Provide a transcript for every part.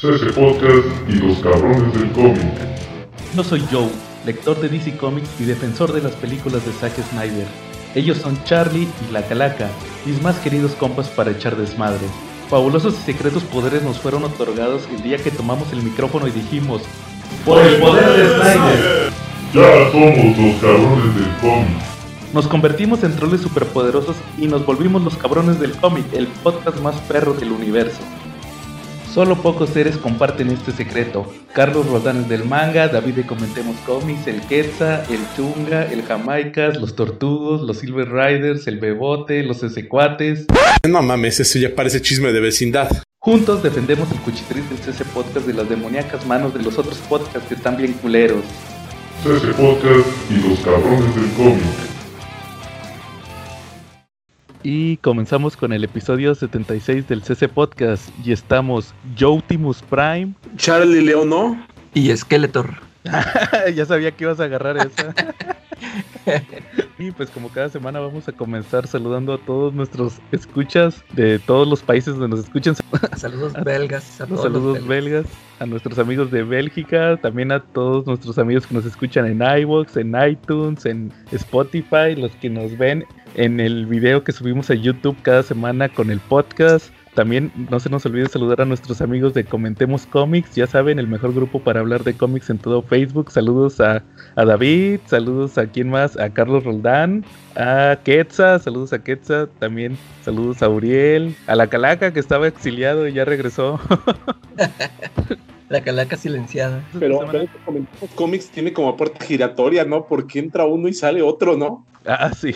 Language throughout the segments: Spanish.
CC Podcast y los cabrones del cómic. Yo soy Joe, lector de DC Comics y defensor de las películas de Zack Snyder. Ellos son Charlie y La Calaca, mis más queridos compas para echar desmadre. Fabulosos y secretos poderes nos fueron otorgados el día que tomamos el micrófono y dijimos: ¡Por el poder de Snyder! Ya somos los cabrones del cómic. Nos convertimos en troles superpoderosos y nos volvimos los cabrones del cómic, el podcast más perro del universo. Solo pocos seres comparten este secreto. Carlos Rodán del manga, David de Comentemos Comics, el Quetza, el Chunga, el Jamaicas, los Tortugos, los Silver Riders, el Bebote, los Secuates. No mames, eso ya parece chisme de vecindad. Juntos defendemos el cuchitril del CC Podcast de las demoníacas manos de los otros podcasts que están bien culeros. CC Podcast y los cabrones del cómic. Y comenzamos con el episodio 76 del CC Podcast y estamos Joutimus Prime Charlie Leono. Y Skeletor. ya sabía que ibas a agarrar esa. y pues como cada semana vamos a comenzar saludando a todos nuestros escuchas de todos los países donde nos escuchan. Saludos belgas. Saludos, belgas. A nuestros amigos de Bélgica, también a todos nuestros amigos que nos escuchan en iVoox, en iTunes, en Spotify, los que nos ven en el video que subimos a YouTube cada semana con el podcast. También no se nos olvide saludar a nuestros amigos de Comentemos Comics, ya saben, el mejor grupo para hablar de cómics en todo Facebook. Saludos a, a David, saludos a quién más, a Carlos Roldán, a Quetza, saludos a Quetza, también saludos a Uriel, a la Calaca que estaba exiliado y ya regresó. La calaca silenciada. Pero, pero Comentemos Comics tiene como puerta giratoria, ¿no? Porque entra uno y sale otro, ¿no? Ah, sí.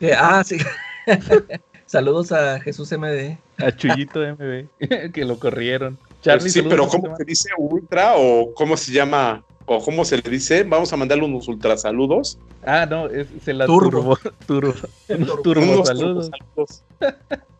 Eh, ah, sí. Saludos a Jesús MD. A Chuyito MB, que lo corrieron. Charlie, sí, pero saludos, ¿cómo se dice ultra o cómo se llama o cómo se le dice? Vamos a mandarle unos ultra saludos. Ah, no, es, se la Turbo. turbo. turbo. Turbo Unos saludos. turbosaludos.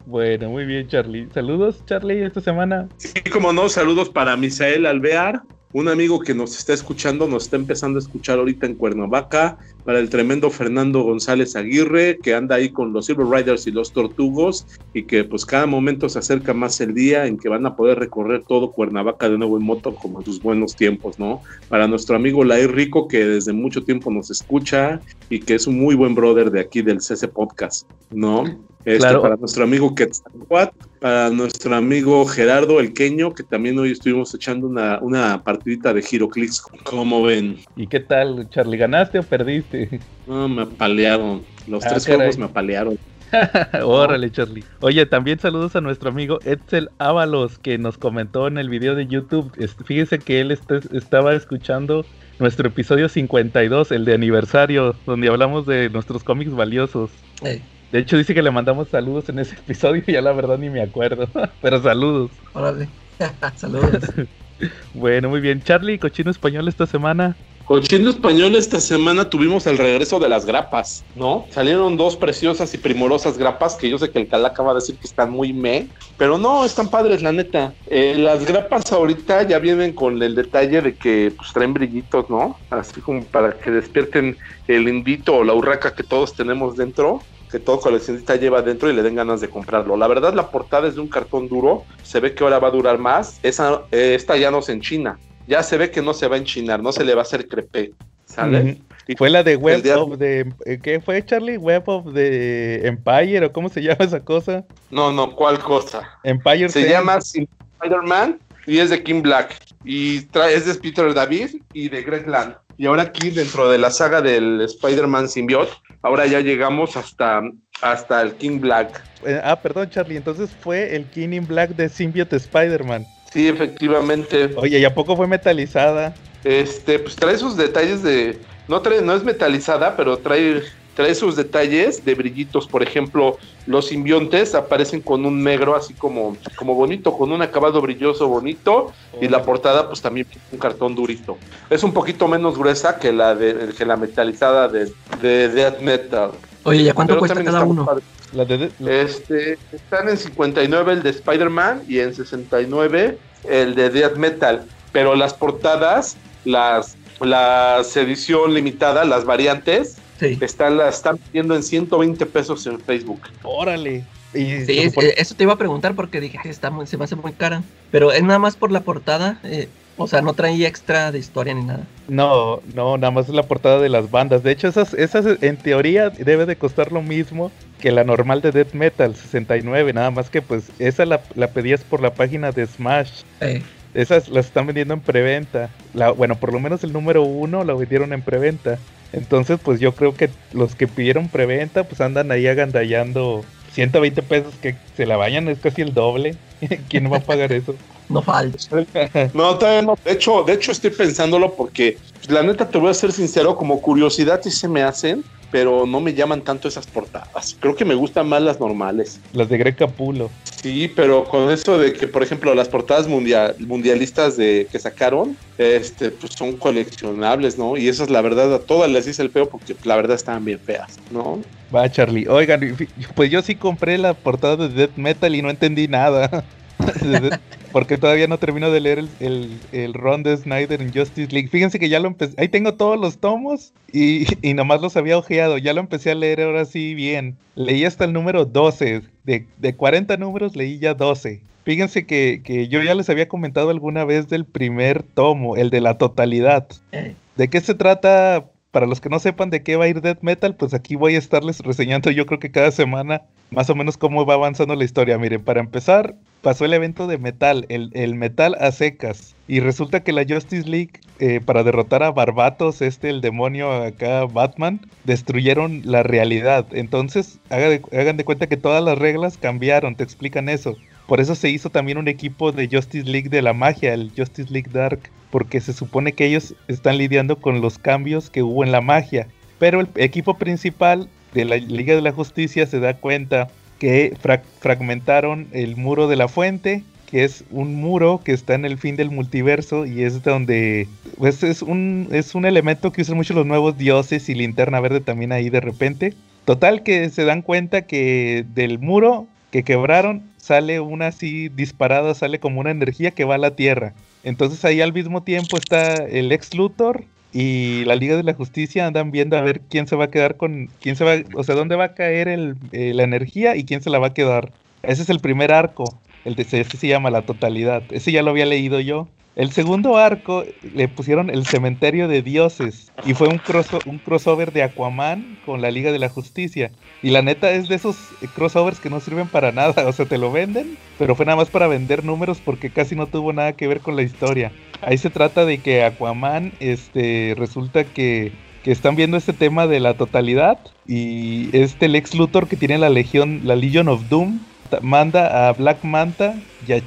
Bueno, muy bien, Charlie. Saludos, Charlie, esta semana. Sí, como no, saludos para Misael Alvear, un amigo que nos está escuchando, nos está empezando a escuchar ahorita en Cuernavaca, para el tremendo Fernando González Aguirre, que anda ahí con los Silver Riders y los Tortugos, y que pues cada momento se acerca más el día en que van a poder recorrer todo Cuernavaca de nuevo en moto como en sus buenos tiempos, ¿no? Para nuestro amigo Lair Rico, que desde mucho tiempo nos escucha y que es un muy buen brother de aquí del CC Podcast, ¿no? Este, Claro. Para nuestro amigo Quetzalcoatl, para nuestro amigo Gerardo El Queño, que también hoy estuvimos echando una, una partidita de Giroclix. ¿Cómo ven? ¿Y qué tal, Charlie? ¿Ganaste o perdiste? No, me apalearon. Los Ah, tres caray. juegos me apalearon. Órale, Charlie. Oye, también saludos a nuestro amigo Edsel Ábalos, que nos comentó en el video de YouTube. Es- Fíjese que él est- estaba escuchando nuestro episodio 52, el de aniversario, donde hablamos de nuestros cómics valiosos. Eh, De hecho, dice que le mandamos saludos en ese episodio, ya la verdad ni me acuerdo. Pero saludos. órale. Saludos. Bueno, muy bien. Charlie, cochino español esta semana. Cochino Español, esta semana tuvimos el regreso de las grapas, ¿no? Salieron dos preciosas y primorosas grapas que yo sé que el Calaca va a decir que están muy me, pero no, están padres, la neta. Eh, las grapas ahorita ya vienen con el detalle de que pues, traen brillitos, ¿no? Así como para que despierten el invito o la urraca que todos tenemos dentro, que todo coleccionista lleva dentro y le den ganas de comprarlo. La verdad, la portada es de un cartón duro, se ve que ahora va a durar más. Esa, eh, esta ya no se enchina. Ya se ve que no se va a enchinar, no se le va a hacer crepé. ¿Sale? Fue la de Web of the... eh, ¿Qué fue, Charlie? Web of the Empire o cómo se llama esa cosa? No, no, ¿cuál cosa? Empire Se llama Spider-Man y es de Kim Black. Y trae, es de Peter David y de Greg Land. Y ahora aquí dentro de la saga del Spider-Man Symbiote, ahora ya llegamos hasta, hasta el King Black. Eh, ah, perdón, Charlie. Entonces fue el King in Black de Symbiote Spider-Man. Sí, efectivamente. Oye, ¿y a poco fue metalizada? Este, pues trae sus detalles de. No trae, no es metalizada, pero trae, trae sus detalles de brillitos. Por ejemplo, los simbiontes aparecen con un negro así como, como bonito, con un acabado brilloso bonito. Y la portada, pues también un cartón durito. Es un poquito menos gruesa que la de que la metalizada de, de Death Metal. Oye, ¿ya cuánto Pero cuesta cada uno? padre. La de, la- Este, están en 59 el de Spider-Man y en 69 el de Death Metal. Pero las portadas, las, las edición limitada, las variantes, Sí. están, las están pidiendo en 120 pesos en Facebook. Órale. Y Sí, se es- supone- eso te iba a preguntar porque dije, "Ay, está muy- se me hace muy cara. Pero es nada más por la portada. eh, o sea, no trae extra de historia ni nada. No, no, nada más es la portada de las bandas. De hecho, esas, esas en teoría debe de costar lo mismo que la normal de Death Metal 69. Nada más que pues esa la, la pedías por la página de Smash. Eh, Esas las están vendiendo en preventa. La, bueno, por lo menos el número uno lo vendieron en preventa. Entonces, pues yo creo que los que pidieron preventa, pues andan ahí agandallando 120 pesos que se la vayan, es casi el doble. ¿Quién va a pagar eso? no falta. No, todavía no. De hecho, de hecho estoy pensándolo porque pues, la neta te voy a ser sincero, como curiosidad sí se me hacen, pero no me llaman tanto esas portadas. Creo que me gustan más las normales. Las de Greg Capulo. Sí, pero con eso de que, por ejemplo, las portadas mundial, mundialistas de que sacaron, este, pues son coleccionables, ¿no? Y esas, la verdad, a todas les hice el feo porque la verdad estaban bien feas, ¿no? Va, Charlie. Oigan, pues yo sí compré la portada de Death Metal y no entendí nada. Porque todavía no termino de leer el, el, el run de Snyder en Justice League. Fíjense que ya lo empecé. Ahí tengo todos los tomos y, y nomás los había ojeado. Ya lo empecé a leer ahora sí bien. Leí hasta el número 12. De, de 40 números leí ya 12. Fíjense que, que yo ya les había comentado alguna vez del primer tomo, el de la totalidad. Eh, ¿De qué se trata? Para los que no sepan de qué va a ir Death Metal, pues aquí voy a estarles reseñando yo creo que cada semana más o menos cómo va avanzando la historia. Miren, para empezar, pasó el evento de metal, el, el metal a secas. Y resulta que la Justice League, eh, para derrotar a Barbatos, este, el demonio acá, Batman, destruyeron la realidad. Entonces, hagan de cuenta que todas las reglas cambiaron, te explican eso. Por eso se hizo también un equipo de Justice League de la magia, el Justice League Dark, porque se supone que ellos están lidiando con los cambios que hubo en la magia. Pero el equipo principal de la Liga de la Justicia se da cuenta que fra- fragmentaron el muro de la fuente, que es un muro que está en el fin del multiverso y es donde pues es un es un elemento que usan mucho los nuevos dioses y linterna verde también ahí de repente. Total que se dan cuenta que del muro que quebraron sale una así disparada, sale como una energía que va a la Tierra. Entonces ahí al mismo tiempo está el ex Luthor y la Liga de la Justicia andan viendo a ver quién se va a quedar con, quién se va, o sea, dónde va a caer el, eh, la energía y quién se la va a quedar. Ese es el primer arco, el de ese se llama la totalidad. Ese ya lo había leído yo. El segundo arco le pusieron el cementerio de dioses y fue un, crosso- un crossover de Aquaman con la Liga de la Justicia. Y la neta es de esos eh, crossovers que no sirven para nada, o sea, te lo venden, pero fue nada más para vender números porque casi no tuvo nada que ver con la historia. Ahí se trata de que Aquaman, este, resulta que, que están viendo este tema de la totalidad y este Lex Luthor que tiene la legión, la Legion of Doom, manda a Black Manta y a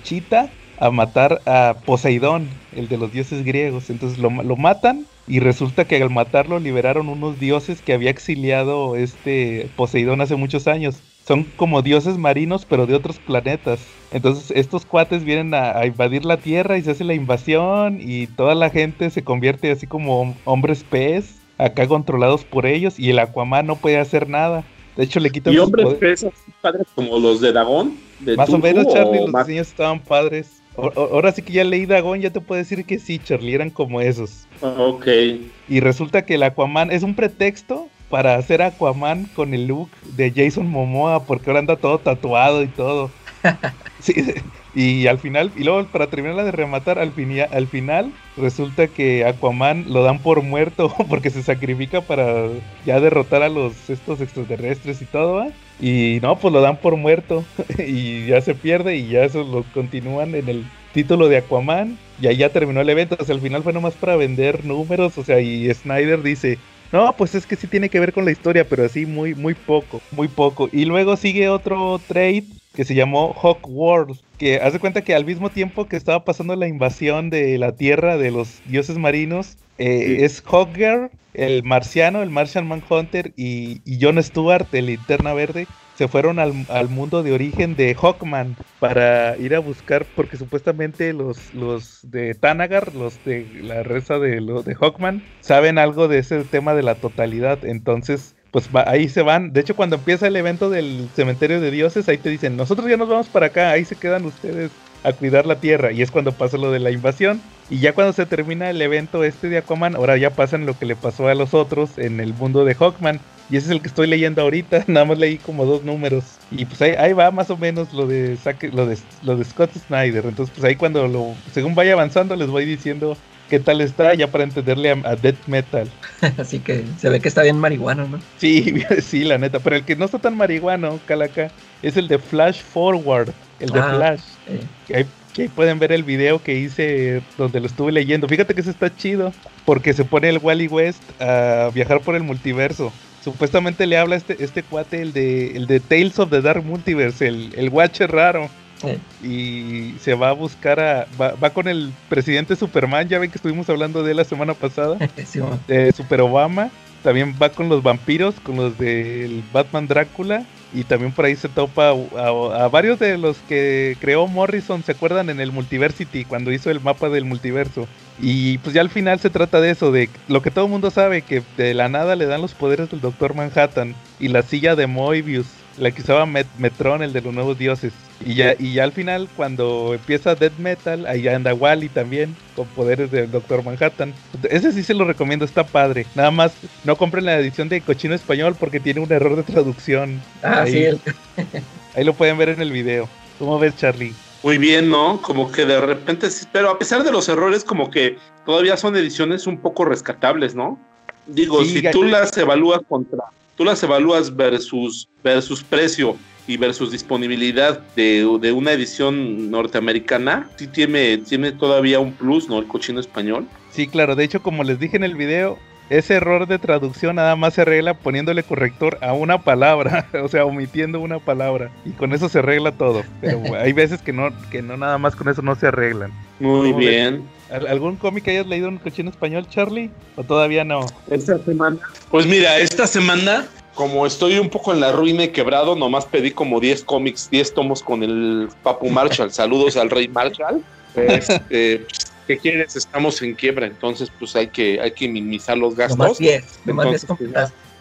a matar a Poseidón, el de los dioses griegos. Entonces lo, lo matan y resulta que al matarlo liberaron unos dioses que había exiliado este Poseidón hace muchos años. Son como dioses marinos, pero de otros planetas. Entonces estos cuates vienen a, a invadir la Tierra y se hace la invasión y toda la gente se convierte así como hom- hombres pez, acá controlados por ellos y el Aquaman no puede hacer nada. De hecho le quitan Y hombres pesos padres como los de Dagón. De Más o menos, Charlie, los más- diseños estaban padres. Ahora sí que ya leí Dagón, ya te puedo decir que sí, Charlie, eran como esos. Ok. Y resulta que el Aquaman es un pretexto para hacer Aquaman con el look de Jason Momoa, porque ahora anda todo tatuado y todo. Sí, y al final, y luego para terminarla de rematar, al, al final resulta que Aquaman lo dan por muerto porque se sacrifica para ya derrotar a los estos extraterrestres y todo, ¿va? Y no, pues lo dan por muerto y ya se pierde y ya eso lo continúan en el título de Aquaman y ahí ya terminó el evento. O sea, al final fue nomás para vender números, o sea, y Snyder dice, no, pues es que sí tiene que ver con la historia, pero así muy, muy poco, muy poco. Y luego sigue otro trade que se llamó Hawk World, que hace cuenta que al mismo tiempo que estaba pasando la invasión de la Tierra de los dioses marinos, eh, Sí. es Hawkgirl, el marciano, el Martian Manhunter y, y Jon Stewart, el linterna verde, se fueron al, al mundo de origen de Hawkman para ir a buscar, porque supuestamente los, los de Tanagar, los de la raza de, los de Hawkman, saben algo de ese tema de la totalidad. Entonces, pues va- ahí se van. De hecho, cuando empieza el evento del cementerio de dioses, ahí te dicen, nosotros ya nos vamos para acá, ahí se quedan ustedes a cuidar la tierra. Y es cuando pasa lo de la invasión. Y ya cuando se termina el evento este de Aquaman, ahora ya pasan lo que le pasó a los otros en el mundo de Hawkman. Y ese es el que estoy leyendo ahorita. Nada más leí como dos números. Y pues ahí, va más o menos lo de, lo de lo de Scott Snyder. Entonces, pues ahí cuando lo, según vaya avanzando, les voy diciendo qué tal está, ya para entenderle a, Death Metal. Así que se ve que está bien marihuano, ¿no? Sí, sí, la neta. Pero el que no está tan marihuano, Calaca, es el de Flash Forward, el de ah, Flash. Que, ahí, pueden ver el video que hice donde lo estuve leyendo. Fíjate que eso está chido, porque se pone el Wally West a viajar por el multiverso. Supuestamente le habla este, este cuate, el de, el de Tales of the Dark Multiverse, el, el Watcher raro. Y se va a buscar a. Va, con el presidente Superman, ya ven que estuvimos hablando de él la semana pasada. de Super Obama. También va con los vampiros, con los del Batman Drácula. Y también por ahí se topa a, varios de los que creó Morrison, ¿se acuerdan? En el Multiversity, cuando hizo el mapa del multiverso. Y pues ya al final se trata de eso, de lo que todo el mundo sabe, que de la nada le dan los poderes del Doctor Manhattan y la silla de Moebius, la que usaba Metron, el de los nuevos dioses. Y ya, y ya al final, cuando empieza Dead Metal, ahí anda Wally también, con poderes del Doctor Manhattan. Ese sí se lo recomiendo, está padre. Nada más, no compren la edición de Cochino Español porque tiene un error de traducción. Ah, ahí, sí. ahí lo pueden ver en el video. ¿Cómo ves, Charlie? Muy bien, ¿no? Como que de repente, pero a pesar de los errores, como que todavía son ediciones un poco rescatables, ¿no? Digo, si tú las evalúas contra, tú las evalúas versus, versus precio y versus disponibilidad de, una edición norteamericana, sí tiene, tiene todavía un plus, ¿no? El cochino español. Sí, claro, de hecho, como les dije en el video, ese error de traducción nada más se arregla poniéndole corrector a una palabra, o sea, omitiendo una palabra. Y con eso se arregla todo. Pero hay veces que no, que no nada más con eso no se arreglan. Muy bien. ¿Algún cómic que hayas leído en cochino español, Charlie? ¿O todavía no? Esta semana. Pues mira, esta semana como estoy un poco en la ruina y quebrado, nomás pedí como 10 cómics, 10 tomos con el Papu Marshall. Saludos al Rey Marshall. Este, ¿Qué quieres? Estamos en quiebra, entonces pues hay que, hay que minimizar los gastos. Nomás 10, nomás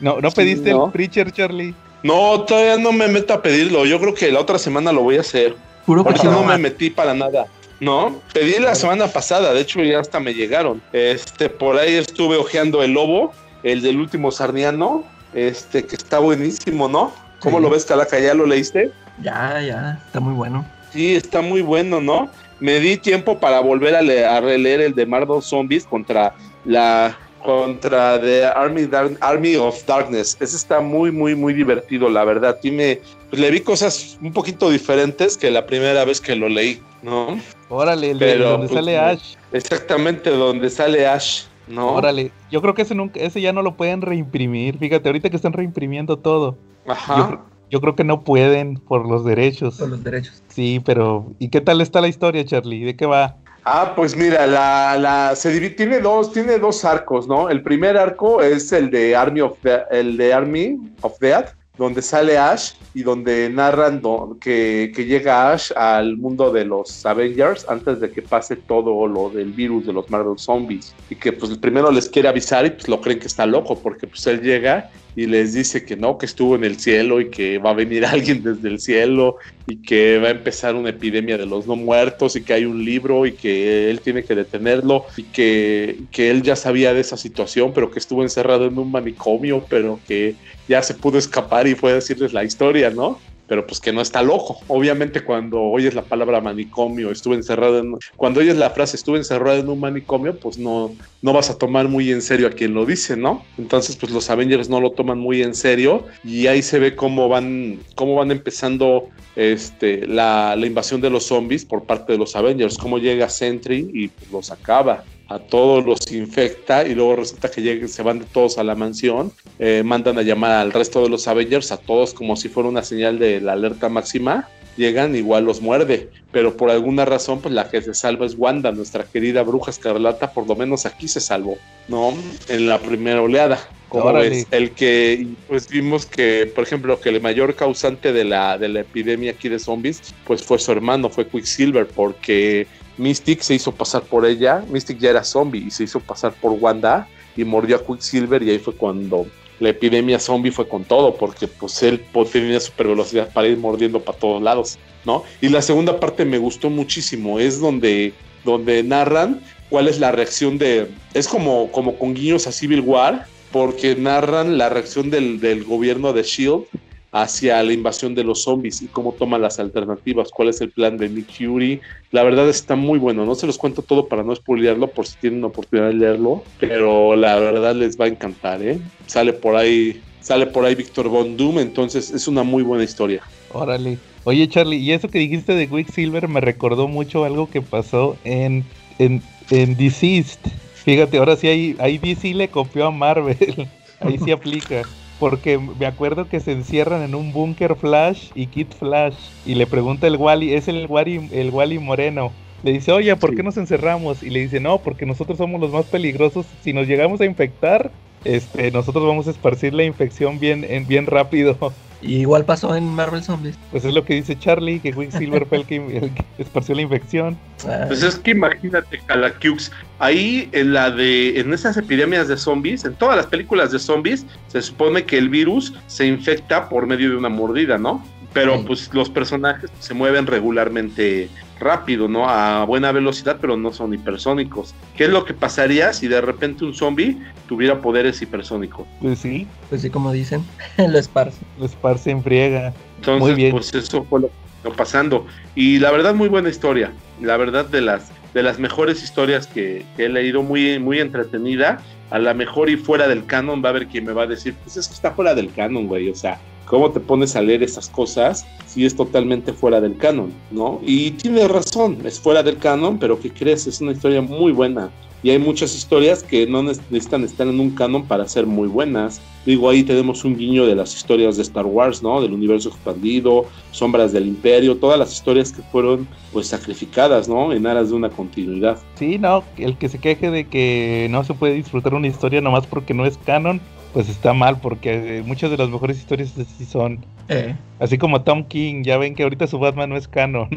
no, ¿No pediste el Preacher, Charlie? No, todavía no me meto a pedirlo. Yo creo que la otra semana lo voy a hacer. Puro Por eso no me metí para nada. No, pedí la semana pasada, de hecho ya hasta me llegaron. Este, por ahí estuve hojeando el lobo, el del último sarniano, este, que está buenísimo, ¿no? ¿Cómo lo ves, Calaca? ¿Ya lo leíste? Ya, ya, está muy bueno. Sí, está muy bueno, ¿no? Me di tiempo para volver a, releer el de Marvel Zombies contra la contra The Army, Army of Darkness. Ese está muy, muy, muy divertido, la verdad. Tiene, pues, le vi cosas un poquito diferentes que la primera vez que lo leí, ¿no? Órale, el de donde pues, sale Ash. Exactamente, donde sale Ash. No. Órale, yo creo que ese, nunca, ese ya no lo pueden reimprimir. Fíjate, ahorita que están reimprimiendo todo. Ajá. Yo, creo que no pueden por los derechos. Por los derechos. Sí, pero ¿y qué tal está la historia, Charlie? ¿De qué va? Ah, pues mira, la, la se divide, tiene dos, tiene dos arcos, ¿no? El primer arco es el de Army of el de Army of Death, donde sale Ash y donde narran que, llega Ash al mundo de los Avengers antes de que pase todo lo del virus de los Marvel Zombies. Y que pues primero les quiere avisar y pues lo creen que está loco porque pues él llega y les dice que no, que estuvo en el cielo y que va a venir alguien desde el cielo y que va a empezar una epidemia de los no muertos y que hay un libro y que él tiene que detenerlo y que, que él ya sabía de esa situación pero que estuvo encerrado en un manicomio pero que ya se pudo escapar y fue a decirles la historia, ¿no? Pero pues que no está loco. Obviamente cuando oyes la palabra manicomio, estuve encerrado en... Cuando oyes la frase estuve encerrado en un manicomio, pues no, no vas a tomar muy en serio a quien lo dice, ¿no? Entonces pues los Avengers no lo toman muy en serio y ahí se ve cómo van, cómo van empezando este, la, la invasión de los zombies por parte de los Avengers, cómo llega Sentry y pues, los acaba a todos los infecta y luego resulta que lleguen, se van de todos a la mansión, eh, mandan a llamar al resto de los Avengers, a todos como si fuera una señal de la alerta máxima, llegan igual los muerde, pero por alguna razón pues la que se salva es Wanda, nuestra querida bruja escarlata, por lo menos aquí se salvó, ¿no? En la primera oleada. Como ves, el que pues vimos que, por ejemplo, que el mayor causante de la, de la epidemia aquí de zombies, pues fue su hermano, fue Quicksilver, porque Mystic se hizo pasar por ella. Mystic ya era zombie y se hizo pasar por Wanda y mordió a Quicksilver y ahí fue cuando la epidemia zombie fue con todo, porque pues él tenía super velocidad para ir mordiendo para todos lados, ¿no? Y la segunda parte me gustó muchísimo, es donde, donde narran cuál es la reacción de... Es como, como con guiños a Civil War, porque narran la reacción del, del gobierno de Shield hacia la invasión de los zombies y cómo toman las alternativas, cuál es el plan de Nick Fury. La verdad está muy bueno, no se los cuento todo para no spoilearlo por si tienen oportunidad de leerlo, pero la verdad les va a encantar, ¿eh? Sale por ahí, sale por ahí Víctor Von Doom, entonces es una muy buena historia. Órale. Oye, Charlie, y eso que dijiste de Quicksilver me recordó mucho algo que pasó en, en, en Deceased. Fíjate, ahora sí ahí, ahí DC le copió a Marvel. ahí sí aplica. Porque me acuerdo que se encierran en un búnker Flash y Kid Flash. Y le pregunta el Wally, es el Wally, el Wally Moreno. Le dice, oye, ¿por qué nos encerramos? Y le dice, no, porque nosotros somos los más peligrosos. Si nos llegamos a infectar, este, nosotros vamos a esparcir la infección bien, en, bien rápido. Y igual pasó en Marvel Zombies. Pues es lo que dice Charlie, que Quicksilver fue el que, el que esparció la infección. Ah, Pues es que imagínate, Calaquiux, ahí en la de, en esas epidemias de zombies, en todas las películas de zombies, se supone que el virus se infecta por medio de una mordida, ¿no? Pero Sí. pues los personajes se mueven regularmente rápido, ¿no? A buena velocidad, pero no son hipersónicos. ¿Qué es lo que pasaría si de repente un zombie tuviera poderes hipersónicos? Pues sí, pues sí, como dicen, lo esparce. lo esparce en friega. Entonces, Muy bien. pues eso fue lo que está pasando. Y la verdad, muy buena historia. La verdad, de las, de las mejores historias que, que he leído, muy, muy entretenida. A la mejor y fuera del canon, va a haber quien me va a decir, pues es que está fuera del canon, güey. O sea, ¿cómo te pones a leer esas cosas si es totalmente fuera del canon, no? Y tiene razón, es fuera del canon, pero ¿qué crees? Es una historia muy buena. Y hay muchas historias que no necesitan estar en un canon para ser muy buenas. Digo, ahí tenemos un guiño de las historias de Star Wars, ¿no? Del universo expandido, Sombras del Imperio, todas las historias que fueron pues sacrificadas, ¿no? En aras de una continuidad. Sí, no, el que se queje de que no se puede disfrutar una historia nomás porque no es canon, pues está mal, porque eh, muchas de las mejores historias así son. Eh, Así como Tom King, ya ven que ahorita su Batman no es canon.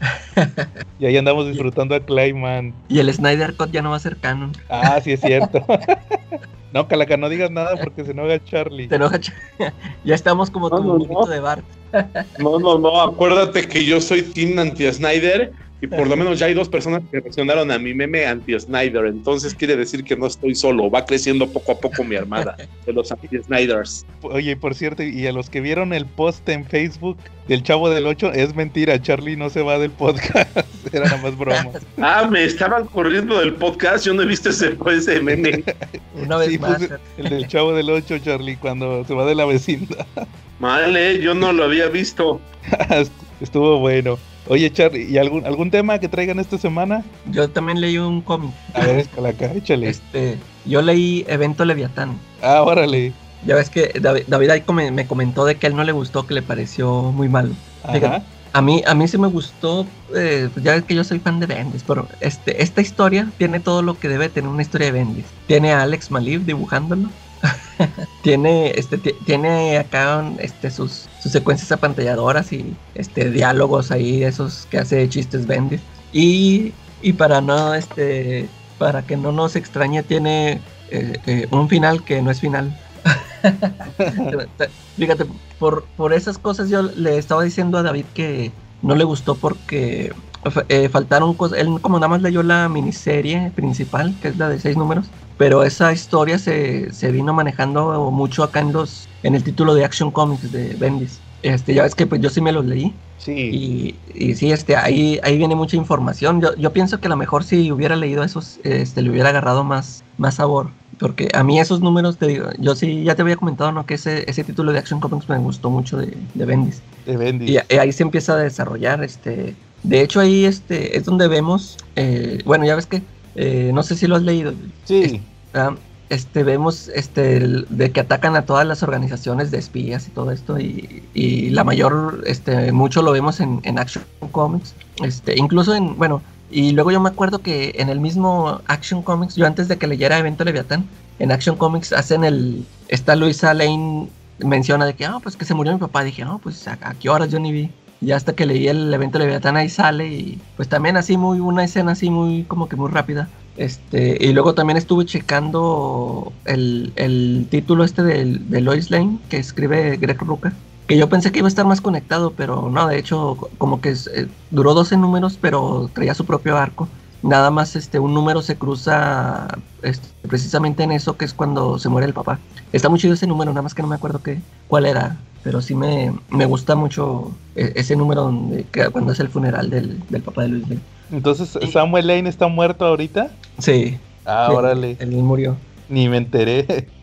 y ahí andamos disfrutando a Clayman. y el Snyder Cut ya no va a ser canon. Ah, sí es cierto. no, Calaca, no digas nada porque se enoja Charlie. Te enoja, Ch- ya estamos como No, tu no. de Bart. No, no, no, acuérdate que yo soy Team anti-Snyder y por lo menos ya hay dos personas que reaccionaron a mi meme anti-Snyder, entonces quiere decir que no estoy solo, va creciendo poco a poco mi armada de los anti-Snyders. Oye, por cierto, y a los que vieron el post en Facebook del Chavo del 8, es mentira, Charlie no se va del podcast. Era nada más broma. Ah, me estaban corriendo del podcast, yo no he visto ese, ese meme. Una vez Sí, más. puse el del Chavo del 8, Charlie, cuando se va de la vecindad. Vale, yo no lo había visto. Estuvo bueno. Oye, Charlie, ¿y algún, algún tema que traigan esta semana? Yo también leí un cómic. A ver, Calaca, échale. Este, yo leí Evento Leviatán. Ah, órale. Ya ves que David, David ahí come- me comentó de que a él no le gustó, que le pareció muy malo. Ajá. A mí, a mí sí me gustó, eh, pues ya ves que yo soy fan de Bendis, pero este, esta historia tiene todo lo que debe tener una historia de Bendis. Tiene a Alex Malib dibujándolo. tiene, este, ti- tiene acá este, sus, sus secuencias apantalladoras y este, diálogos ahí, esos que hace chistes Bendis. Y, y para no, este, para que no nos extrañe, tiene eh, eh, un final que no es final. Fíjate, por, por esas cosas yo le estaba diciendo a David que no le gustó porque eh, faltaron cosas. Él como nada más leyó la miniserie principal, que es la de seis números, pero esa historia se, se vino manejando mucho acá en los en el título de Action Comics de Bendis. Este, ya ves que pues yo sí me los leí Sí. y, y sí, este, ahí, ahí viene mucha información. Yo, yo pienso que a lo mejor si hubiera leído esos, este, le hubiera agarrado más, más sabor. Porque a mí esos números, te digo, yo sí, ya te había comentado, ¿no? Que ese, ese título de Action Comics me gustó mucho de, de Bendis. De Bendy. Y, y ahí se empieza a desarrollar, este... De hecho, ahí este, es donde vemos, eh, bueno, ya ves que, eh, no sé si lo has leído, Sí. Ah, este, vemos este, el- de que atacan a todas las organizaciones de espías y todo esto, y, y la mayor, este, mucho lo vemos en, en Action Comics, este, incluso en, bueno, y luego yo me acuerdo que en el mismo Action Comics, yo antes de que leyera Evento Leviatán, en Action Comics hacen el, esta Luisa Lane menciona de que, ah, pues que se murió mi papá, dije, no, pues a, a qué horas yo ni vi. Y hasta que leí el evento Leviatán ahí sale y pues también así muy, una escena así muy, como que muy rápida. Este, y luego también estuve checando el, el título este del- de, Lois Lane que escribe Greg Rucka. Que yo pensé que iba a estar más conectado, pero no, de hecho, co- como que eh, duró 12 números, pero traía su propio arco. Nada más este un número se cruza este, precisamente en eso que es cuando se muere el papá. Está muy chido ese número, nada más que no me acuerdo qué, cuál era, pero sí me, me gusta mucho e- ese número donde, cuando es el funeral del, del papá de Luis Lane. Entonces, ¿Samuel Lane está muerto ahorita? Sí, Ah, órale. él murió. Ni me enteré.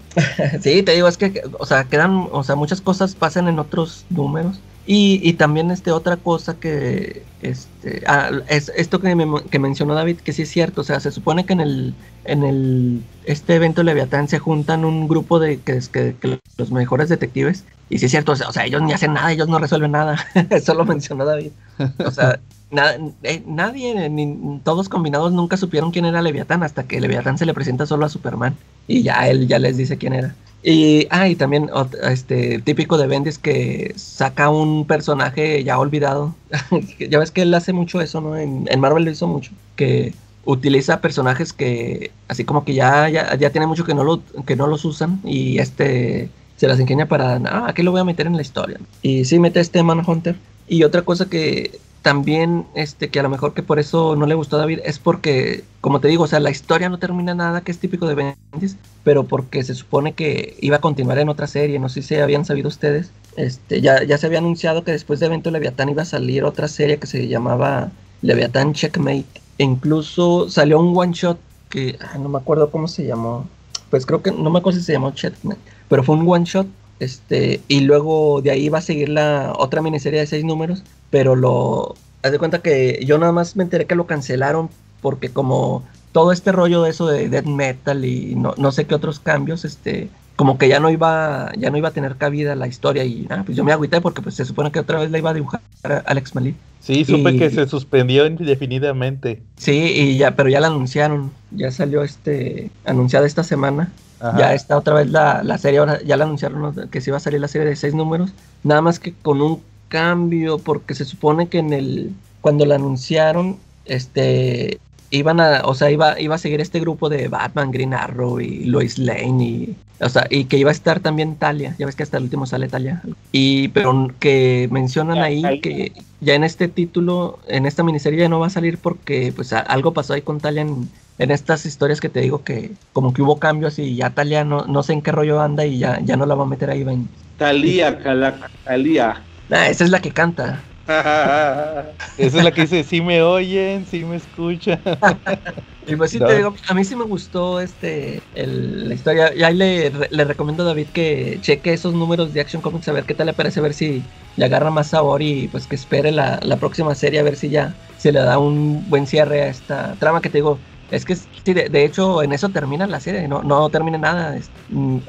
Sí, te digo, es que, o sea, quedan, o sea, muchas cosas pasan en otros números. Y, y también este otra cosa que, este, ah, es esto que, me- que mencionó David, que sí es cierto, o sea, se supone que en el, en el, este evento de Leviatán se juntan un grupo de, que, que, que los mejores detectives, y sí es cierto, o sea, o sea, ellos ni hacen nada, ellos no resuelven nada, eso lo mencionó David. O sea, na- eh, nadie, ni, todos combinados nunca supieron quién era Leviatán hasta que Leviatán se le presenta solo a Superman y ya él ya les dice quién era. Y, ah, y también este típico de Bendis que saca un personaje ya olvidado. ya ves que él hace mucho eso, ¿no? En, en Marvel lo hizo mucho. Que utiliza personajes que así como que ya, ya, ya tiene mucho que no, lo, que no los usan y este se las ingenia para, ah, aquí lo voy a meter en la historia. Y sí mete este Manhunter. Y otra cosa que también, este, que a lo mejor que por eso no le gustó a David, es porque, como te digo, o sea, la historia no termina nada, que es típico de Bendis, pero porque se supone que iba a continuar en otra serie, no sé si habían sabido ustedes, este, ya, ya se había anunciado que después de Evento Leviatán iba a salir otra serie que se llamaba Leviatán Checkmate, e incluso salió un one shot que, ah, no me acuerdo cómo se llamó, pues creo que, no me acuerdo si se llamó Checkmate, pero fue un one shot, este, y luego de ahí iba a seguir la otra miniserie de seis números, pero lo, haz de cuenta que yo nada más me enteré que lo cancelaron porque como todo este rollo de eso de death metal y no, no sé qué otros cambios, este, como que ya no iba, ya no iba a tener cabida la historia y ah, pues yo me agüité porque pues se supone que otra vez la iba a dibujar Alex Malin. Sí, supe Y- que se suspendió indefinidamente. Sí, y ya, pero ya la anunciaron, ya salió este, anunciada esta semana. Ajá. Ya está otra vez la, la serie, ahora ya la anunciaron que se iba a salir la serie de seis números, nada más que con un cambio, porque se supone que en el, cuando la anunciaron, este, iban a, o sea, iba, iba a seguir este grupo de Batman, Green Arrow y Lois Lane y, o sea, y que iba a estar también Talia, ya ves que hasta el último sale Talia, y, pero que mencionan ahí que ya en este título, en esta miniserie ya no va a salir porque, pues, a- algo pasó ahí con Talia en, en estas historias que te digo que como que hubo cambios y ya Talia no, no sé en qué rollo anda y ya, ya no la va a meter ahí. Ben. Talía, Calaca, Talía. Ah, esa es la que canta. Esa es la que dice, sí me oyen, sí me escuchan. Y pues sí No. te digo, a mí sí me gustó este el- la historia. Y ahí le, le recomiendo a David que cheque esos números de Action Comics a ver qué tal le parece, a ver si le agarra más sabor y pues que espere la, la próxima serie a ver si ya se le da un buen cierre a esta trama que te digo. Es que sí, de, de hecho en eso termina la serie, no, no termina nada. es- mm,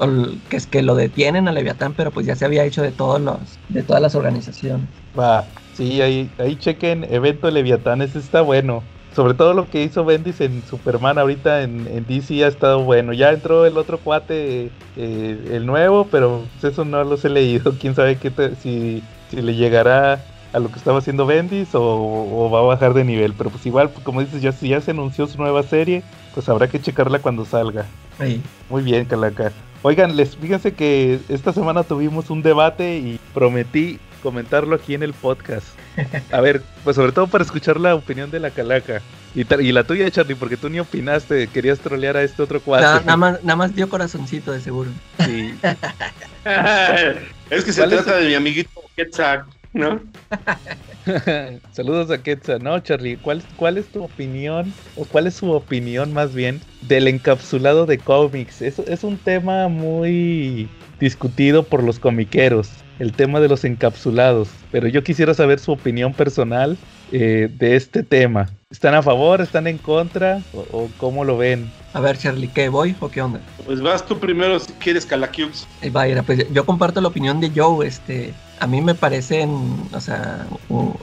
que es que lo detienen a Leviatán, pero pues ya se había hecho de todos los, de todas las organizaciones. Va, sí, ahí, ahí chequen evento Leviatán, ese está bueno. Sobre todo lo que hizo Bendis en Superman ahorita en, en DC ha estado bueno. Ya entró el otro cuate, eh, el nuevo, pero eso no los he leído. Quién sabe qué te- si, si le llegará a lo que estaba haciendo Bendis o, o va a bajar de nivel. Pero pues igual, pues, como dices, ya si ya se anunció su nueva serie, pues habrá que checarla cuando salga. Ahí. Muy bien, Calaca. Oigan, les fíjense que esta semana tuvimos un debate y prometí comentarlo aquí en el podcast. A ver, pues sobre todo para escuchar la opinión de la Calaca. Y, la tuya, Charlie, porque tú ni opinaste, querías trolear a este otro cuate. Nada, nada más, nada más dio corazoncito de seguro. Sí. es que se ¿Cuál es trata de mi amiguito Quetzal, ¿no? Saludos a Quetzal. No, Charlie, ¿cuál, ¿cuál es tu opinión, o cuál es su opinión más bien, del encapsulado de cómics? Es, es un tema muy discutido por los comiqueros, el tema de los encapsulados. Pero yo quisiera saber su opinión personal eh, de este tema. ¿Están a favor, están en contra, o, o cómo lo ven? A ver, Charlie, ¿qué voy o qué onda? Pues vas tú primero si quieres, Calaquiux. Eh, Vaya, pues yo comparto la opinión de Joe, este, a mí me parecen, o sea,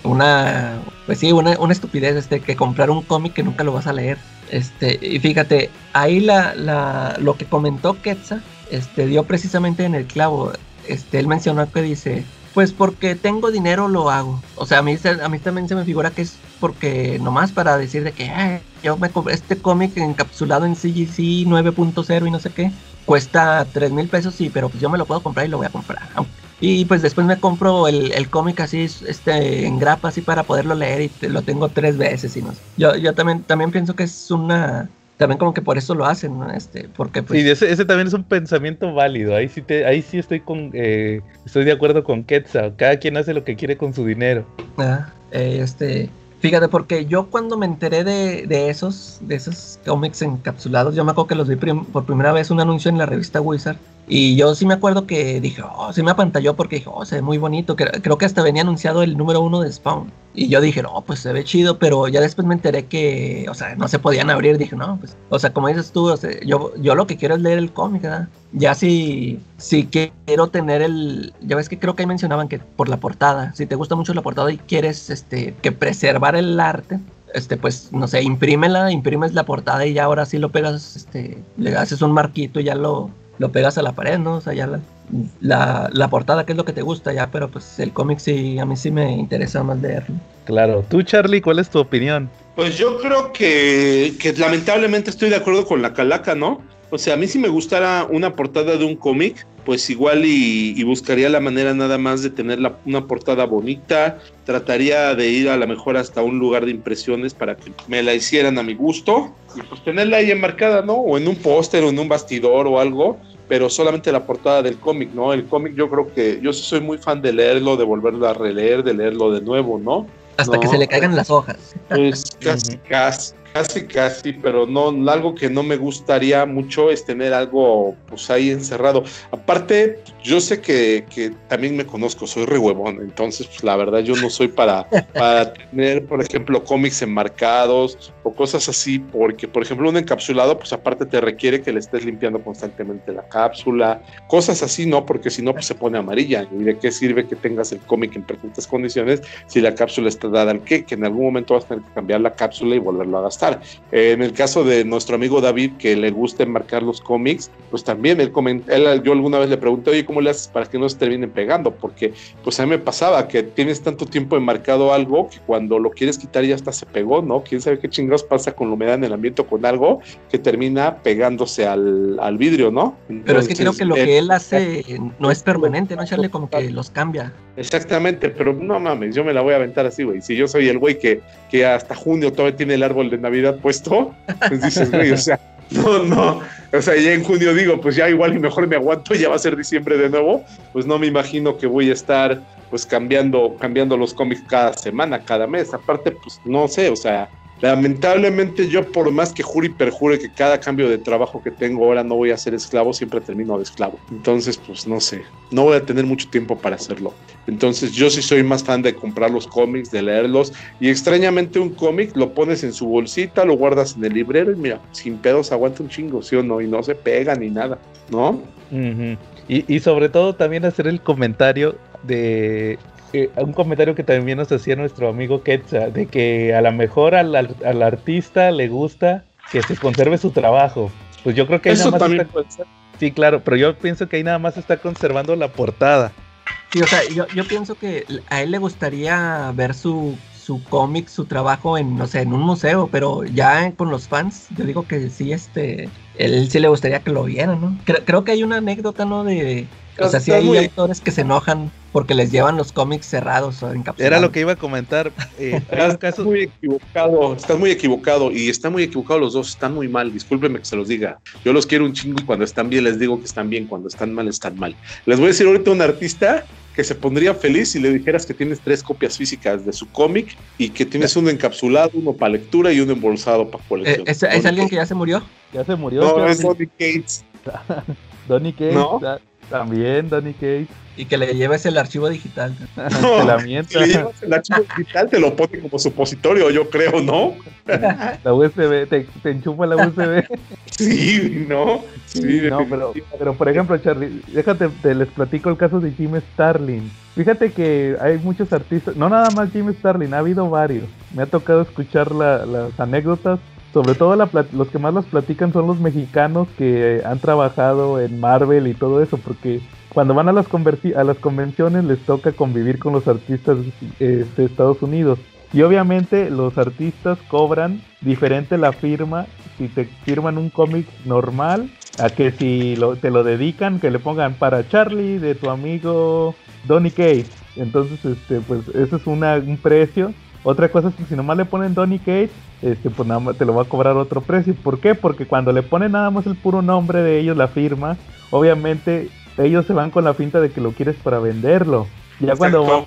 una, pues sí, una, una estupidez, este, que comprar un cómic que nunca lo vas a leer, este, y fíjate, ahí la, la, lo que comentó Quetzal, este, dio precisamente en el clavo, este, él mencionó que dice, pues porque tengo dinero lo hago, o sea, a mí, a mí también se me figura que es porque nomás para decir de que, "Ay, yo me compré este cómic encapsulado en CGC 9.0 y no sé qué, cuesta 3 mil pesos, sí, pero pues yo me lo puedo comprar y lo voy a comprar. Y pues después me compro el, el cómic así, este, en grapa, así para poderlo leer y te- lo tengo tres veces. Y no sé. yo, yo también, también pienso que es una... También como que por eso lo hacen, ¿no? Este, porque pues... Sí, ese, ese también es un pensamiento válido. Ahí sí, te, ahí sí estoy con, eh, estoy de acuerdo con Quetzal. Cada quien hace lo que quiere con su dinero. Ah, eh, este, fíjate, porque yo cuando me enteré de, de esos, de esos cómics encapsulados, yo me acuerdo que los vi prim- por primera vez un anuncio en la revista Wizard. Y yo sí me acuerdo que dije, oh, sí me apantalló porque dije, oh, se ve muy bonito. Creo que hasta venía anunciado el número uno de Spawn. Y yo dije, no, pues se ve chido, pero ya después me enteré que, o sea, no se podían abrir. Dije, no, pues, o sea, como dices tú, o sea, yo, yo lo que quiero es leer el cómic, ¿verdad? Ya si, si quiero tener el, ya ves que creo que ahí mencionaban que por la portada, si te gusta mucho la portada y quieres, este, que preservar el arte, este, pues, no sé, imprímela, imprimes la portada y ya ahora sí lo pegas, este, le haces un marquito y ya lo, lo pegas a la pared, ¿no? O sea, ya la, la, la portada, que es lo que te gusta ya, pero pues el cómic sí, a mí sí me interesa más leerlo. Claro. Tú, Charlie, ¿cuál es tu opinión? Pues yo creo que, que lamentablemente estoy de acuerdo con la calaca, ¿no? O sea, a mí si me gustara una portada de un cómic, pues igual y, y buscaría la manera nada más de tener la- una portada bonita, trataría de ir a lo mejor hasta un lugar de impresiones para que me la hicieran a mi gusto y pues tenerla ahí enmarcada, ¿no? O en un póster o en un bastidor o algo, pero solamente la portada del cómic, ¿no? El cómic yo creo que yo sí soy muy fan de leerlo, de volverlo a releer, de leerlo de nuevo, ¿no? Hasta que se le caigan las hojas. Pues casi, casi, casi, casi, pero no, algo que no me gustaría mucho es tener algo pues ahí encerrado. Aparte, yo sé que, que también me conozco, soy re huevón, entonces pues la verdad yo no soy para, para tener, por ejemplo, cómics enmarcados o cosas así, porque por ejemplo un encapsulado, pues aparte te requiere que le estés limpiando constantemente la cápsula, cosas así, ¿no? Porque si no, pues se pone amarilla. ¿Y de qué sirve que tengas el cómic en perfectas condiciones si la cápsula está dada al que, que en algún momento vas a tener que cambiar la cápsula y volverlo a gastar. Eh, en el caso de nuestro amigo David, que le gusta enmarcar los cómics, pues también él, coment- él yo alguna vez le pregunté, oye, ¿cómo le haces para que no se terminen pegando? Porque pues a mí me pasaba que tienes tanto tiempo enmarcado algo que cuando lo quieres quitar ya hasta se pegó, ¿no? ¿Quién sabe qué chingados pasa con la humedad en el ambiente o con algo que termina pegándose al, al vidrio, ¿no? Pero es que creo que lo que él hace no es permanente, ¿no? Echarle como que los cambia. Exactamente, pero no mames, yo me la voy a aventar así, güey. Si yo soy el güey que, que hasta junio todavía tiene el árbol de Navidad puesto, pues dices, güey, o sea, no, no. O sea, ya en junio digo, pues ya igual y mejor me aguanto, ya va a ser diciembre de nuevo. Pues no me imagino que voy a estar pues cambiando, cambiando los cómics cada semana, cada mes. Aparte, pues no sé, o sea, lamentablemente yo por más que jure y perjure que cada cambio de trabajo que tengo ahora no voy a ser esclavo, siempre termino de esclavo. Entonces, pues no sé, no voy a tener mucho tiempo para hacerlo. Entonces yo sí soy más fan de comprar los cómics, de leerlos y extrañamente un cómic lo pones en su bolsita, lo guardas en el librero y mira, sin pedos aguanta un chingo, ¿sí o no? Y no se pega ni nada, ¿no? Ujú. Y, y sobre todo también hacer el comentario de eh, un comentario que también nos hacía nuestro amigo Quetzal, de que a lo mejor al, al- al artista le gusta que se conserve su trabajo. Pues yo creo que ahí Eso nada más también está- ser. sí, claro, pero yo pienso que ahí nada más está conservando la portada. Sí, o sea, yo, yo pienso que a él le gustaría ver su, su cómic, su trabajo en, no sé, en un museo, pero ya con los fans, yo digo que sí, este, él sí le gustaría que lo vieran, ¿no? Creo, creo que hay una anécdota, ¿no? De, o sea, sí hay muy- autores que se enojan porque les llevan los cómics cerrados o encapsulados. Era lo que iba a comentar. eh, Estás muy equivocado, estás muy equivocado y están muy equivocados los dos, están muy mal, discúlpenme que se los diga. Yo los quiero un chingo y cuando están bien les digo que están bien, cuando están mal están mal. Les voy a decir ahorita un artista que se pondría feliz si le dijeras que tienes tres copias físicas de su cómic y que tienes uno encapsulado, uno para lectura y uno embolsado para Eh, colección. ¿es, es alguien que ya se murió? ya se murió. No, es Donny Cates. Donny Cates. ¿No? Ta- También Donny Cates. Y que le lleves el archivo digital. Se la Si mienta. le llevas el archivo digital, te lo pone como supositorio, yo creo, ¿no? La USB, te, te enchufa la USB. Sí, ¿no? Sí, no, pero, pero por ejemplo, Charlie, déjate, te les platico el caso de Jim Starlin. Fíjate que hay muchos artistas, no nada más Jim Starlin, ha habido varios. Me ha tocado escuchar la- las anécdotas. Sobre todo la los que más las platican son los mexicanos que han trabajado en Marvel y todo eso, porque cuando van a las, a las convenciones les toca convivir con los artistas eh, de Estados Unidos. Y obviamente los artistas cobran diferente la firma si te firman un cómic normal a que si lo- te lo dedican, que le pongan para Charlie, de tu amigo Donny Cage. Entonces, este, pues eso es una, un precio. Otra cosa es que si nomás le ponen Donny Cage, este, pues nada más te lo va a cobrar otro precio. ¿Por qué? Porque cuando le ponen nada más el puro nombre de ellos, la firma, obviamente ellos se van con la finta de que lo quieres para venderlo. Ya cuando va,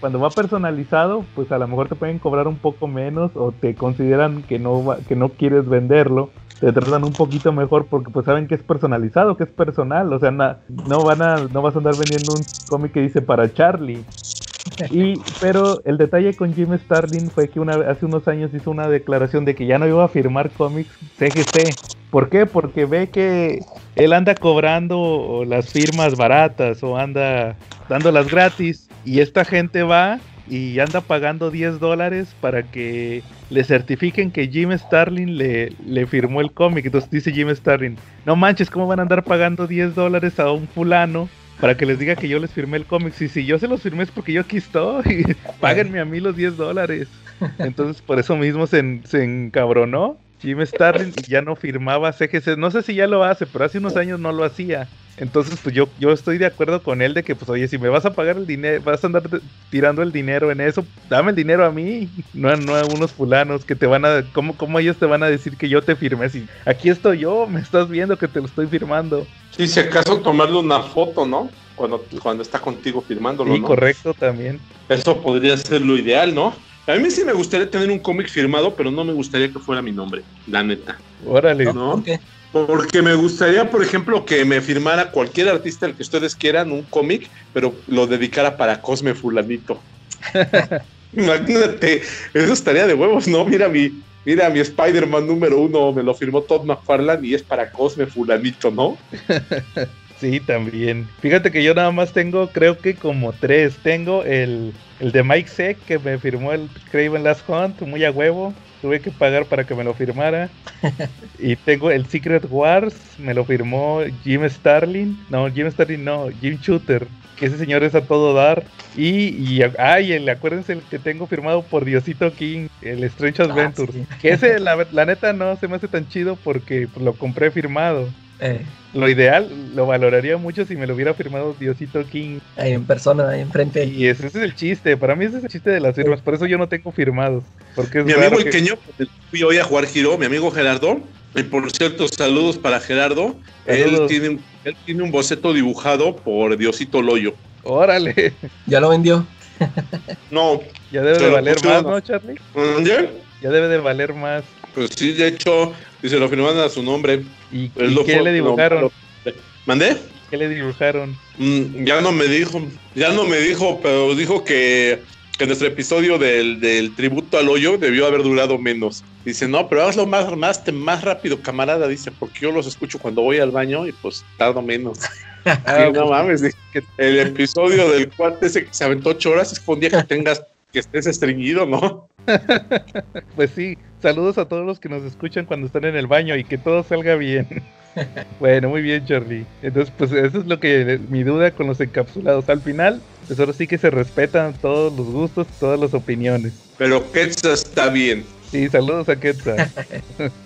cuando va personalizado, pues a lo mejor te pueden cobrar un poco menos o te consideran que no, que no quieres venderlo. Te tratan un poquito mejor porque pues saben que es personalizado, que es personal. O sea, no, van a, no vas a andar vendiendo un cómic que dice para Charlie. Y, pero el detalle con Jim Starlin fue que una, hace unos años hizo una declaración de que ya no iba a firmar cómics CGC. ¿Por qué? Porque ve que él anda cobrando las firmas baratas o anda dándolas gratis y esta gente va y anda pagando 10 dólares para que le certifiquen que Jim Starlin le, le firmó el cómic. Entonces dice Jim Starlin, no manches, ¿cómo van a andar pagando 10 dólares a un fulano para que les diga que yo les firmé el cómic. Si, si yo se los firmé es porque yo aquí estoy. Páguenme a mí los 10 dólares. Entonces, por eso mismo se, se encabronó Jim Starlin y ya no firmaba CGC. No sé si ya lo hace, pero hace unos años no lo hacía. Entonces, pues yo, yo estoy de acuerdo con él de que, pues, oye, si me vas a pagar el dinero, vas a andar tirando el dinero en eso, dame el dinero a mí, no, no a unos fulanos que te van a, ¿cómo, ¿cómo ellos te van a decir que yo te firmé? Si aquí estoy yo, me estás viendo que te lo estoy firmando. Sí, si acaso tomarle una foto, ¿no? Cuando, cuando está contigo firmándolo, sí, correcto, también. Eso podría ser lo ideal, ¿no? A mí sí me gustaría tener un cómic firmado, pero no me gustaría que fuera mi nombre, la neta. Órale. ¿No? ¿Por qué? Porque me gustaría, por ejemplo, que me firmara cualquier artista el que ustedes quieran un cómic, pero lo dedicara para Cosme Fulanito. Imagínate, eso estaría de huevos, ¿no? Mira mi, mira mi Spider-Man número uno, me lo firmó Todd McFarlane y es para Cosme Fulanito, ¿no? sí, también. Fíjate que yo nada más tengo, creo que como tres. Tengo el, el de Mike Seck, que me firmó el Craven Last Hunt, muy a huevo tuve que pagar para que me lo firmara. y tengo el Secret Wars, me lo firmó Jim Starlin. No, Jim Starlin no, Jim Shooter. Que ese señor es a todo dar. Y, y ay, el, acuérdense el que tengo firmado por Diosito King, el Strange ah, Adventures. Que ese, la, la, neta, no se me hace tan chido porque lo compré firmado. Eh. Lo ideal, lo valoraría mucho si me lo hubiera firmado Diosito King. Ahí en persona, ahí enfrente. Y ese, es el chiste, para mí ese es el chiste de las firmas, por eso yo no tengo firmados. Porque mi amigo el Queño, fui hoy a jugar Giro, mi amigo Gerardo, y por cierto, saludos para Gerardo. Él tiene, él tiene un boceto dibujado por Diosito Loyo. Órale. ¿Ya lo vendió? no. Ya debe de valer más, ¿no, Charlie? Ya debe de valer más. Pues sí, de hecho, y se lo firmaron a su nombre. ¿Y, qué le dibujaron? ¿Mandé? ¿Qué le dibujaron? Mm, ya no me dijo, ya no me dijo, pero dijo que, que nuestro episodio del, del, tributo al hoyo debió haber durado menos. Dice, no, pero hazlo más, más, más rápido, camarada, dice, porque yo los escucho cuando voy al baño y pues tardo menos. Ah, no mames, el episodio del cuate ese que se aventó ocho horas es un día que tengas, que estés estreñido, ¿no? pues sí, saludos a todos los que nos escuchan cuando están en el baño y que todo salga bien. bueno, muy bien, Charlie. Entonces, pues eso es lo que mi duda con los encapsulados. Al final, pues ahora sí que se respetan todos los gustos, todas las opiniones. Pero Quetzal está bien. Sí, saludos a Quetzal.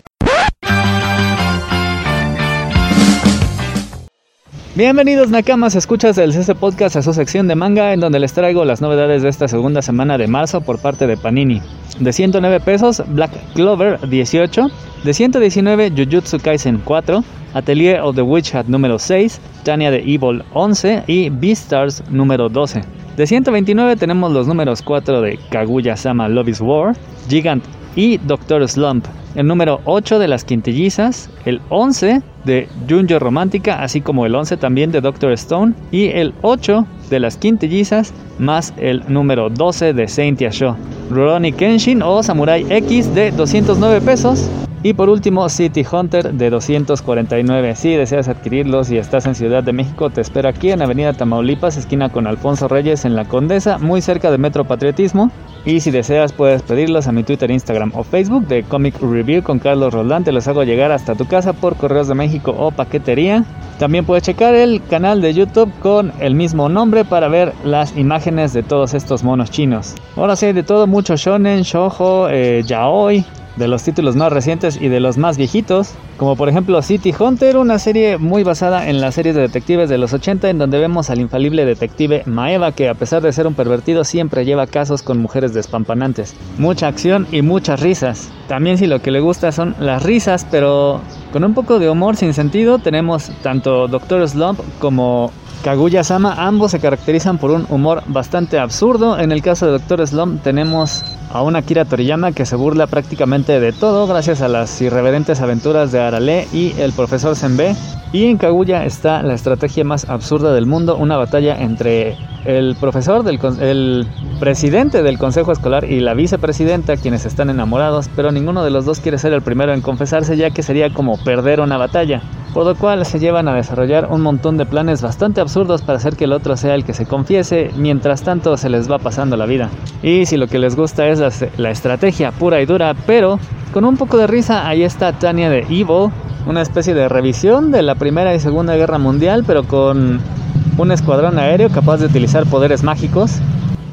Bienvenidos Nakamas, escuchas el CC Podcast a su sección de manga en donde les traigo las novedades de esta segunda semana de marzo por parte de Panini. De 109 pesos, Black Clover 18, de 119 Jujutsu Kaisen 4, Atelier of the Witch Hat número 6, Tanya de Evil 11 y Beastars número 12. De 129 tenemos los números 4 de Kaguya Sama Love is War, Gigant y Doctor Slump. El número 8 de las quintillizas, el 11 de Junjo Romántica, así como el 11 también de Doctor Stone y el 8 de las quintillizas, más el número 12 de Saint Show. Rurouni Kenshin o Samurai X de 209 pesos. Y por último, City Hunter de 249. Si deseas adquirirlos y estás en Ciudad de México, te espero aquí en Avenida Tamaulipas, esquina con Alfonso Reyes en La Condesa, muy cerca de Metro Patriotismo. Y si deseas, puedes pedirlos a mi Twitter, Instagram o Facebook de Comic Review con Carlos Roldán. Te los hago llegar hasta tu casa por Correos de México o paquetería. También puedes checar el canal de YouTube con el mismo nombre para ver las imágenes de todos estos monos chinos. Ahora sí, de todo, mucho shonen, shoujo, eh, yaoi, de los títulos más recientes y de los más viejitos, como por ejemplo City Hunter, una serie muy basada en las series de detectives de los 80 en donde vemos al infalible detective Maeva que a pesar de ser un pervertido siempre lleva casos con mujeres despampanantes. Mucha acción y muchas risas. También si lo que le gusta son las risas, pero con un poco de humor sin sentido, tenemos tanto Doctor Slump como Kaguya-sama, ambos se caracterizan por un humor bastante absurdo. En el caso de Doctor Slump tenemos a una Kira Toriyama que se burla prácticamente de todo gracias a las irreverentes aventuras de Arale y el profesor Senbei. Y en Kaguya está la estrategia más absurda del mundo, una batalla entre el profesor, del, el presidente del consejo escolar y la vicepresidenta, quienes están enamorados, pero ninguno de los dos quiere ser el primero en confesarse ya que sería como perder una batalla. Por lo cual se llevan a desarrollar un montón de planes bastante absurdos para hacer que el otro sea el que se confiese, mientras tanto se les va pasando la vida. Y si lo que les gusta es la, estrategia pura y dura, pero con un poco de risa, ahí está Tania de Evil, una especie de revisión de la Primera y Segunda Guerra Mundial, pero con un escuadrón aéreo capaz de utilizar poderes mágicos,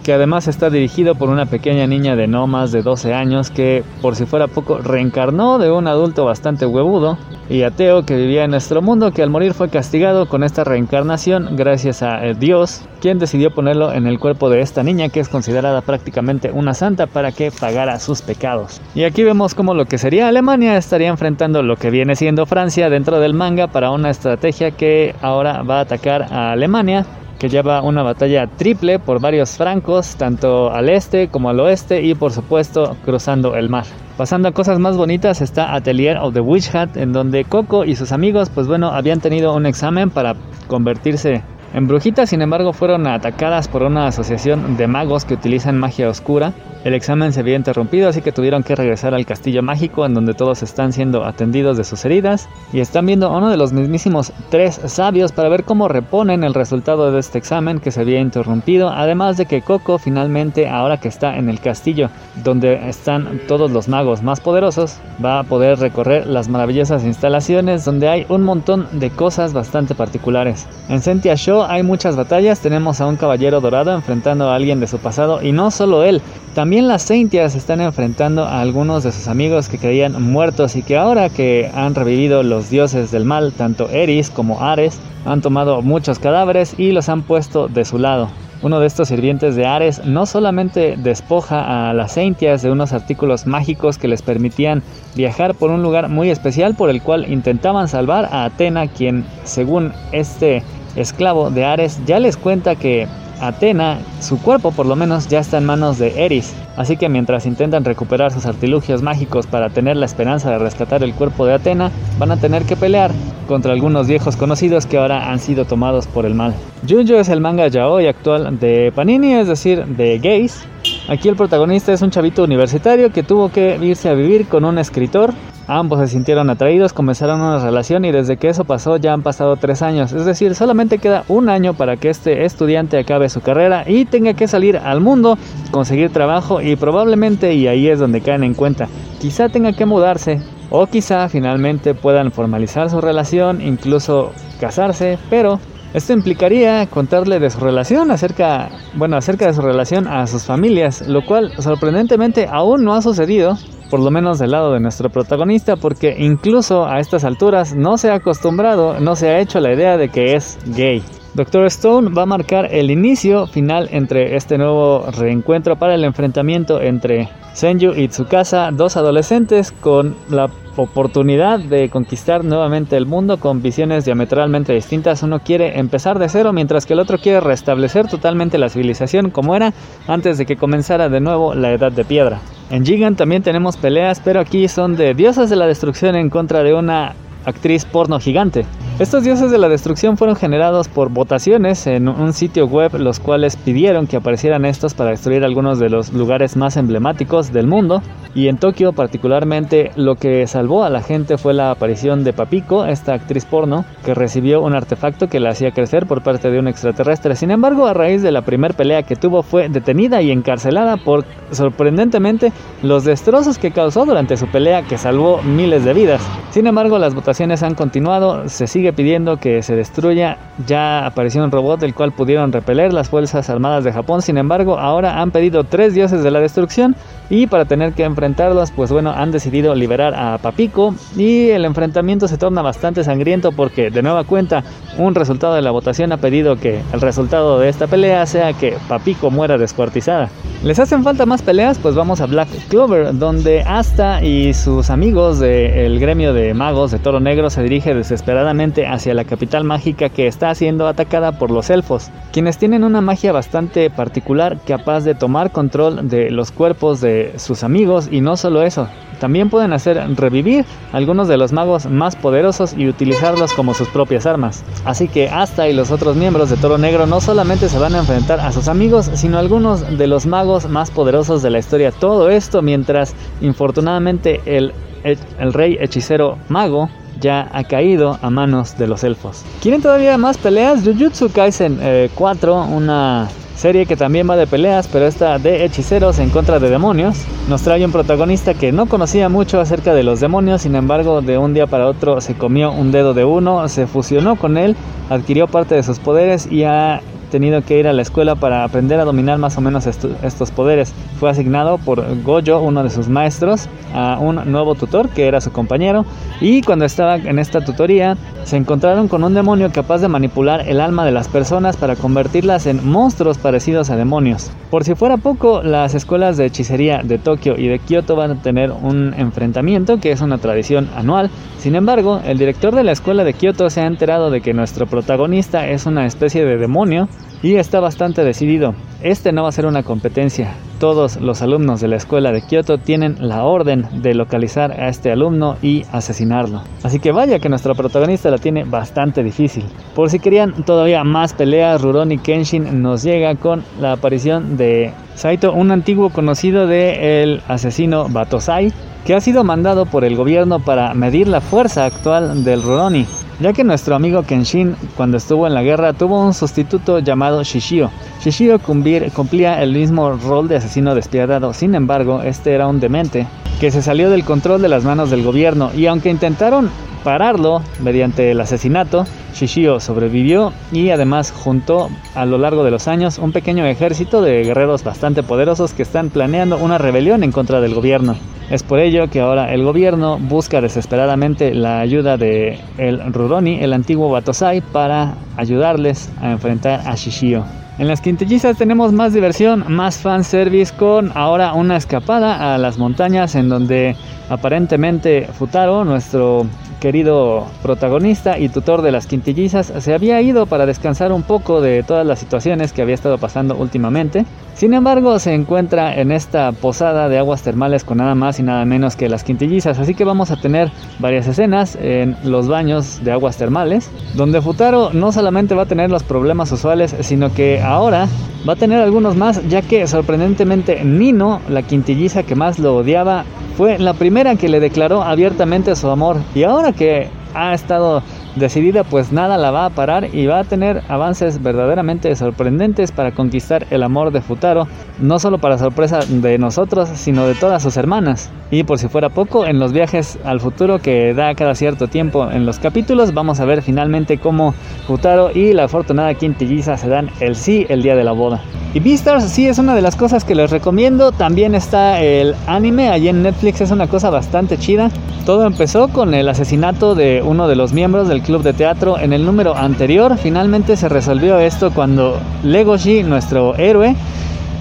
que además está dirigido por una pequeña niña de no más de 12 años que, por si fuera poco, reencarnó de un adulto bastante huevudo y ateo que vivía en nuestro mundo, que al morir fue castigado con esta reencarnación gracias a eh, Dios, quien decidió ponerlo en el cuerpo de esta niña que es considerada prácticamente una santa para que pagara sus pecados. Y aquí vemos cómo lo que sería Alemania estaría enfrentando lo que viene siendo Francia dentro del manga para una estrategia que ahora va a atacar a Alemania que lleva una batalla triple por varios francos, tanto al este como al oeste y por supuesto cruzando el mar. Pasando a cosas más bonitas está Atelier of the Witch Hat, en donde Coco y sus amigos, pues bueno, habían tenido un examen para convertirse en brujitas, sin embargo, fueron atacadas por una asociación de magos que utilizan magia oscura el examen se había interrumpido, así que tuvieron que regresar al castillo mágico en donde todos están siendo atendidos de sus heridas y están viendo a uno de los mismísimos tres sabios para ver cómo reponen el resultado de este examen que se había interrumpido, además de que Coco finalmente, ahora que está en el castillo donde están todos los magos más poderosos, va a poder recorrer las maravillosas instalaciones donde hay un montón de cosas bastante particulares. En Sentia Show hay muchas batallas, tenemos a un caballero dorado enfrentando a alguien de su pasado y no solo él, también las Saintias están enfrentando a algunos de sus amigos que creían muertos y que ahora que han revivido los dioses del mal, tanto Eris como Ares, han tomado muchos cadáveres y los han puesto de su lado. Uno de estos sirvientes de Ares no solamente despoja a las Saintias de unos artículos mágicos que les permitían viajar por un lugar muy especial por el cual intentaban salvar a Atena, quien según este esclavo de Ares ya les cuenta que Atena, su cuerpo por lo menos ya está en manos de Eris, así que mientras intentan recuperar sus artilugios mágicos para tener la esperanza de rescatar el cuerpo de Atena, van a tener que pelear contra algunos viejos conocidos que ahora han sido tomados por el mal. Junjo es el manga yaoi actual de Panini, es decir, de gays. Aquí el protagonista es un chavito universitario que tuvo que irse a vivir con un escritor Ambos se sintieron atraídos, comenzaron una relación y desde que eso pasó ya han pasado tres años. Es decir, solamente queda un año para que este estudiante acabe su carrera y tenga que salir al mundo, conseguir trabajo y probablemente, y ahí es donde caen en cuenta, quizá tenga que mudarse o quizá finalmente puedan formalizar su relación, incluso casarse, pero esto implicaría contarle de su relación acerca, bueno, acerca de su relación a sus familias, lo cual sorprendentemente aún no ha sucedido por lo menos del lado de nuestro protagonista, porque incluso a estas alturas no se ha acostumbrado, no se ha hecho la idea de que es gay. Doctor Stone va a marcar el inicio final entre este nuevo reencuentro para el enfrentamiento entre Senju y Tsukasa, dos adolescentes con la oportunidad de conquistar nuevamente el mundo con visiones diametralmente distintas. Uno quiere empezar de cero mientras que el otro quiere restablecer totalmente la civilización como era antes de que comenzara de nuevo la edad de piedra. En Gigant también tenemos peleas, pero aquí son de diosas de la destrucción en contra de una actriz porno gigante. Estos dioses de la destrucción fueron generados por votaciones en un sitio web, los cuales pidieron que aparecieran estos para destruir algunos de los lugares más emblemáticos del mundo. Y en Tokio particularmente lo que salvó a la gente fue la aparición de Papiko, esta actriz porno, que recibió un artefacto que la hacía crecer por parte de un extraterrestre. Sin embargo, a raíz de la primera pelea que tuvo fue detenida y encarcelada por, sorprendentemente, los destrozos que causó durante su pelea que salvó miles de vidas. Sin embargo, las votaciones han continuado, se sigue pidiendo que se destruya. Ya apareció un robot del cual pudieron repeler las Fuerzas Armadas de Japón. Sin embargo, ahora han pedido tres dioses de la destrucción y para tener que enfrentarlos, pues bueno, han decidido liberar a Papico y el enfrentamiento se torna bastante sangriento porque de nueva cuenta un resultado de la votación ha pedido que el resultado de esta pelea sea que Papico muera descuartizada. ¿Les hacen falta más peleas? Pues vamos a Black Clover, donde Asta y sus amigos del gremio de magos de Toro Negro se dirigen desesperadamente hacia la capital mágica que está siendo atacada por los elfos, quienes tienen una magia bastante particular capaz de tomar control de los cuerpos de sus amigos y no solo eso, también pueden hacer revivir algunos de los magos más poderosos y utilizarlos como sus propias armas. Así que Asta y los otros miembros de Toro Negro no solamente se van a enfrentar a sus amigos, sino a algunos de los magos más poderosos de la historia. Todo esto mientras, infortunadamente, el, el, rey hechicero mago ya ha caído a manos de los elfos. ¿Quieren todavía más peleas? Jujutsu Kaisen 4, eh, una serie que también va de peleas, pero esta de hechiceros en contra de demonios. Nos trae un protagonista que no conocía mucho acerca de los demonios, sin embargo, de un día para otro se comió un dedo de uno, se fusionó con él, adquirió parte de sus poderes y ha tenido que ir a la escuela para aprender a dominar más o menos estos poderes. Fue asignado por Gojo, uno de sus maestros, a un nuevo tutor que era su compañero y cuando estaba en esta tutoría se encontraron con un demonio capaz de manipular el alma de las personas para convertirlas en monstruos parecidos a demonios. Por si fuera poco, las escuelas de hechicería de Tokio y de Kioto van a tener un enfrentamiento que es una tradición anual. Sin embargo, el director de la escuela de Kioto se ha enterado de que nuestro protagonista es una especie de demonio y está bastante decidido. Este no va a ser una competencia. Todos los alumnos de la escuela de Kyoto tienen la orden de localizar a este alumno y asesinarlo. Así que vaya que nuestro protagonista la tiene bastante difícil. Por si querían todavía más peleas, Rurouni Kenshin nos llega con la aparición de Saito, un antiguo conocido del asesino Batosai, que ha sido mandado por el gobierno para medir la fuerza actual del Rurouni ya que nuestro amigo Kenshin cuando estuvo en la guerra tuvo un sustituto llamado Shishio. Shishio cumplía el mismo rol de asesino despiadado, sin embargo este era un demente que se salió del control de las manos del gobierno y aunque intentaron pararlo mediante el asesinato, Shishio sobrevivió y además juntó a lo largo de los años un pequeño ejército de guerreros bastante poderosos que están planeando una rebelión en contra del gobierno. Es por ello que ahora el gobierno busca desesperadamente la ayuda de el Ruroni, el antiguo Batosai, para ayudarles a enfrentar a Shishio. En las quintillizas tenemos más diversión, más fanservice con ahora una escapada a las montañas en donde aparentemente Futaro, nuestro querido protagonista y tutor de las quintillizas, se había ido para descansar un poco de todas las situaciones que había estado pasando últimamente. Sin embargo, se encuentra en esta posada de aguas termales con nada más y nada menos que las quintillizas, así que vamos a tener varias escenas en los baños de aguas termales, donde Futaro no solamente va a tener los problemas usuales, sino que ahora va a tener algunos más, ya que sorprendentemente Nino, la quintilliza que más lo odiaba, fue la primera que le declaró abiertamente su amor. Y ahora que ha estado decidida pues nada la va a parar y va a tener avances verdaderamente sorprendentes para conquistar el amor de Futaro, no solo para sorpresa de nosotros, sino de todas sus hermanas. Y por si fuera poco, en los viajes al futuro que da cada cierto tiempo en los capítulos, vamos a ver finalmente cómo Futaro y la afortunada quintilliza se dan el sí el día de la boda. Y Beastars sí es una de las cosas que les recomiendo. También está el anime allí en Netflix, es una cosa bastante chida. Todo empezó con el asesinato de uno de los miembros del club de teatro en el número anterior. Finalmente se resolvió esto cuando Legoshi, nuestro héroe,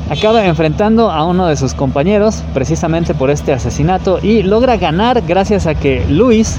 acaba enfrentando a uno de sus compañeros precisamente por este asesinato y logra ganar gracias a que Luis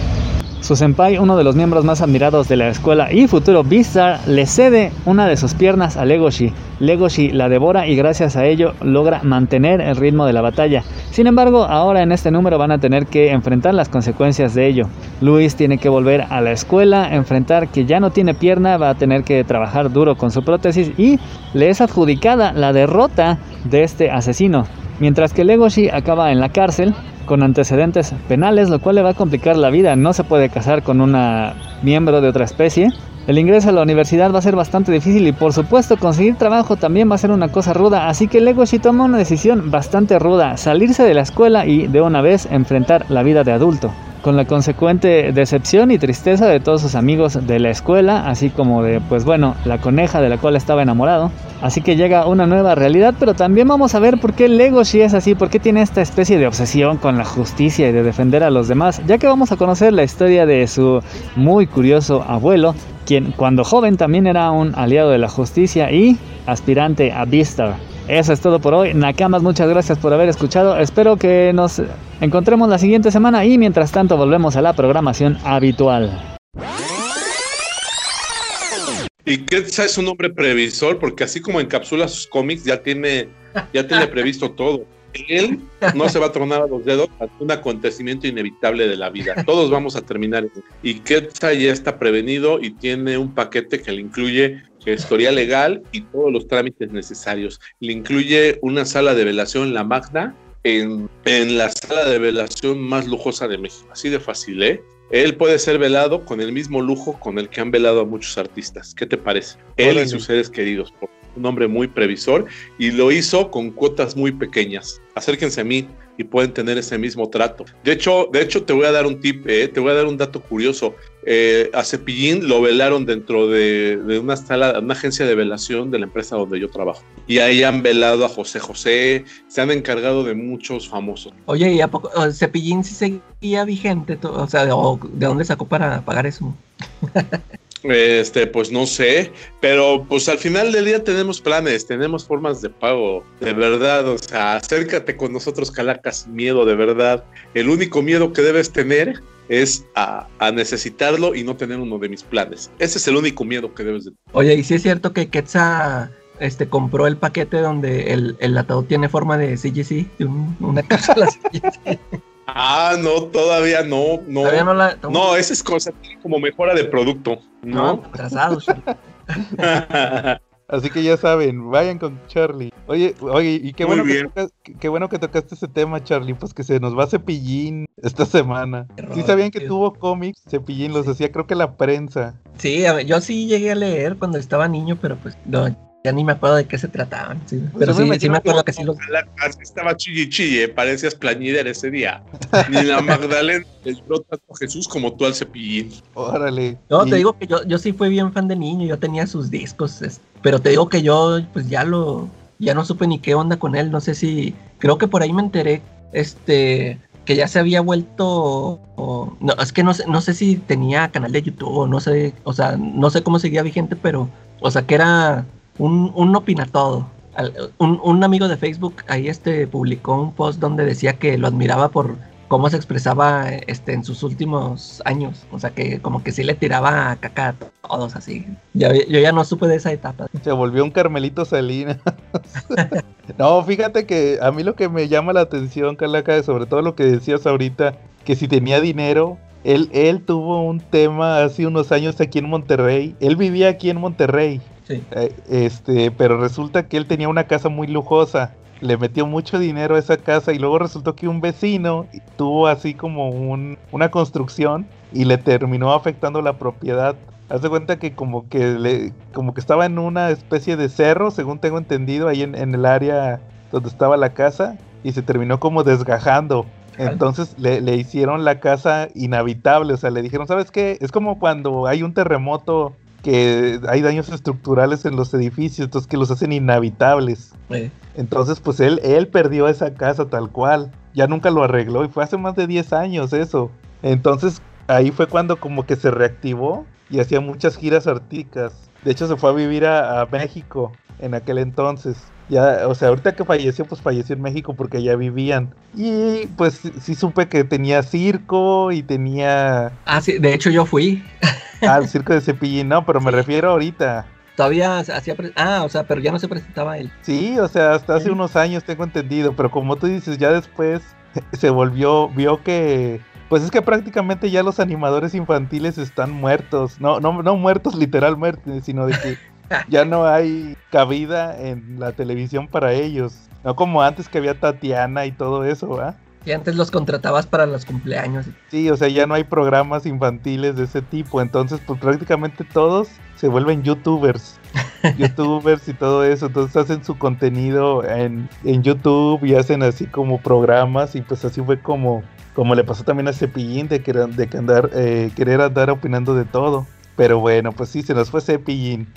su senpai, uno de los miembros más admirados de la escuela y futuro Beastar, le cede una de sus piernas a Legoshi. Legoshi la devora y gracias a ello logra mantener el ritmo de la batalla. Sin embargo, ahora en este número van a tener que enfrentar las consecuencias de ello. Luis tiene que volver a la escuela, enfrentar que ya no tiene pierna, va a tener que trabajar duro con su prótesis y le es adjudicada la derrota de este asesino. Mientras que Legoshi acaba en la cárcel, con antecedentes penales, lo cual le va a complicar la vida. No se puede casar con una miembro de otra especie. El ingreso a la universidad va a ser bastante difícil y por supuesto conseguir trabajo también va a ser una cosa ruda, así que Legoshi toma una decisión bastante ruda, salirse de la escuela y de una vez enfrentar la vida de adulto. Con la consecuente decepción y tristeza de todos sus amigos de la escuela, así como de, pues bueno, la coneja de la cual estaba enamorado. Así que llega una nueva realidad, pero también vamos a ver por qué Legoshi es así, por qué tiene esta especie de obsesión con la justicia y de defender a los demás, ya que vamos a conocer la historia de su muy curioso abuelo, quien cuando joven también era un aliado de la justicia y aspirante a Beastar. Eso es todo por hoy. Nakamas, muchas gracias por haber escuchado. Espero que nos encontremos la siguiente semana y mientras tanto volvemos a la programación habitual. Y Quetzal es un hombre previsor porque así como encapsula sus cómics ya tiene, ya tiene previsto todo. Él no se va a tronar a los dedos ante un acontecimiento inevitable de la vida. Todos vamos a terminar. Y Quetzal ya está prevenido y tiene un paquete que le incluye historia legal y todos los trámites necesarios. Le incluye una sala de velación, la Magna, en, en la sala de velación más lujosa de México. Así de fácil, ¿eh? Él puede ser velado con el mismo lujo con el que han velado a muchos artistas. ¿Qué te parece? Él y sus seres queridos. Un hombre muy previsor y lo hizo con cuotas muy pequeñas. Acérquense a mí y pueden tener ese mismo trato. De hecho, de hecho te voy a dar un tip, eh, te voy a dar un dato curioso. Eh, a Cepillín lo velaron dentro de, una sala, una agencia de velación de la empresa donde yo trabajo. Y ahí han velado a José José, se han encargado de muchos famosos. Oye, ¿y a poco Cepillín sí seguía vigente? O sea, ¿de, ¿de dónde sacó para pagar eso? Este, pues no sé, pero pues al final del día tenemos planes, tenemos formas de pago, de verdad, o sea, acércate con nosotros, Calacas, miedo, de verdad. El único miedo que debes tener es a, necesitarlo y no tener uno de mis planes. Ese es el único miedo que debes de tener. Oye, ¿y si es cierto que Quetzal este, compró el paquete donde el, el ataúd tiene forma de CGC, una cápsula CGC? Ah, no, todavía no, no. Todavía no, la, no, esa es cosa como mejora de producto, ¿no? no Así que ya saben, vayan con Charlie. Oye, oye, y qué bueno, que qué bueno que tocaste ese tema, Charlie, pues que se nos va Cepillín esta semana. sí sabían que tuvo cómics, Cepillín los hacía creo que la prensa. Sí, yo sí llegué a leer cuando estaba niño, pero pues no, ya ni me acuerdo de qué se trataban. Sí. Pues pero sí, sí me acuerdo que sí los. Estaba chille chille, parecías plañider ese día. Ni la Magdalena el a Jesús como tú al cepillín. Órale. No, te digo que yo, yo sí fui bien fan de niño, yo tenía sus discos, pero te digo que yo, pues ya lo. Ya no supe ni qué onda con él, no sé si. Creo que por ahí me enteré, este. Que ya se había vuelto. no, es que no sé, no sé si tenía canal de YouTube o no sé. O sea, no sé cómo seguía vigente, pero. O sea, que era un, un opina todo. Un, un, amigo de Facebook ahí este publicó un post donde decía que lo admiraba por cómo se expresaba este en sus últimos años. O sea que como que sí le tiraba caca a todos así. yo ya no supe de esa etapa. Se volvió un Carmelito Salinas. no, fíjate que a mí lo que me llama la atención, Calaca, sobre todo lo que decías ahorita, que si tenía dinero, él, él tuvo un tema hace unos años aquí en Monterrey. Él vivía aquí en Monterrey. Eh, este, pero resulta que él tenía una casa muy lujosa. Le metió mucho dinero a esa casa y luego resultó que un vecino tuvo así como un, una construcción y le terminó afectando la propiedad. Hace cuenta que como que le, como que estaba en una especie de cerro, según tengo entendido, ahí en, el área donde estaba la casa, y se terminó como desgajando. Entonces le, le, hicieron la casa inhabitable, o sea, le dijeron, ¿sabes qué? Es como cuando hay un terremoto que hay daños estructurales en los edificios, entonces que los hacen inhabitables. Entonces, pues él, él perdió esa casa tal cual, ya nunca lo arregló y fue hace más de 10 años eso. Entonces, ahí fue cuando como que se reactivó y hacía muchas giras artísticas. De hecho, se fue a vivir a, a México en aquel entonces. Ya, o sea, ahorita que falleció, pues falleció en México porque ya vivían. Y pues sí supe que tenía circo y tenía. Ah, sí, de hecho yo fui. Ah, el circo de Cepillín, no, pero me refiero ahorita. Todavía hacía. Ah, o sea, pero ya no se presentaba él. Sí, o sea, hasta hace unos años tengo entendido, pero como tú dices, ya después se volvió, vio que. Pues es que prácticamente ya los animadores infantiles están muertos. No, no, no muertos literalmente, sino de que ya no hay cabida en la televisión para ellos. No como antes que había Tatiana y todo eso, ¿va? Y antes los contratabas para los cumpleaños. Sí, o sea, ya no hay programas infantiles de ese tipo. Entonces, pues prácticamente todos se vuelven youtubers. youtubers y todo eso, entonces hacen su contenido en, en YouTube y hacen así como programas y pues así fue como como le pasó también a Cepillín de, de que andar, eh, querer andar opinando de todo. Pero bueno, pues sí, se nos fue Cepillín.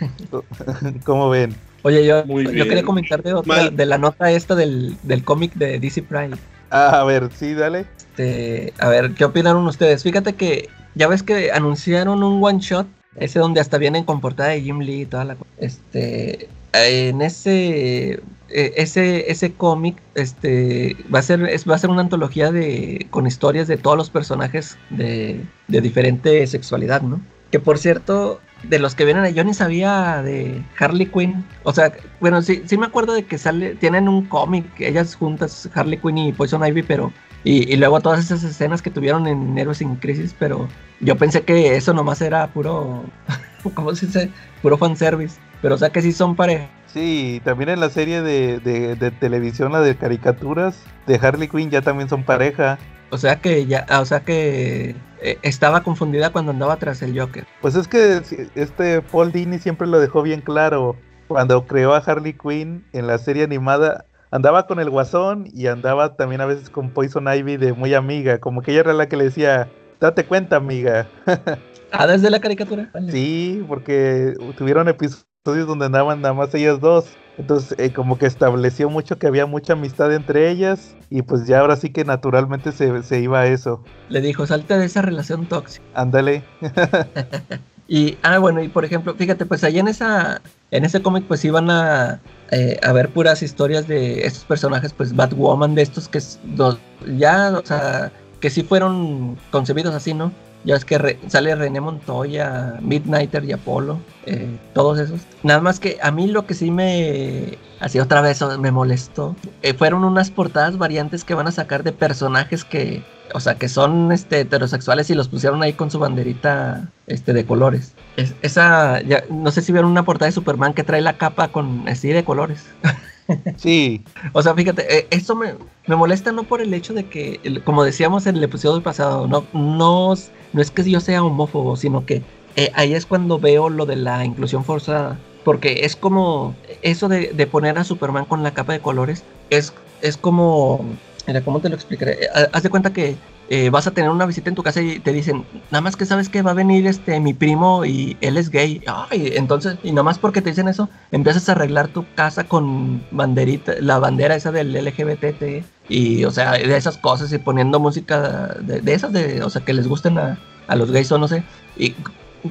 ¿Cómo ven? Oye, yo, Muy yo bien. quería comentar de, otra- Mal. de la nota esta del, del cómic de DC Prime. Ah, a ver, sí, dale. Este, a ver, ¿qué opinaron ustedes? Fíjate que ya ves que anunciaron un one shot, ese donde hasta vienen con portada de Jim Lee y toda la cosa. Este, en ese eh, ese ese cómic este va a ser es, va a ser una antología de con historias de todos los personajes de, de diferente sexualidad, ¿no? Que por cierto, de los que vienen yo ni sabía de Harley Quinn. O sea, bueno, sí, sí me acuerdo de que sale, tienen un cómic, ellas juntas, Harley Quinn y Poison Ivy, pero y, y luego todas esas escenas que tuvieron en Héroes sin Crisis, pero yo pensé que eso nomás era puro, ¿cómo se dice? Puro fanservice. Pero o sea que sí son pareja. Sí, también en la serie de, de, de televisión, la de caricaturas de Harley Quinn, ya también son pareja. O sea que ya, o sea que eh, estaba confundida cuando andaba tras el Joker. Pues es que este Paul Dini siempre lo dejó bien claro. Cuando creó a Harley Quinn en la serie animada, andaba con el Guasón y andaba también a veces con Poison Ivy de muy amiga. Como que ella era la que le decía, date cuenta, amiga. Ah, desde la caricatura. Sí, porque tuvieron episodios donde andaban nada más ellas dos. Entonces, eh, como que estableció mucho que había mucha amistad entre ellas. Y pues ya ahora sí que naturalmente se, se iba a eso. Le dijo, salte de esa relación tóxica. Ándale. Y, ah, bueno, y por ejemplo, fíjate, pues ahí en esa, en ese cómic pues iban a, eh, a ver puras historias de estos personajes, pues Batwoman, de estos que los- ya, o sea, que sí fueron concebidos así, ¿no? Ya es que sale René Montoya, Midnighter y Apolo, eh, todos esos. Nada más que a mí lo que sí me, así otra vez me molestó, eh, fueron unas portadas variantes que van a sacar de personajes que, o sea, que son este, heterosexuales y los pusieron ahí con su banderita este, de colores. Es- esa, no sé si vieron una portada de Superman que trae la capa con así de colores. Sí, O sea, fíjate, eh, esto me, me molesta no por el hecho de que, como decíamos en el episodio pasado, no, no, no es que yo sea homófobo, sino que eh, ahí es cuando veo lo de la inclusión forzada. Porque es como eso de, de poner a Superman con la capa de colores, es, es como, mira, ¿cómo te lo explicaré? Eh, ha- Haz de cuenta que eh, vas a tener una visita en tu casa y te dicen, nada más que sabes que va a venir este mi primo y él es gay. Ay, entonces, y nada más porque te dicen eso, empiezas a arreglar tu casa con banderita, la bandera esa del LGBT y, o sea, de esas cosas y poniendo música de, de esas, de, o sea, que les gusten a, a los gays o no sé. Y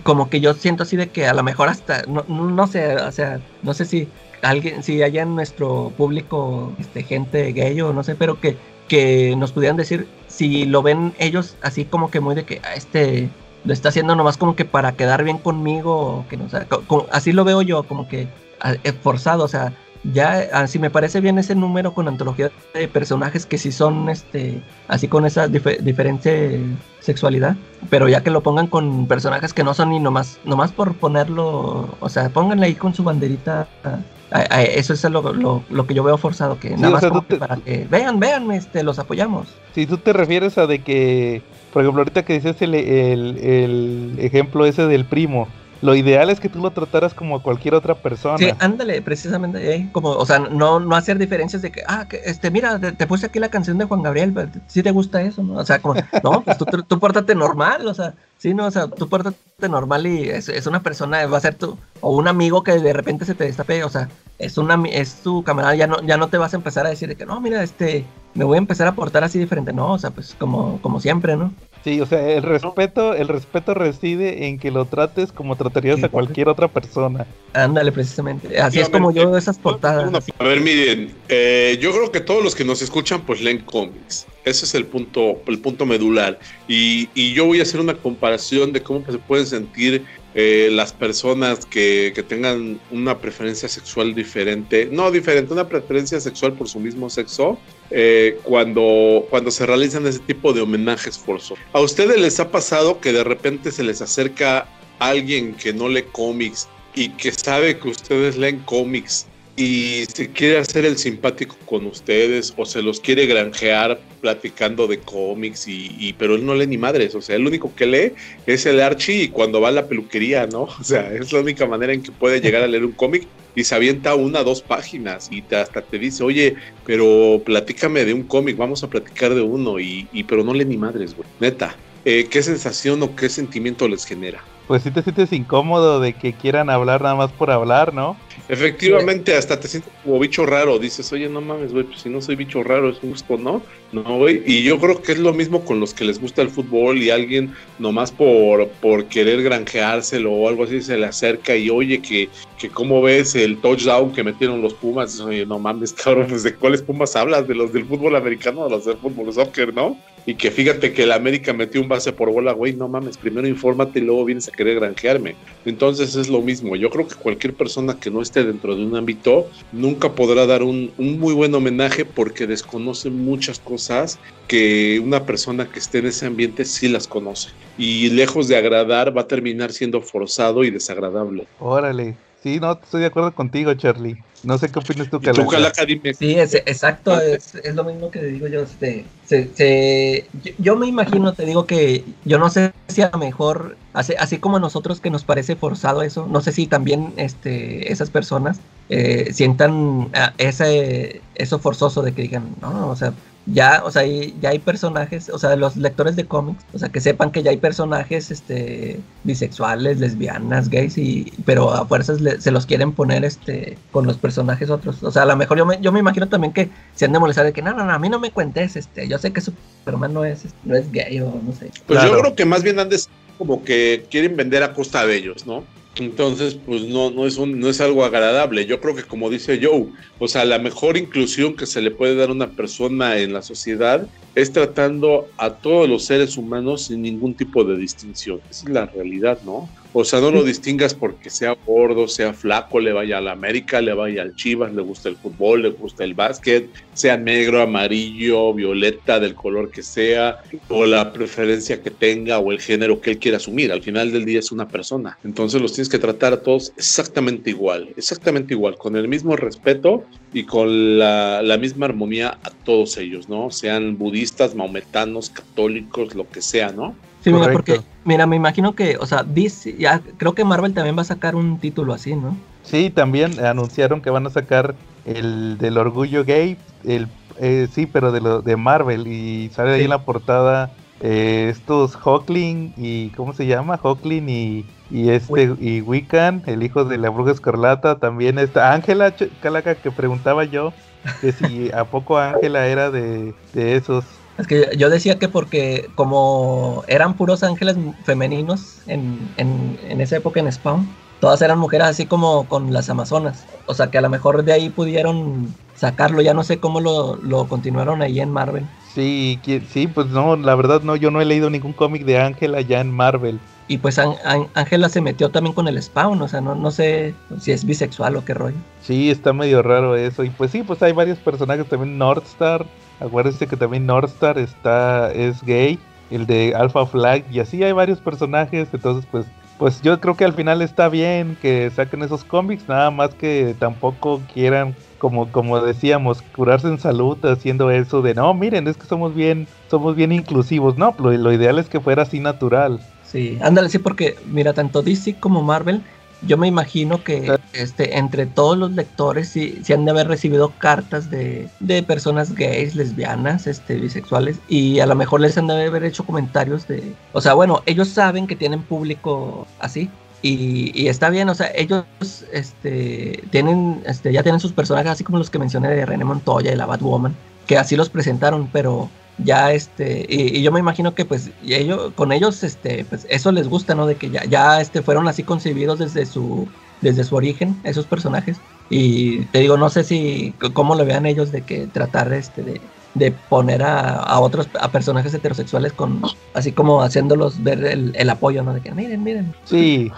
como que yo siento así de que a lo mejor hasta, no, no, sé, o sea, no sé si alguien, si haya en nuestro público este, gente gay o no sé, pero que, que nos pudieran decir si lo ven ellos así como que muy de que "Ah, este lo está haciendo nomás como que para quedar bien conmigo, o que no co- así lo veo yo, como que ah, eh, forzado, o sea, ya así me parece bien ese número con antología de personajes que sí son este así con esa dife- diferente sexualidad, pero ya que lo pongan con personajes que no son ni nomás nomás por ponerlo, o sea, pónganle ahí con su banderita ah, ah, ah, eso es lo, lo- lo que yo veo forzado, que nada más sea, te- para que vean, vean, este, los apoyamos. si tú te refieres a de que, por ejemplo, ahorita que dices el, el, el ejemplo ese del primo, lo ideal es que tú lo trataras como a cualquier otra persona. Sí, ándale, precisamente, eh, como, o sea, no, no hacer diferencias de que, ah, este, mira, te, te puse aquí la canción de Juan Gabriel, si te gusta eso, ¿no? O sea, como, no, pues tú, tú, tú pórtate normal, o sea, sí, no, o sea, tú pórtate normal y es, es una persona, va a ser tu, o un amigo que de repente se te destape, o sea, es una, es tu camarada, ya no, ya no te vas a empezar a decir de que, no, mira, este, me voy a empezar a portar así diferente, no, o sea, pues como, como siempre, ¿no? Sí, o sea, el respeto, el respeto reside en que lo trates como tratarías a cualquier otra persona. Ándale, precisamente, así es como yo veo esas portadas. A ver, miren, eh, yo creo que todos los que nos escuchan pues leen cómics. Ese es el punto, el punto medular. Y, y yo voy a hacer una comparación de cómo se pueden sentir eh, las personas que, que tengan una preferencia sexual diferente. No diferente, una preferencia sexual por su mismo sexo. eh, cuando, cuando se realizan ese tipo de homenajes forzosos. ¿A ustedes les ha pasado que de repente se les acerca alguien que no lee cómics y que sabe que ustedes leen cómics y se quiere hacer el simpático con ustedes o se los quiere granjear platicando de cómics y, pero él no lee ni madres, o sea, el único que lee es el Archie y cuando va a la peluquería, ¿no? O sea, es la única manera en que puede llegar a leer un cómic y se avienta una, dos páginas y hasta te dice, oye, pero platícame de un cómic, vamos a platicar de uno y, y pero no lee ni madres, güey, neta. Eh, ¿Qué sensación o qué sentimiento les genera? Pues si te sientes incómodo de que quieran hablar nada más por hablar, ¿no? Efectivamente, hasta te sientes como bicho raro. Dices, oye, no mames, güey, pues si no soy bicho raro, es justo, ¿no? No, güey. Y yo creo que es lo mismo con los que les gusta el fútbol y alguien nomás por, por querer granjeárselo o algo así se le acerca y oye, que, que cómo ves el touchdown que metieron los Pumas. Oye, no mames, cabrón, pues, ¿de cuáles Pumas hablas? ¿De los del fútbol americano o los del fútbol soccer, no? Y que fíjate que el América metió un base por bola, güey, no mames, primero infórmate y luego vienes a querer granjearme. Entonces es lo mismo. Yo creo que cualquier persona que no esté dentro de un ámbito nunca podrá dar un, un muy buen homenaje porque desconoce muchas cosas que una persona que esté en ese ambiente sí las conoce. Y lejos de agradar, va a terminar siendo forzado y desagradable. Órale. Sí, no, estoy de acuerdo contigo, Charlie. No sé qué opinas tú, Calaca. Tú, Calaca, dime. Sí, es, exacto, es, es, lo mismo que digo yo. Este, se, se, yo, yo, me imagino, te digo que yo no sé si a lo mejor, así, así como a nosotros que nos parece forzado eso, no sé si también este, esas personas eh, sientan ese, eso forzoso de que digan, no, o sea, ya, o sea, ya hay personajes, o sea, los lectores de cómics, o sea, que sepan que ya hay personajes, este, bisexuales, lesbianas, gays, y, pero a fuerzas se los quieren poner, este, con los personajes otros. O sea, a lo mejor yo me, yo me imagino también que se han de molestar de que, no, no, no, a mí no me cuentes, este, yo sé que Superman no es, no es gay o no sé. Pues yo creo que más bien andes como que quieren vender a costa de ellos, ¿no? Entonces, pues no, no, es un, no es algo agradable. Yo creo que como dice Joe, o sea, la mejor inclusión que se le puede dar a una persona en la sociedad es tratando a todos los seres humanos sin ningún tipo de distinción. Esa es la realidad, ¿no? O sea, no lo distingas porque sea gordo, sea flaco, le vaya a la América, le vaya al Chivas, le gusta el fútbol, le gusta el básquet, sea negro, amarillo, violeta, del color que sea, o la preferencia que tenga o el género que él quiera asumir. Al final del día es una persona. Entonces los tienes que tratar a todos exactamente igual, exactamente igual, con el mismo respeto y con la, la misma armonía a todos ellos, ¿no? Sean budistas, maometanos, católicos, lo que sea, ¿no? Sí, porque, mira, me imagino que, o sea, DC, ya creo que Marvel también va a sacar un título así, ¿no? Sí, también anunciaron que van a sacar el del orgullo gay, el eh, sí, pero de lo de Marvel y sale ahí en la portada eh, estos Hawkling y ¿cómo se llama? Hawkling y, y este y Wiccan, el hijo de la bruja escarlata, también está Ángela Calaca que preguntaba yo que si a poco Ángela era de, de esos es que yo decía que porque como eran puros ángeles femeninos en, en, en, esa época en Spawn, todas eran mujeres así como con las amazonas. O sea que a lo mejor de ahí pudieron sacarlo, ya no sé cómo lo, lo continuaron ahí en Marvel. Sí, sí, pues no, la verdad no, yo no he leído ningún cómic de Ángela ya en Marvel. Y pues Ángela se metió también con el Spawn, o sea, no, no sé si es bisexual o qué rollo. Sí, está medio raro eso. Y pues sí, pues hay varios personajes también, Northstar, Acuérdense que también Northstar está, es gay, el de Alpha Flag, y así hay varios personajes, entonces pues, pues yo creo que al final está bien que saquen esos cómics, nada más que tampoco quieran, como, como decíamos, curarse en salud haciendo eso de no, miren, es que somos bien, somos bien inclusivos, no, lo, lo ideal es que fuera así natural. Sí, ándale, sí, porque mira, tanto DC como Marvel yo me imagino que este, entre todos los lectores sí, han de haber recibido cartas de, de, personas gays, lesbianas, este, bisexuales, y a lo mejor les han de haber hecho comentarios de, o sea, bueno, ellos saben que tienen público así. Y, y está bien, o sea, ellos este, tienen, este, ya tienen sus personajes, así como los que mencioné de René Montoya y la Batwoman, que así los presentaron, pero ya este y, yo me imagino que pues ellos con ellos este pues eso les gusta no de que ya ya este fueron así concebidos desde su desde su origen esos personajes. Y te digo no sé si cómo lo vean ellos de que tratar este de, de poner a, a, otros a personajes heterosexuales con así como haciéndolos ver el, el apoyo no de que miren miren sí.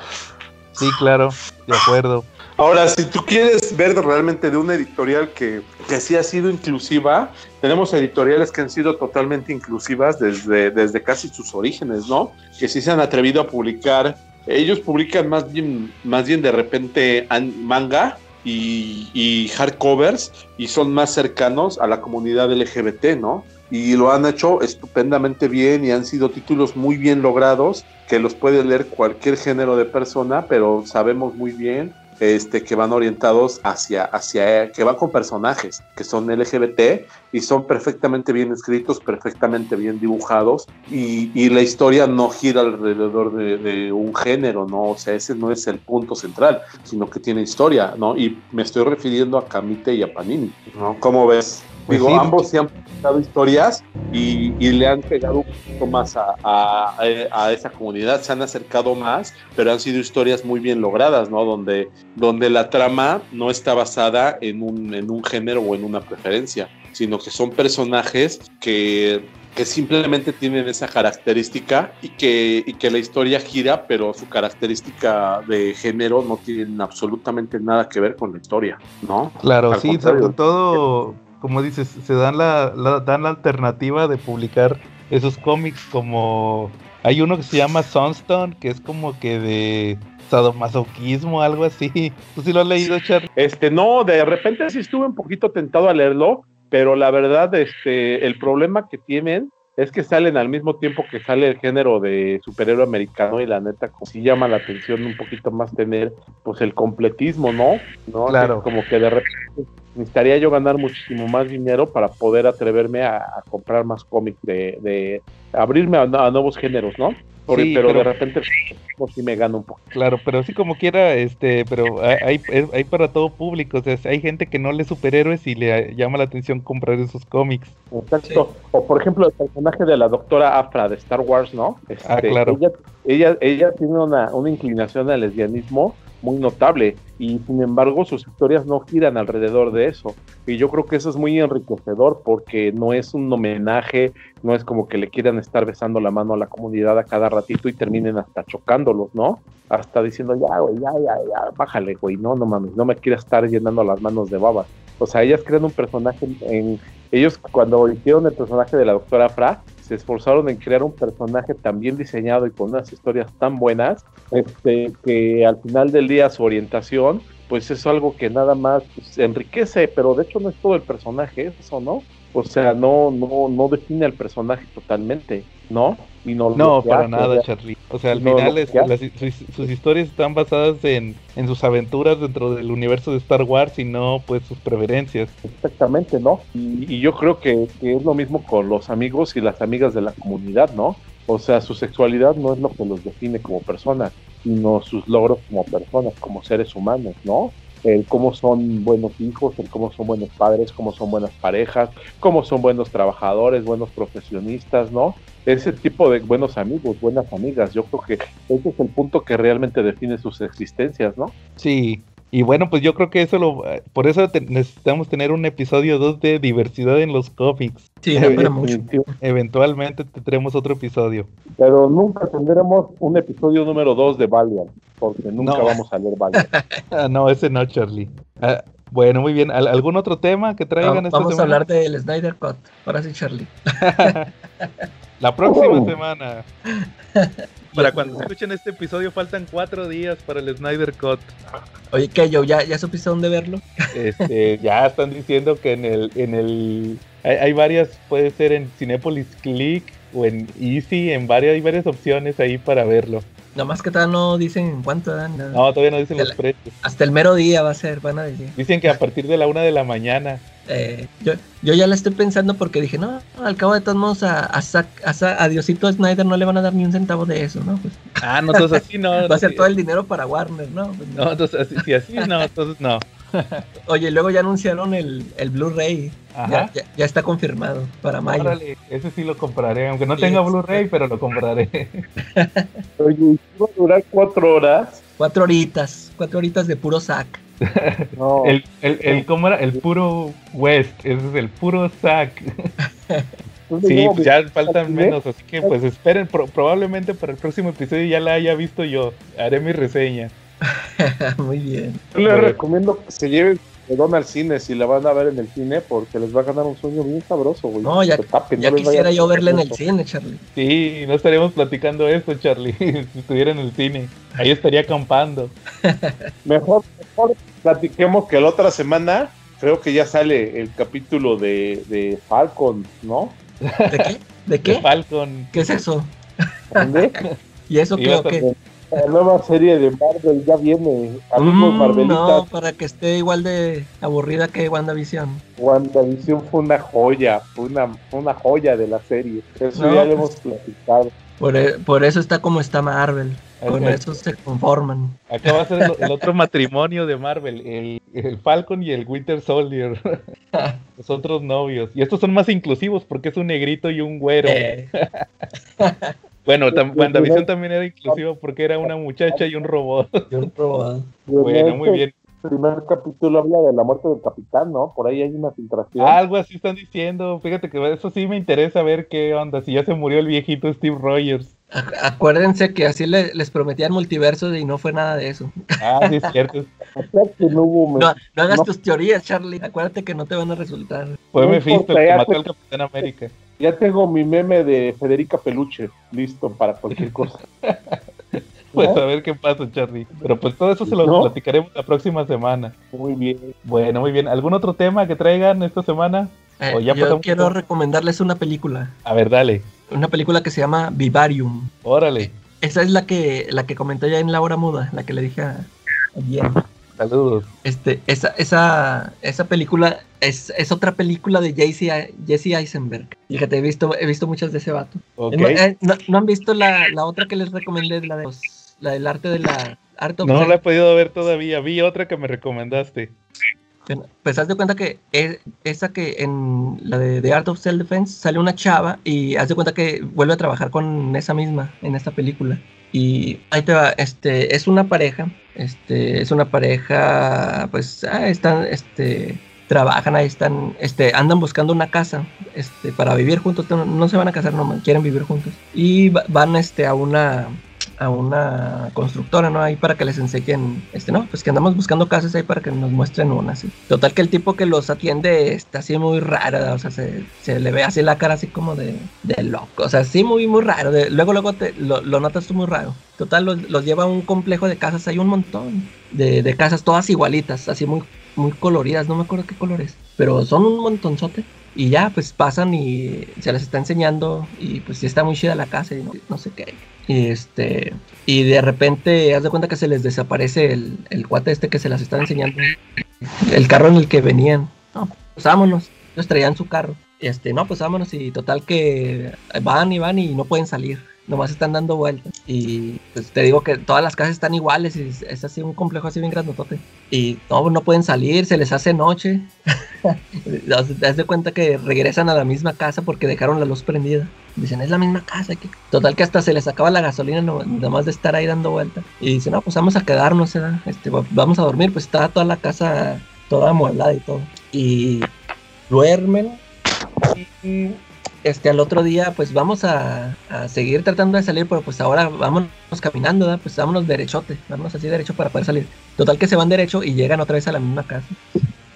Sí claro de acuerdo Ahora, si tú quieres ver realmente de una editorial que, que sí ha sido inclusiva, tenemos editoriales que han sido totalmente inclusivas desde, desde casi sus orígenes, ¿no? Que sí se han atrevido a publicar. Ellos publican más bien, más bien de repente manga, y, y hardcovers y son más cercanos a la comunidad LGBT, ¿no? y lo han hecho estupendamente bien y han sido títulos muy bien logrados que los puede leer cualquier género de persona, pero sabemos muy bien este, que van orientados hacia, hacia, que van con personajes que son LGBT y son perfectamente bien escritos, perfectamente bien dibujados y, y la historia no gira alrededor de, de, un género, ¿no? O sea, ese no es el punto central, sino que tiene historia, ¿no? Y me estoy refiriendo a Camite y a Panini, ¿no? ¿Cómo ves? Pues Digo, ambos se han presentado historias y, y, le han pegado un poquito más a, a, a, esa comunidad, se han acercado más, pero han sido historias muy bien logradas, ¿no? Donde, donde la trama no está basada en un, en un género o en una preferencia, sino que son personajes que que simplemente tienen esa característica y que, y que la historia gira, pero su característica de género no tiene absolutamente nada que ver con la historia, ¿no? Claro, Al sí, sobre todo como dices, se dan la, la, dan la alternativa de publicar esos cómics como... Hay uno que se llama Sunstone, que es como que de sadomasoquismo, algo así. ¿Tú sí lo has leído, Char? Este, no, de repente sí estuve un poquito tentado a leerlo, pero la verdad, este, el problema que tienen es que salen al mismo tiempo que sale el género de superhéroe americano y la neta como sí llama la atención un poquito más tener pues el completismo, ¿no? ¿No? Claro. Como que de repente necesitaría yo ganar muchísimo más dinero para poder atreverme a, a comprar más cómics de, de, abrirme a, a, nuevos géneros, ¿no? Por, sí, pero, pero, de repente pues, sí me gano un poco. Claro, pero sí como quiera, este, pero hay, hay para todo público, o sea, hay gente que no lee superhéroes y le llama la atención comprar esos cómics. Exacto. Sí. O por ejemplo el personaje de la doctora Afra de Star Wars, ¿no? Este, ah, claro. Ella, ella, ella tiene una, una inclinación al lesbianismo muy notable y sin embargo sus historias no giran alrededor de eso y yo creo que eso es muy enriquecedor porque no es un homenaje, no es como que le quieran estar besando la mano a la comunidad a cada ratito y terminen hasta chocándolos, ¿no? Hasta diciendo, ya, güey, ya, ya, ya, bájale, güey, no, no mames, no me quieras estar llenando las manos de babas. O sea, ellas crean un personaje en... Ellos cuando hicieron el personaje de la doctora Fra, se esforzaron en crear un personaje tan bien diseñado y con unas historias tan buenas, este, que al final del día su orientación, pues es algo que nada más pues, enriquece, pero de hecho no es todo el personaje, eso, ¿no? O sea, no, no, no define al personaje totalmente, ¿no? Y no, no para hace, nada, o sea, Charlie. O sea, al no, final es, las, sus, sus, historias están basadas en, en, sus aventuras dentro del universo de Star Wars y no pues sus preferencias. Exactamente, ¿no? Y, y yo creo que, que, es lo mismo con los amigos y las amigas de la comunidad, ¿no? O sea, su sexualidad no es lo que los define como personas, sino sus logros como personas, como seres humanos, ¿no? el cómo son buenos hijos, el cómo son buenos padres, cómo son buenas parejas, cómo son buenos trabajadores, buenos profesionistas, ¿no? Ese tipo de buenos amigos, buenas amigas, yo creo que ese es el punto que realmente define sus existencias, ¿no? Sí, y bueno, pues yo creo que eso lo. Por eso te, necesitamos tener un episodio 2 de diversidad en los cómics. Sí, no, mucho. Eventualmente tendremos otro episodio. Pero nunca tendremos un episodio número 2 de Valiant, porque nunca no. vamos a leer Valiant. ah, no, ese no, Charlie. Ah, bueno, muy bien. ¿Algún otro tema que traigan no, esta Vamos semana? a hablar del Snyder Cut. Ahora sí, Charlie. La próxima oh. semana. Para cuando escuchen este episodio faltan cuatro días para el Snyder Cut. Oye, ¿qué yo? ¿Ya, ya supiste dónde verlo? Este, ya están diciendo que en el, en el, hay, hay, varias, puede ser en Cinepolis Click o en Easy, en varias, hay varias opciones ahí para verlo. Nada más que todavía no dicen en cuánto dan. Nada. No, todavía no dicen los precios. Hasta el mero día va a ser, van a decir. Dicen que a partir de la una de la mañana. Eh, yo, yo ya la estoy pensando porque dije, no, al cabo de todos modos a, a, a, a Diosito Snyder no le van a dar ni un centavo de eso, ¿no? Pues, ah, no, entonces así no. va no, a ser todo el dinero para Warner, ¿no? Pues, no, entonces así, si así no, entonces no. Oye, luego ya anunciaron el, el Blu-ray. Ya, ya, ya, está confirmado para mayo. Órale, ese sí lo compraré, aunque no sí, tenga Blu-ray, pero lo compraré. Oye, ¿va a durar cuatro horas? Cuatro horitas, cuatro horitas de puro sac. No. el, el, el, ¿Cómo era? El puro West, ese es el puro sac. Sí, pues ya faltan menos, así que pues esperen, pro probablemente para el próximo episodio ya la haya visto yo, haré mi reseña. Muy bien. Les recomiendo que se lleven perdón al cine si la van a ver en el cine porque les va a ganar un sueño bien sabroso, güey. No, ya, tapen, ya no quisiera yo verla en el cine, Charlie. Sí, no estaríamos platicando esto, Charlie, si estuviera en el cine. Ahí estaría acampando. Mejor, mejor platiquemos que la otra semana creo que ya sale el capítulo de, de Falcon, ¿no? ¿De qué? ¿De De qué? Falcon. ¿Qué es eso? ¿Dónde? ¿Y eso creo que? La nueva serie de Marvel ya viene. Amigos Mm, Marvelitas, no, para que esté igual de aburrida que WandaVision. WandaVision fue una joya, fue una, una joya de la serie. Eso No, ya lo pues- hemos platicado. Por, e- por eso está como está Marvel. Con eso se conforman. Acá va a ser el, el otro matrimonio de Marvel, el, el Falcon y el Winter Soldier. Los otros novios. Y estos son más inclusivos porque es un negrito y un güero. Eh, Bueno, tam- WandaVision también era inclusivo porque era una muchacha y un robot. yo he probado. Bueno, muy bien. El primer capítulo habla de la muerte del capitán, ¿no? Por ahí hay una filtración. Algo así están diciendo. Fíjate que eso sí me interesa ver qué onda. Si ya se murió el viejito Steve Rogers. Ac- Acuérdense que así le- les prometían multiversos y no fue nada de eso. Ah, sí, es cierto. No hubo... No, no hagas no. tus teorías, Charlie. Acuérdate que no te van a resultar. Fue No Mephisto el que mató al Capitán América. Ya tengo mi meme de Federica Peluche listo para cualquier cosa. Pues ¿No? a ver qué pasa, Charlie. Pero pues todo eso se lo No. platicaremos la próxima semana. Muy bien. Bueno, muy bien. ¿Algún otro tema que traigan esta semana? Eh, O ya yo quiero todo. recomendarles una película. A ver, dale. Una película que se llama Vivarium. Órale. Esa es la que, la que comenté ya en la hora muda, la que le dije a, a Bien. Saludos. Este, esa, esa, esa película es, es otra película de Jesse, Jesse Eisenberg. Fíjate, he visto, he visto muchas de ese vato. Eh, ¿no, no han visto la, la otra que les recomendé? La, de los- la del arte de la... Art of No Self? la he podido ver todavía. Vi otra que me recomendaste. Bueno, Pues haz de cuenta que es, esa que en la de The Art of Self Defense sale una chava y haz de cuenta que vuelve a trabajar con esa misma en esta película. Y ahí te va, este, es una pareja, este, es una pareja, pues, ah, están, este, trabajan ahí, están, este, andan buscando una casa, este, para vivir juntos, no, se van a casar, no, quieren vivir juntos. Y va- van, este, a una, a una constructora, ¿no? Ahí para que les enseñen, este, no, pues que andamos buscando casas ahí para que nos muestren una. Total que el tipo que los atiende está así muy raro, o sea, se, se le ve así la cara así como de, de loco, o sea, sí muy, muy raro. luego, luego te, lo, lo notas tú muy raro. Total, los, los lleva a un complejo de casas, hay un montón de, de casas todas igualitas, así muy, muy coloridas, no me acuerdo qué colores, pero son un montonzote. Y ya, pues pasan y se les está enseñando y pues sí está muy chida la casa y no, sé qué. Y este, y de repente, haz de cuenta que se les desaparece el, el cuate este que se las está enseñando. El carro en el que venían. No, pues vámonos. Ellos traían su carro. Este, no, pues vámonos. Y total que van y van y no pueden salir. Nomás están dando vueltas. Y pues te digo que todas las casas están iguales. Y es, así un complejo así bien grandotote. Y no, no pueden salir, se les hace noche. Haz haz de cuenta que regresan a la misma casa porque dejaron la luz prendida. Dicen, es la misma casa. que-". Total que hasta se les acaba la gasolina no- nomás de estar ahí dando vueltas. Y dicen, no, pues vamos a quedarnos, ¿verdad? este, va- vamos a dormir. Pues está toda la casa toda amueblada y todo. Y duermen. Este, al otro día, pues vamos a, a seguir tratando de salir, pero pues ahora vámonos caminando, ¿verdad? Pues vámonos derechote, vámonos así derecho para poder salir. Total que se van derecho y llegan otra vez a la misma casa.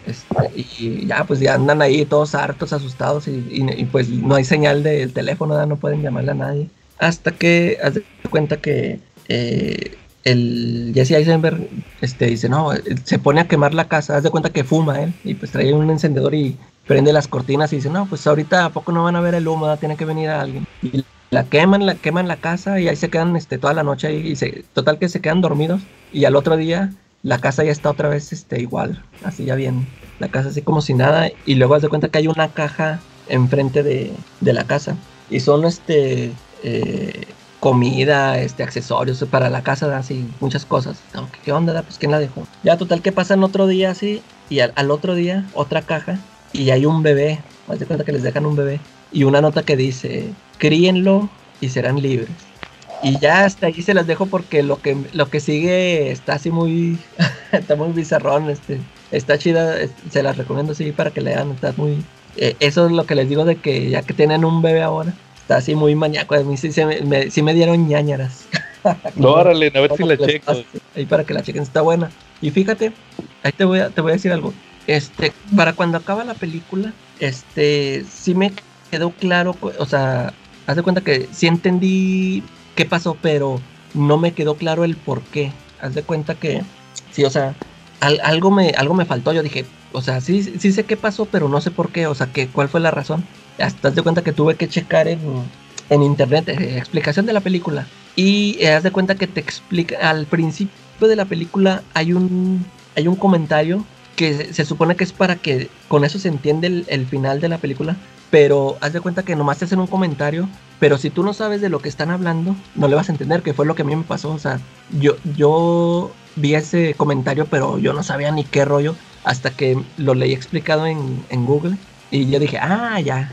Este, y ya, pues ya andan ahí todos hartos, asustados y, y- y, pues no hay señal del teléfono, ¿verdad? no pueden llamarle a nadie. Hasta que haz de cuenta que eh, el Jesse Eisenberg este, dice, no, se pone a quemar la casa, haz de cuenta que fuma él y pues trae un encendedor y prende las cortinas y dice, no, pues ahorita a poco no van a ver el humo, ¿verdad? tiene que venir alguien. Y la queman, la queman la casa y ahí se quedan este, toda la noche ahí, y se, total que se quedan dormidos y al otro día la casa ya está otra vez este, igual, así ya bien, la casa así como si nada y luego haz de cuenta que hay una caja enfrente de, de la casa y son este eh, comida, este accesorios para la casa, así muchas cosas. No, ¿Qué onda? da? Pues quién la dejó. Ya total que pasan otro día así y al, al otro día otra caja y hay un bebé, haz de cuenta que les dejan un bebé y una nota que dice, críenlo y serán libres. Y ya hasta ahí se las dejo porque lo que lo que sigue está así muy está muy bizarrón, este está chida, se las recomiendo así para que lean, está muy eh, eso es lo que les digo de que ya que tienen un bebé ahora, está así muy maníaco, a mí sí, se me, me- sí me dieron ñañaras. Órale, a ver si la checo. Ahí para que la chequen, está buena. Y fíjate, ahí te voy a, te voy a decir algo. Este, para cuando acaba la película, este, sí me quedó claro, o sea, haz de cuenta que sí entendí qué pasó, pero no me quedó claro el por qué. Haz de cuenta que, sí, o sea, algo, me, algo me faltó. Yo dije, o sea, sí, sí sé qué pasó, pero no sé por qué. O sea, que, ¿cuál fue la razón? Hasta haz de cuenta que tuve que checar en, en internet eh, explicación de la película. Y eh, haz de cuenta que te explica, al principio de la película hay un, hay un comentario que se, supone que es para que con eso se entiende el, final de la película, pero haz de cuenta que nomás te hacen un comentario, pero si tú no sabes de lo que están hablando, no le vas a entender, que fue lo que a mí me pasó, o sea, yo, yo vi ese comentario, pero yo no sabía ni qué rollo, hasta que lo leí explicado en, en Google y yo dije, ah, ya,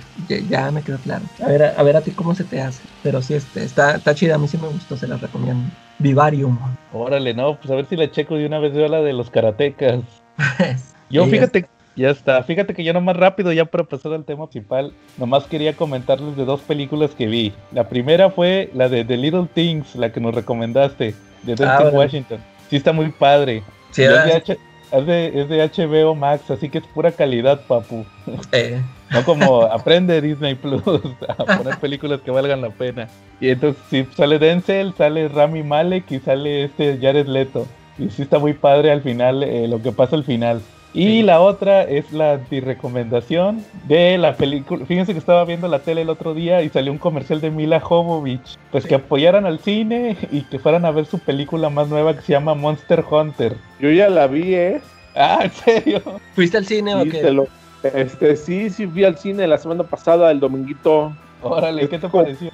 ya, me quedó claro. A ver, a, ver a ti cómo se te hace. Pero sí, este, está, está chida, a mí sí me gustó, se la recomiendo. Vivarium. Órale, no, pues a ver si la checo de una vez yo la de los karatecas. yo fíjate, ya está, fíjate que yo nomás rápido, ya para pasar al tema principal, nomás quería comentarles de dos películas que vi. La primera fue la de The Little Things, la que nos recomendaste, de Denzel ah, Washington. Sí está muy padre. Sí, es de, es de HBO Max, así que es pura calidad, papu. No como aprende Disney Plus a poner películas que valgan la pena. Y entonces si sale Denzel, sale Rami Malek y sale este Jared Leto. Y sí está muy padre al final, eh, lo que pasa al final. Y la otra es la recomendación de la película. Fíjense que estaba viendo la tele el otro día y salió un comercial de Mila Jovovich. Pues que apoyaran al cine y que fueran a ver su película más nueva que se llama Monster Hunter. Yo ya la vi, ¿eh? Ah, ¿en serio? ¿Fuiste al cine o qué? Este, sí, sí fui al cine la semana pasada, el dominguito. Órale, ¿qué te pareció?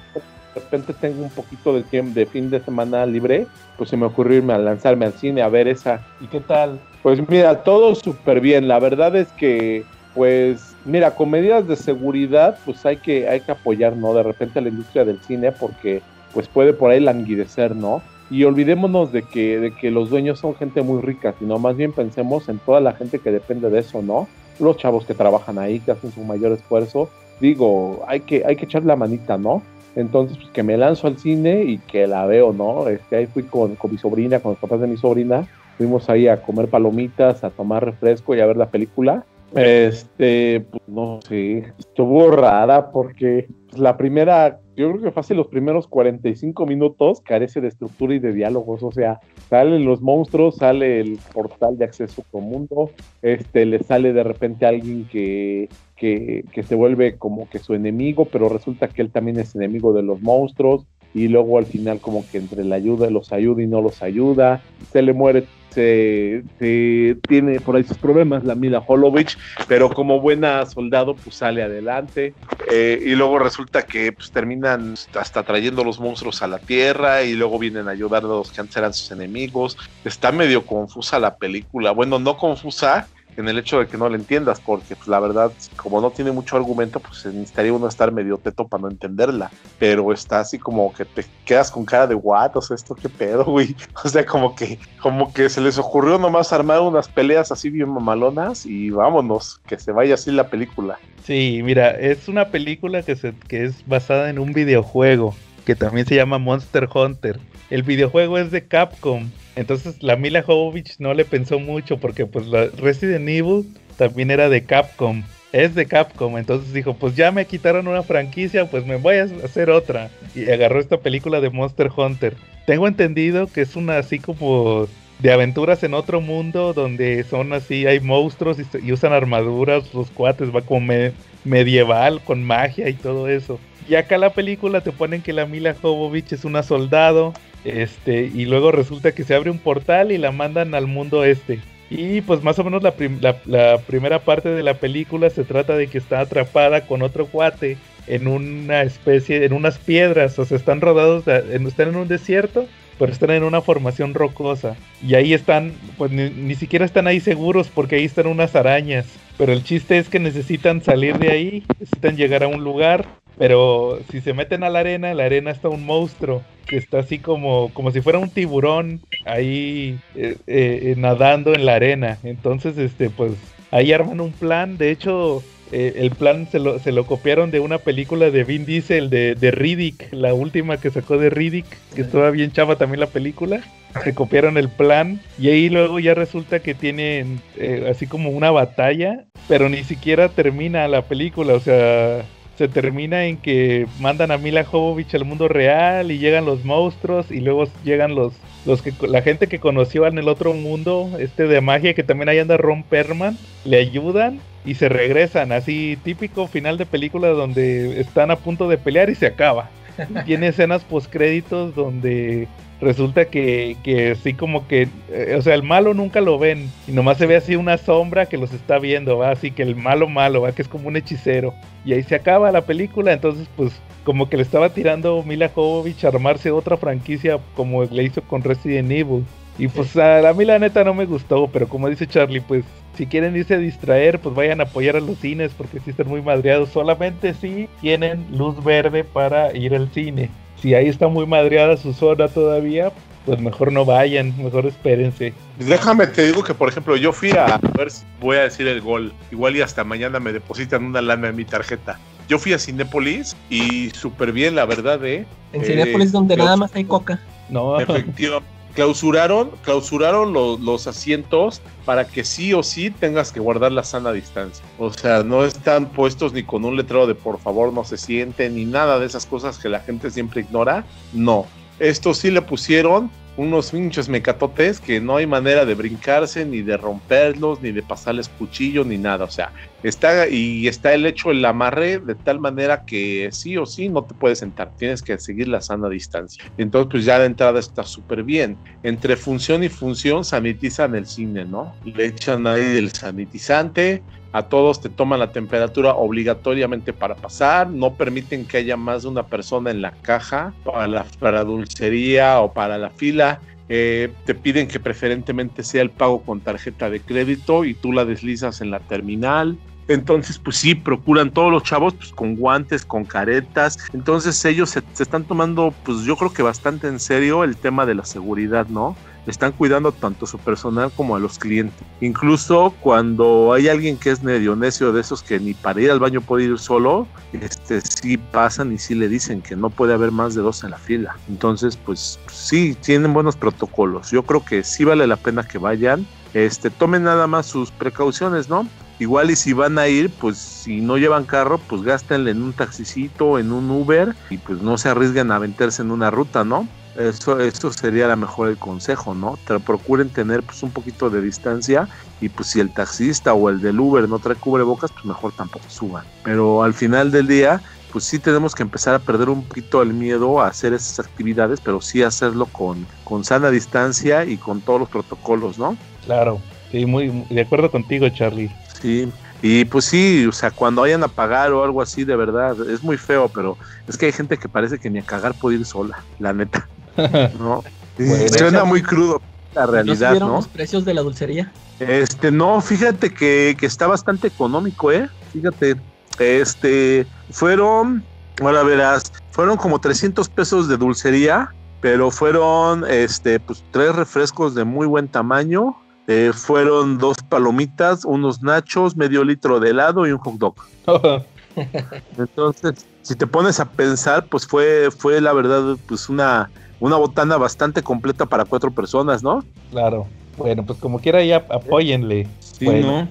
De repente tengo un poquito de, de fin de semana libre, pues se me ocurrió irme a lanzarme al cine a ver esa. ¿Y qué tal? Pues mira, todo súper bien. La verdad es que, pues, mira, con medidas de seguridad, pues hay que, hay que apoyar, ¿no? De repente a la industria del cine porque, pues, puede por ahí languidecer, ¿no? Y olvidémonos de que, de que los dueños son gente muy rica, sino más bien pensemos en toda la gente que depende de eso, ¿no? Los chavos que trabajan ahí, que hacen su mayor esfuerzo. Digo, hay que, hay que echar la manita, ¿no? Entonces, pues que me lanzo al cine y que la veo, ¿no? Este, ahí fui con, con mi sobrina, con los papás de mi sobrina, Fuimos ahí a comer palomitas, a tomar refresco y a ver la película. Este, pues no sé, estuvo rara porque pues, la primera, yo creo que fácil los primeros 45 minutos carece de estructura y de diálogos, o sea, salen los monstruos, sale el portal de acceso a mundo, este, le sale de repente alguien que, que, se vuelve como que su enemigo, pero resulta que él también es enemigo de los monstruos, y luego al final como que entre la ayuda los ayuda y no los ayuda, se le muere se, tiene por ahí sus problemas la Mila Holovich, pero como buena soldado pues sale adelante eh, y luego resulta que pues terminan hasta trayendo los monstruos a la tierra y luego vienen a ayudar a los que antes eran sus enemigos. Está medio confusa la película, bueno, no confusa, en el hecho de que no le entiendas, porque pues, la verdad, como no tiene mucho argumento, pues necesitaría uno estar medio teto para no entenderla. Pero está así como que te quedas con cara de what, o sea, esto qué pedo, güey. O sea, como que, como que se les ocurrió nomás armar unas peleas así bien mamalonas y vámonos, que se vaya así la película. Sí, mira, es una película que, se, que es basada en un videojuego que también se llama Monster Hunter. El videojuego es de Capcom entonces la Mila Jovovich no le pensó mucho porque pues la Resident Evil también era de Capcom. Es de Capcom, entonces dijo, pues ya me quitaron una franquicia, pues me voy a hacer otra. Y agarró esta película de Monster Hunter. Tengo entendido que es una así como de aventuras en otro mundo donde son así, hay monstruos y, usan armaduras, los cuates, va como medieval, con magia y todo eso. Y acá la película te ponen que la Mila Jovovich es una soldado este, y luego resulta que se abre un portal y la mandan al mundo este. Y pues más o menos la, la, primera parte de la película se trata de que está atrapada con otro cuate en una especie, en unas piedras, o sea, están rodados, están en un desierto, pero están en una formación rocosa. Y ahí están, pues ni, ni, siquiera están ahí seguros porque ahí están unas arañas. Pero el chiste es que necesitan salir de ahí, necesitan llegar a un lugar pero si se meten a la arena, en la arena está un monstruo que está así como, como si fuera un tiburón ahí eh, eh, nadando en la arena. Entonces, este, pues ahí arman un plan. De hecho, eh, el plan se lo, se lo, copiaron de una película de Vin Diesel, de, de Riddick, la última que sacó de Riddick, que estaba bien chava también la película. Se copiaron el plan y ahí luego ya resulta que tienen así como una batalla, pero ni siquiera termina la película, o sea, se termina en que mandan a Mila Jovovich al mundo real y llegan los monstruos y luego llegan los los que la gente que conoció en el otro mundo, este de magia que también ahí anda Ron Perman, le ayudan y se regresan, así típico final de película donde están a punto de pelear y se acaba. Tiene escenas post créditos donde resulta que, que sí como que, eh, o sea, el malo nunca lo ven y nomás se ve así una sombra que los está viendo, ¿va? Así que el malo malo, ¿va? Que es como un hechicero. Y ahí se acaba la película, entonces pues como que le estaba tirando Mila Jovovich a armarse otra franquicia como le hizo con Resident Evil. Y pues a, mí la neta no me gustó, pero como dice Charlie, pues si quieren irse a distraer, pues vayan a apoyar a los cines porque sí están muy madreados. Solamente si tienen luz verde para ir al cine. Si ahí está muy madreada su zona todavía, pues mejor no vayan, mejor espérense. Déjame te digo que por ejemplo yo fui a ver si voy a decir el gol, igual y hasta mañana me depositan una lana en mi tarjeta. Yo fui a Cinépolis y súper bien, la verdad, ¿eh? En Cinépolis, donde nada más hay coca. No. Efectivamente. Clausuraron, clausuraron los, asientos para que sí o sí tengas que guardar la sana distancia. O sea, no están puestos ni con un letrero de por favor no se sienten, ni nada de esas cosas que la gente siempre ignora. No. Esto sí le pusieron unos pinches mecatotes que no hay manera de brincarse, ni de romperlos, ni de pasarles cuchillo, ni nada. O sea, está y está el hecho el amarre de tal manera que sí o sí no te puedes sentar, tienes que seguir la sana distancia. Entonces, pues ya la entrada está súper bien. Entre función y función sanitizan el cine, ¿no? Le echan ahí el sanitizante, a todos te toman la temperatura obligatoriamente para pasar, no permiten que haya más de una persona en la caja para la para dulcería o para la fila. Eh, te piden que preferentemente sea el pago con tarjeta de crédito y tú la deslizas en la terminal. Entonces, pues sí, procuran todos los chavos pues, con guantes, con caretas. Entonces ellos se, se, están tomando, pues yo creo que bastante en serio el tema de la seguridad, ¿no? Están cuidando tanto a su personal como a los clientes. Incluso cuando hay alguien que es medio necio de esos que ni para ir al baño puede ir solo, este sí pasan y sí le dicen que no puede haber más de dos en la fila. Entonces, pues sí, tienen buenos protocolos. Yo creo que sí vale la pena que vayan. Este, tomen nada más sus precauciones, ¿no? Igual y si van a ir, pues si no llevan carro, pues gástenle en un taxicito, en un Uber y pues no se arriesguen a meterse en una ruta, ¿no? Eso, eso sería la mejor el consejo, ¿no? Te procuren tener pues un poquito de distancia y pues si el taxista o el del Uber no trae cubrebocas, pues mejor tampoco suban. Pero al final del día, pues sí tenemos que empezar a perder un poquito el miedo a hacer esas actividades, pero sí hacerlo con, con sana distancia y con todos los protocolos, ¿no? Claro, sí, muy de acuerdo contigo, Charlie. Sí, y pues sí, o sea, cuando vayan a pagar o algo así, de verdad, es muy feo, pero es que hay gente que parece que ni a cagar puede ir sola, la neta. ¿no? Suena muy crudo la realidad, ¿no? los precios de la dulcería? Este, no, fíjate que, está bastante económico, ¿eh? Fíjate, este, fueron, ahora verás, fueron como 300 pesos de dulcería, pero fueron, este, pues tres refrescos de muy buen tamaño, eh, fueron dos palomitas, unos nachos, medio litro de helado y un hot dog. Entonces, si te pones a pensar, pues fue, fue la verdad, pues una una botana bastante completa para cuatro personas, ¿no? Claro. Bueno, pues como quiera ya apóyenle. Sí, ¿no?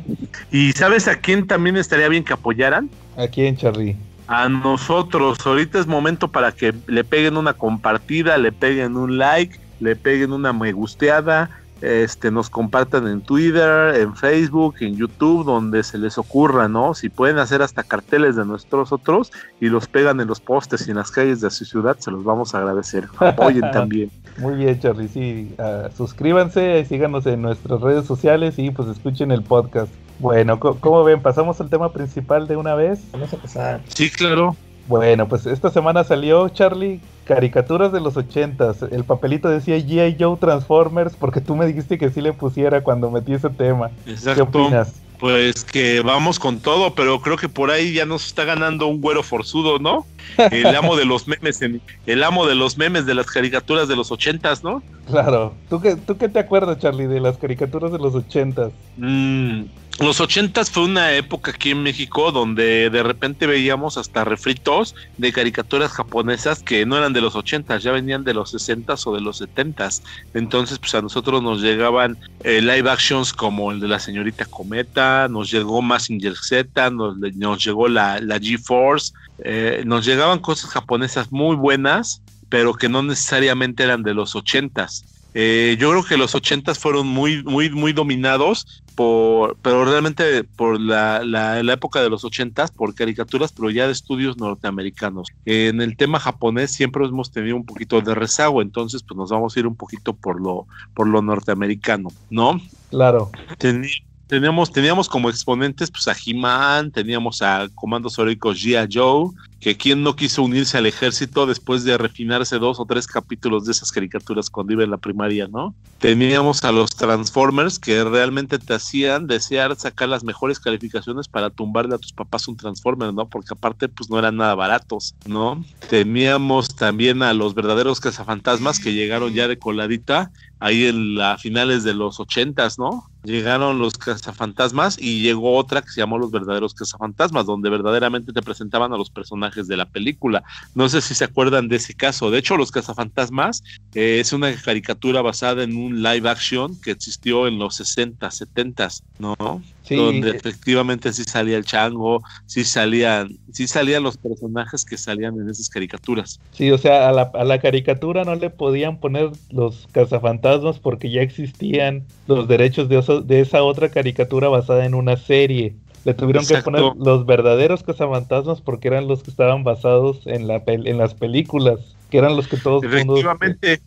¿Y sabes a quién también estaría bien que apoyaran? ¿A quién, Charlie? A nosotros. Ahorita es momento para que le peguen una compartida, le peguen un like, le peguen una me gusteada, este, nos compartan en Twitter, en Facebook, en YouTube, donde se les ocurra, ¿no? Si pueden hacer hasta carteles de nuestros otros y los pegan en los postes y en las calles de su ciudad, se los vamos a agradecer. Apoyen también. Muy bien, Charlie, sí. Uh, suscríbanse, síganos en nuestras redes sociales y pues escuchen el podcast. Bueno, ¿cómo ven? ¿Pasamos al tema principal de una vez? Vamos a pasar. Sí, claro. Bueno, pues esta semana salió, Charlie, caricaturas de los ochentas. El papelito decía G.I. Joe Transformers porque tú me dijiste que sí le pusiera cuando metí ese tema. ¿Qué opinas? Pues que vamos con todo, pero creo que por ahí ya nos está ganando un güero forzudo, ¿no? El amo de los memes, el amo de los memes de las caricaturas de los ochentas, ¿no? Claro. ¿Tú qué, ¿Tú qué te acuerdas, Charlie, de las caricaturas de los ochentas? Mm, los ochentas fue una época aquí en México donde de repente veíamos hasta refritos de caricaturas japonesas que no eran de los ochentas, ya venían de los sesentas o de los setentas. Entonces, pues a nosotros nos llegaban eh, live actions como el de la señorita Cometa, nos llegó Massinger Z, nos, nos llegó la, la G-Force, eh, nos llegaban cosas japonesas muy buenas, pero que no necesariamente eran de los ochentas. Eh, yo creo que los ochentas fueron muy, muy, muy dominados por, pero realmente por la, la, la época de los ochentas, por caricaturas, pero ya de estudios norteamericanos. En el tema japonés siempre hemos tenido un poquito de rezago, entonces pues nos vamos a ir un poquito por lo, por lo norteamericano, ¿no? Claro. Tení- teníamos, teníamos como exponentes pues a He-Man, teníamos a Comandos Heroicos G.I. Joe, que quien no quiso unirse al ejército después de refinarse dos o tres capítulos de esas caricaturas cuando iba en la primaria, ¿no? Teníamos a los Transformers que realmente te hacían desear sacar las mejores calificaciones para tumbarle a tus papás un Transformer, ¿no? Porque aparte pues no eran nada baratos, ¿no? Teníamos también a los verdaderos cazafantasmas que llegaron ya de coladita ahí en la finales de los ochentas, ¿no? Llegaron los cazafantasmas y llegó otra que se llamó Los verdaderos cazafantasmas, donde verdaderamente te presentaban a los personajes de la película. No sé si se acuerdan de ese caso. De hecho, Los cazafantasmas eh, es una caricatura basada en un live action que existió en los 60, 70, ¿no? Sí, donde efectivamente sí salía el chango, sí salían, sí salían los personajes que salían en esas caricaturas. sí, o sea, a la, a la caricatura no le podían poner los cazafantasmas porque ya existían los derechos de, oso- de esa otra caricatura basada en una serie. Le tuvieron Exacto. que poner los verdaderos cazafantasmas porque eran los que estaban basados en, la pel- en las películas, que eran los que todos el mundo- Efectivamente.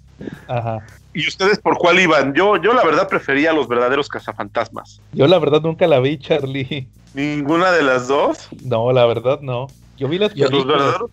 Ajá. ¿Y ustedes por cuál iban? Yo, yo la verdad prefería los verdaderos cazafantasmas. Yo la verdad nunca la vi, Charlie. Ninguna de las dos. No, la verdad no. Yo vi las Los películas. verdaderos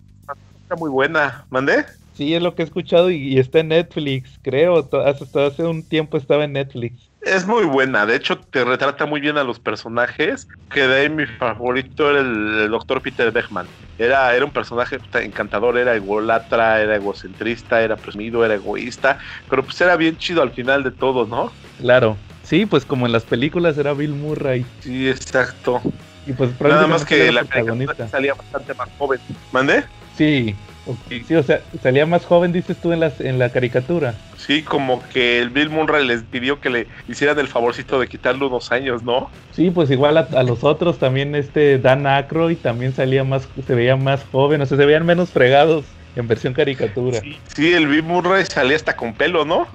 está muy buena. ¿Mandé? Sí, es lo que he escuchado y, y está en Netflix, creo. Hasta hace un tiempo estaba en Netflix. Es muy buena. De hecho, te retrata muy bien a los personajes. Que de ahí mi favorito era el, el doctor Peter Beckman. Era, era un personaje puta, encantador, era egolatra, era egocentrista, era presumido, era egoísta. Pero pues era bien chido al final de todo, ¿no? Claro. Sí, pues como en las películas era Bill Murray. Sí, exacto. Y pues Nada más que la caricatura salía bastante más joven. ¿Mandé? Sí. Sí, o sea, salía más joven, dices tú, en, las, en la caricatura. Sí, como que el Bill Murray les pidió que le hicieran el favorcito de quitarle unos años, ¿no? Sí, pues igual a, a los otros también este Dan Aykroyd también salía más, se veía más joven, o sea, se veían menos fregados en versión caricatura. Sí, sí, el Bill Murray salía hasta con pelo, ¿no?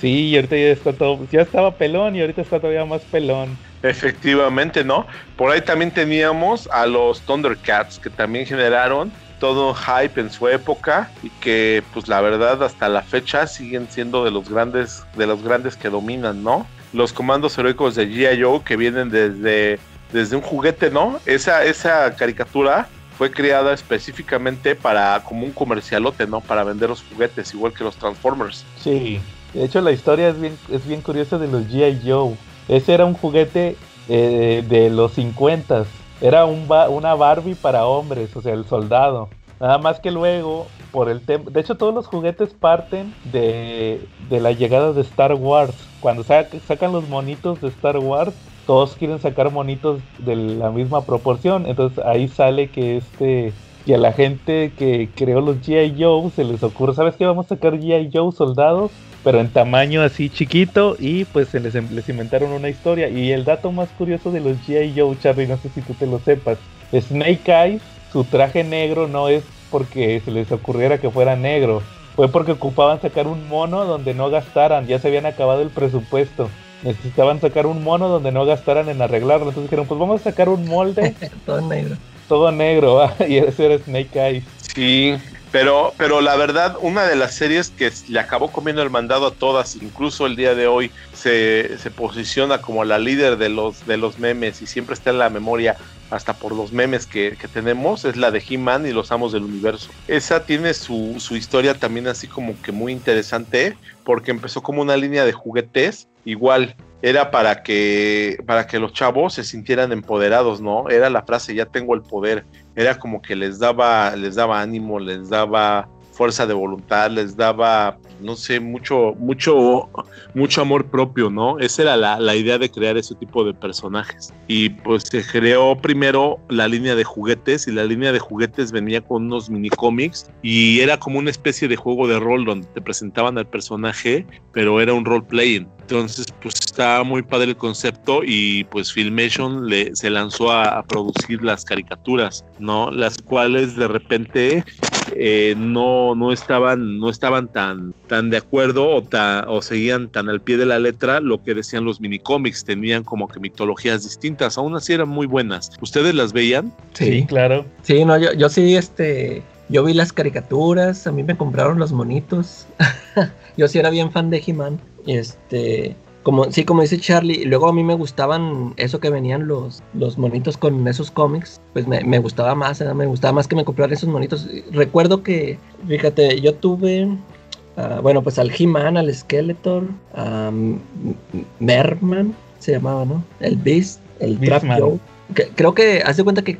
Sí, y ahorita ya está todo, ya estaba pelón y ahorita está todavía más pelón. Efectivamente, ¿no? Por ahí también teníamos a los Thundercats, que también generaron todo un hype en su época y que pues la verdad hasta la fecha siguen siendo de los grandes de los grandes que dominan, ¿no? Los comandos heroicos de G.I. Joe que vienen desde desde un juguete, ¿no? Esa esa caricatura fue creada específicamente para como un comercialote, ¿no? Para vender los juguetes, igual que los Transformers. Sí, de hecho la historia es bien, es bien curiosa de los G.I. Joe. Ese era un juguete eh, de los 50 Era un ba- una Barbie para hombres, o sea, el soldado. Nada más que luego, por el tema... De hecho, todos los juguetes parten de, de la llegada de Star Wars. Cuando sa- sacan los monitos de Star Wars, todos quieren sacar monitos de la misma proporción. Entonces ahí sale que este... Y a la gente que creó los G.I. Joe se les ocurre, ¿sabes qué? Vamos a sacar G.I. Joe soldados, pero en tamaño así chiquito y pues se les, les inventaron una historia. Y el dato más curioso de los G.I. Joe, Charlie, no sé si tú te lo sepas, Snake Eyes, su traje negro no es porque se les ocurriera que fuera negro, fue porque ocupaban sacar un mono donde no gastaran, ya se habían acabado el presupuesto. Necesitaban sacar un mono donde no gastaran en arreglarlo. Entonces dijeron, pues vamos a sacar un molde Todo negro. todo negro. ah, Y ese era Snake Eyes. Sí, pero, pero la verdad, una de las series que le acabó comiendo el mandado a todas, incluso el día de hoy, se, se posiciona como la líder de los, de los memes y siempre está en la memoria hasta por los memes que, que tenemos, es la de He-Man y los Amos del Universo. Esa tiene su, su historia también así como que muy interesante, porque empezó como una línea de juguetes, igual era para que, para que los chavos se sintieran empoderados, ¿no? Era la frase, ya tengo el poder era como que les daba, les daba ánimo, les daba fuerza de voluntad, les daba, no sé, mucho, mucho, mucho amor propio, ¿no? Esa era la, la idea de crear ese tipo de personajes. Y pues se creó primero la línea de juguetes y la línea de juguetes venía con unos mini cómics y era como una especie de juego de rol donde te presentaban al personaje, pero era un role playing. Entonces, pues estaba muy padre el concepto y pues Filmation le, se lanzó a, a producir las caricaturas, ¿no? Las cuales de repente eh, no, no estaban, no estaban tan, tan de acuerdo o, ta- o seguían tan al pie de la letra lo que decían los minicómics, tenían como que mitologías distintas, aún así eran muy buenas. ¿Ustedes las veían? Sí, claro. Sí, no, yo, yo sí, este, yo vi las caricaturas, a mí me compraron los monitos. yo sí era bien fan de He-Man. Este, como, sí, como dice Charlie, luego a mí me gustaban eso que venían los, los monitos con esos cómics, pues me, me gustaba más, ¿eh? me gustaba más que me compraran esos monitos. Recuerdo que, fíjate, yo tuve, ah, bueno, pues al He-Man, al Skeletor, a M- M- Merman, se llamaba, ¿no? El Beast, el Trap. Joe. Que- creo que haz de cuenta que eh,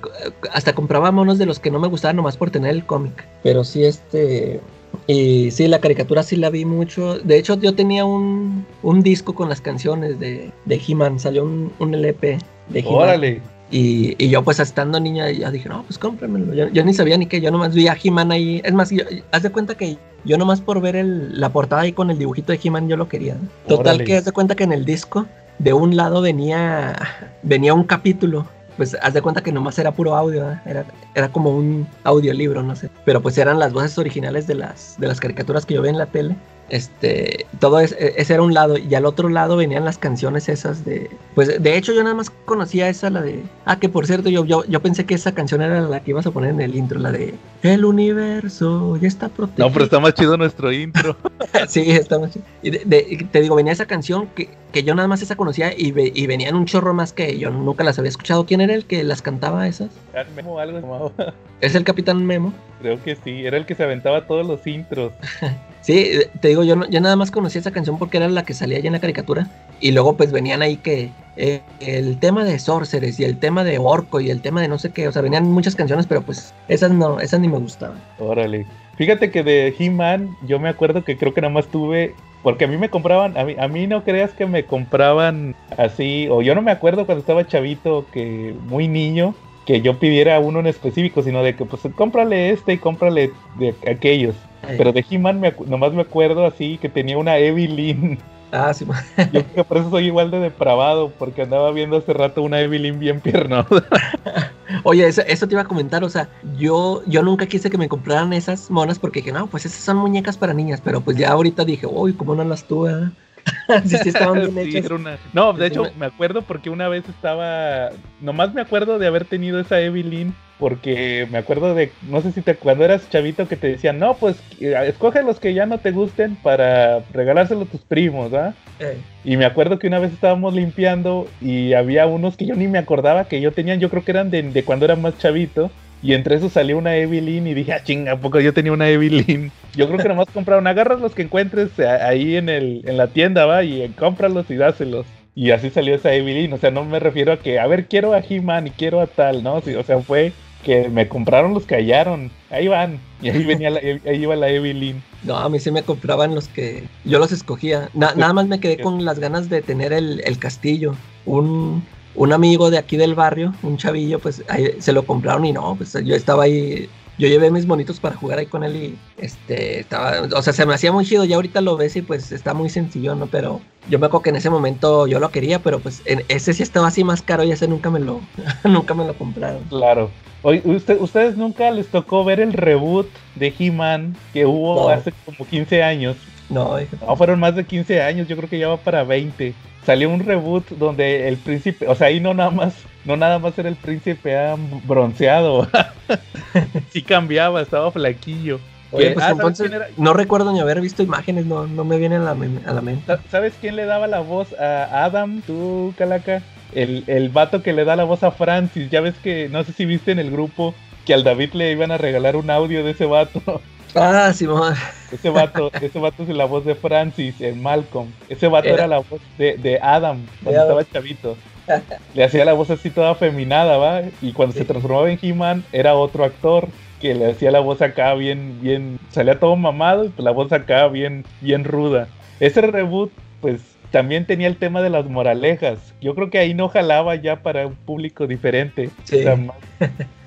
hasta compraba monos de los que no me gustaban nomás por tener el cómic. Pero sí, este. Y sí, la caricatura sí la vi mucho. De hecho, yo tenía un, un disco con las canciones de, de He-Man. Salió un, un LP de He-Man. Órale. Y, y yo, pues estando niña, ya dije, no, pues cómpramelo. Yo, yo ni sabía ni qué. Yo nomás vi a He-Man ahí. Es más, yo- haz de cuenta que yo nomás por ver el- la portada ahí con el dibujito de He-Man, yo lo quería. Total, Órale. que haz de cuenta que en el disco, de un lado venía, venía un capítulo. Pues haz de cuenta que nomás era puro audio, ¿eh? era, era como un audiolibro, no sé. Pero pues eran las voces originales de las, de las caricaturas que yo veía en la tele. Este, todo es- ese era un lado y al otro lado venían las canciones esas de, pues de hecho yo nada más conocía esa, la de, ah, que por cierto yo, yo, yo pensé que esa canción era la que ibas a poner en el intro, la de, el universo ya está protegido. No, pero está más chido nuestro intro. sí, está muy chido. Y de- te digo, venía esa canción que, yo nada más esa conocía y, ve- y venían un chorro más que yo nunca las había escuchado. ¿Quién era el que las cantaba esas? Memo, algo. Es el Capitán Memo. Creo que sí, era el que se aventaba todos los intros. Sí, te digo, yo, no- yo nada más conocía esa canción porque era la que salía ya en la caricatura. Y luego pues venían ahí que eh, el tema de Sorceres y el tema de Orco y el tema de no sé qué. O sea, venían muchas canciones, pero pues esas no, esas ni me gustaban. Órale. Fíjate que de He-Man, yo me acuerdo que creo que nada más tuve. Porque a mí me compraban, a mí, a mí no creas que me compraban así, o yo no me acuerdo cuando estaba chavito, que muy niño, que yo pidiera uno en específico, sino de que pues cómprale este y cómprale de aquellos. Pero de He-Man nomás me acuerdo así que tenía una Evelyn. Ah, sí. Yo creo que por eso soy igual de depravado, porque andaba viendo hace rato una Evelyn bien piernuda. Oye, eso, eso te iba a comentar, o sea, yo, yo nunca quise que me compraran esas monas porque dije, no, pues esas son muñecas para niñas, pero pues ya ahorita dije, uy, ¿cómo no las tuve? ah?" sí, sí, estaban bien hechas. una- No, de hecho me- me acuerdo porque una vez estaba, nomás me acuerdo de haber tenido esa Evelyn, porque me acuerdo de, no sé si te, cuando eras chavito que te decían, no, pues eh, escoge los que ya no te gusten para regalárselo a tus primos, ¿ah? Eh, Y me acuerdo que una vez estábamos limpiando y había unos que yo ni me acordaba que yo tenía, yo creo que eran de, de cuando era más chavito. Y entre esos salió una Evelyn y dije, ah, chinga, ¿a poco yo tenía una Evelyn? Yo creo que nomás compraron, agarras los que encuentres a- ahí en, el, en la tienda, va, y eh, cómpralos y dáselos. Y así salió esa Evelyn, o sea, no me refiero a que, a ver, quiero a He-Man y quiero a tal, ¿no? O sea, fue que me compraron los que hallaron, ahí van, y ahí venía, la- ahí iba la Evelyn. no, a mí sí me compraban los que yo los escogía. Na- nada más me quedé con las ganas de tener el, el castillo. Un, un amigo de aquí del barrio, un chavillo, pues ahí se lo compraron y no, pues yo estaba ahí. Yo llevé mis monitos para jugar ahí con él y este estaba, o sea, se me hacía muy chido. Ya ahorita lo ves y pues está muy sencillo, ¿no? Pero yo me acuerdo que en ese momento yo lo quería, pero pues en ese sí estaba así más caro y ese nunca me lo, nunca me lo compraron. Claro. Oye, usted, ¿ustedes nunca les tocó ver el reboot de He-Man que hubo No. hace como 15 años? No, No, fueron más de 15 años, yo creo que ya va para 20. Salió un reboot donde el príncipe, o sea, ahí no nada más, no nada más era el príncipe ah, bronceado. sí cambiaba, estaba flaquillo. Oye, pues ah, no recuerdo ni haber visto imágenes, no, no me vienen a la, a la mente. Sa- ¿Sabes quién le daba la voz a Adam, tú, Calaca? El, el vato que le da la voz a Francis. Ya ves que, no sé si viste en el grupo que al David le iban a regalar un audio de ese vato. Ah, Simón. Ese vato, ese vato es la voz de Francis en Malcolm. Ese vato Era- era, la voz de, de Adam cuando De Adam. estaba chavito. Le hacía la voz así toda afeminada, ¿va? Y cuando se transformaba en He-Man era otro actor. que le hacía la voz acá bien, bien, salía todo mamado y pues la voz acá bien, bien ruda. Ese reboot, pues también tenía el tema de las moralejas. Yo creo que ahí no jalaba ya para un público diferente. Sí. O sea, más-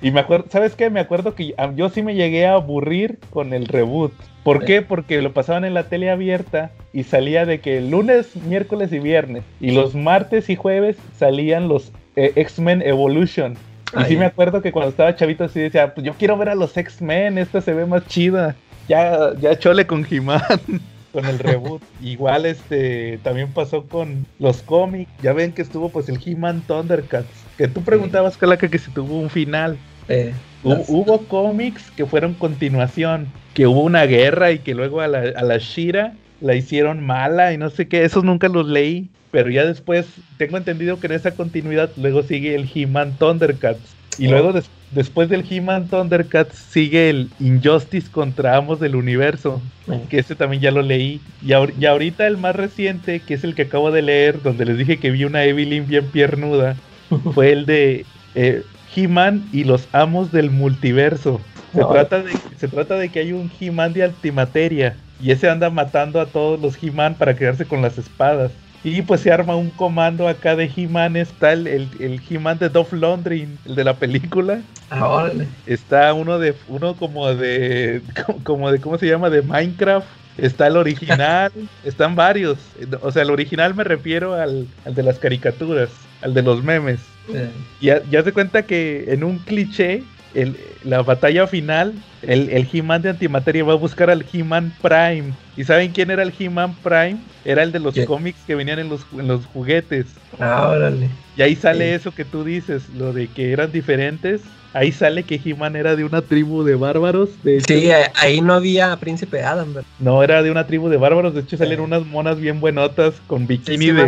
y me acuerdo, ¿sabes qué? Me acuerdo que yo sí me llegué a aburrir con el reboot. ¿Por qué? Porque lo pasaban en la tele abierta y salía de que lunes, miércoles y viernes. Y los martes y jueves salían los eh, X-Men Evolution. Y sí me acuerdo que cuando estaba chavito así decía, pues yo quiero ver a los X-Men, esta se ve más chida. Ya, ya chole con He-Man, con el reboot. Igual este también pasó con los cómics. Ya ven que estuvo pues el He-Man Thundercats. Que tú preguntabas, Calaca, que si tuvo un final. Eh, las- Hubo cómics que fueron continuación, que hubo una guerra y que luego a la, a la Shira la hicieron mala y no sé qué, esos nunca los leí, pero ya después tengo entendido que en esa continuidad luego sigue el He-Man Thundercats y Oh. luego des- después del He-Man Thundercats sigue el Injustice contra Amos del Universo, que ese también ya lo leí y, ahor- y ahorita el más reciente, que es el que acabo de leer, donde les dije que vi una Evelyn bien piernuda, fue el de eh, He-Man y los amos del multiverso. Se, No. trata de, se trata de que hay un He-Man de antimateria y ese anda matando a todos los He-Man para quedarse con las espadas. Y pues se arma un comando acá de He-Man. Está el, el, el He-Man de Dolph Lundgren, el de la película. ah, órale. Está uno de uno como de como de cómo se llama de Minecraft. Está el original, están varios. O sea, el original me refiero al, al de las caricaturas, al de los memes. Eh, Ya, ya se cuenta que en un cliché, el- la batalla final, el, el He-Man de antimateria va a buscar al He-Man Prime. ¿Y saben quién era el He-Man Prime? Era el de los cómics que venían en los, en los juguetes. ah, órale. Y ahí sale Sí. eso que tú dices, lo de que eran diferentes. Ahí sale que He-Man era de una tribu de bárbaros. De hecho, Sí, ahí no había Príncipe Adam, ¿verdad? no era de una tribu de bárbaros. De hecho, salen unas monas bien buenotas con bikini Sí, de.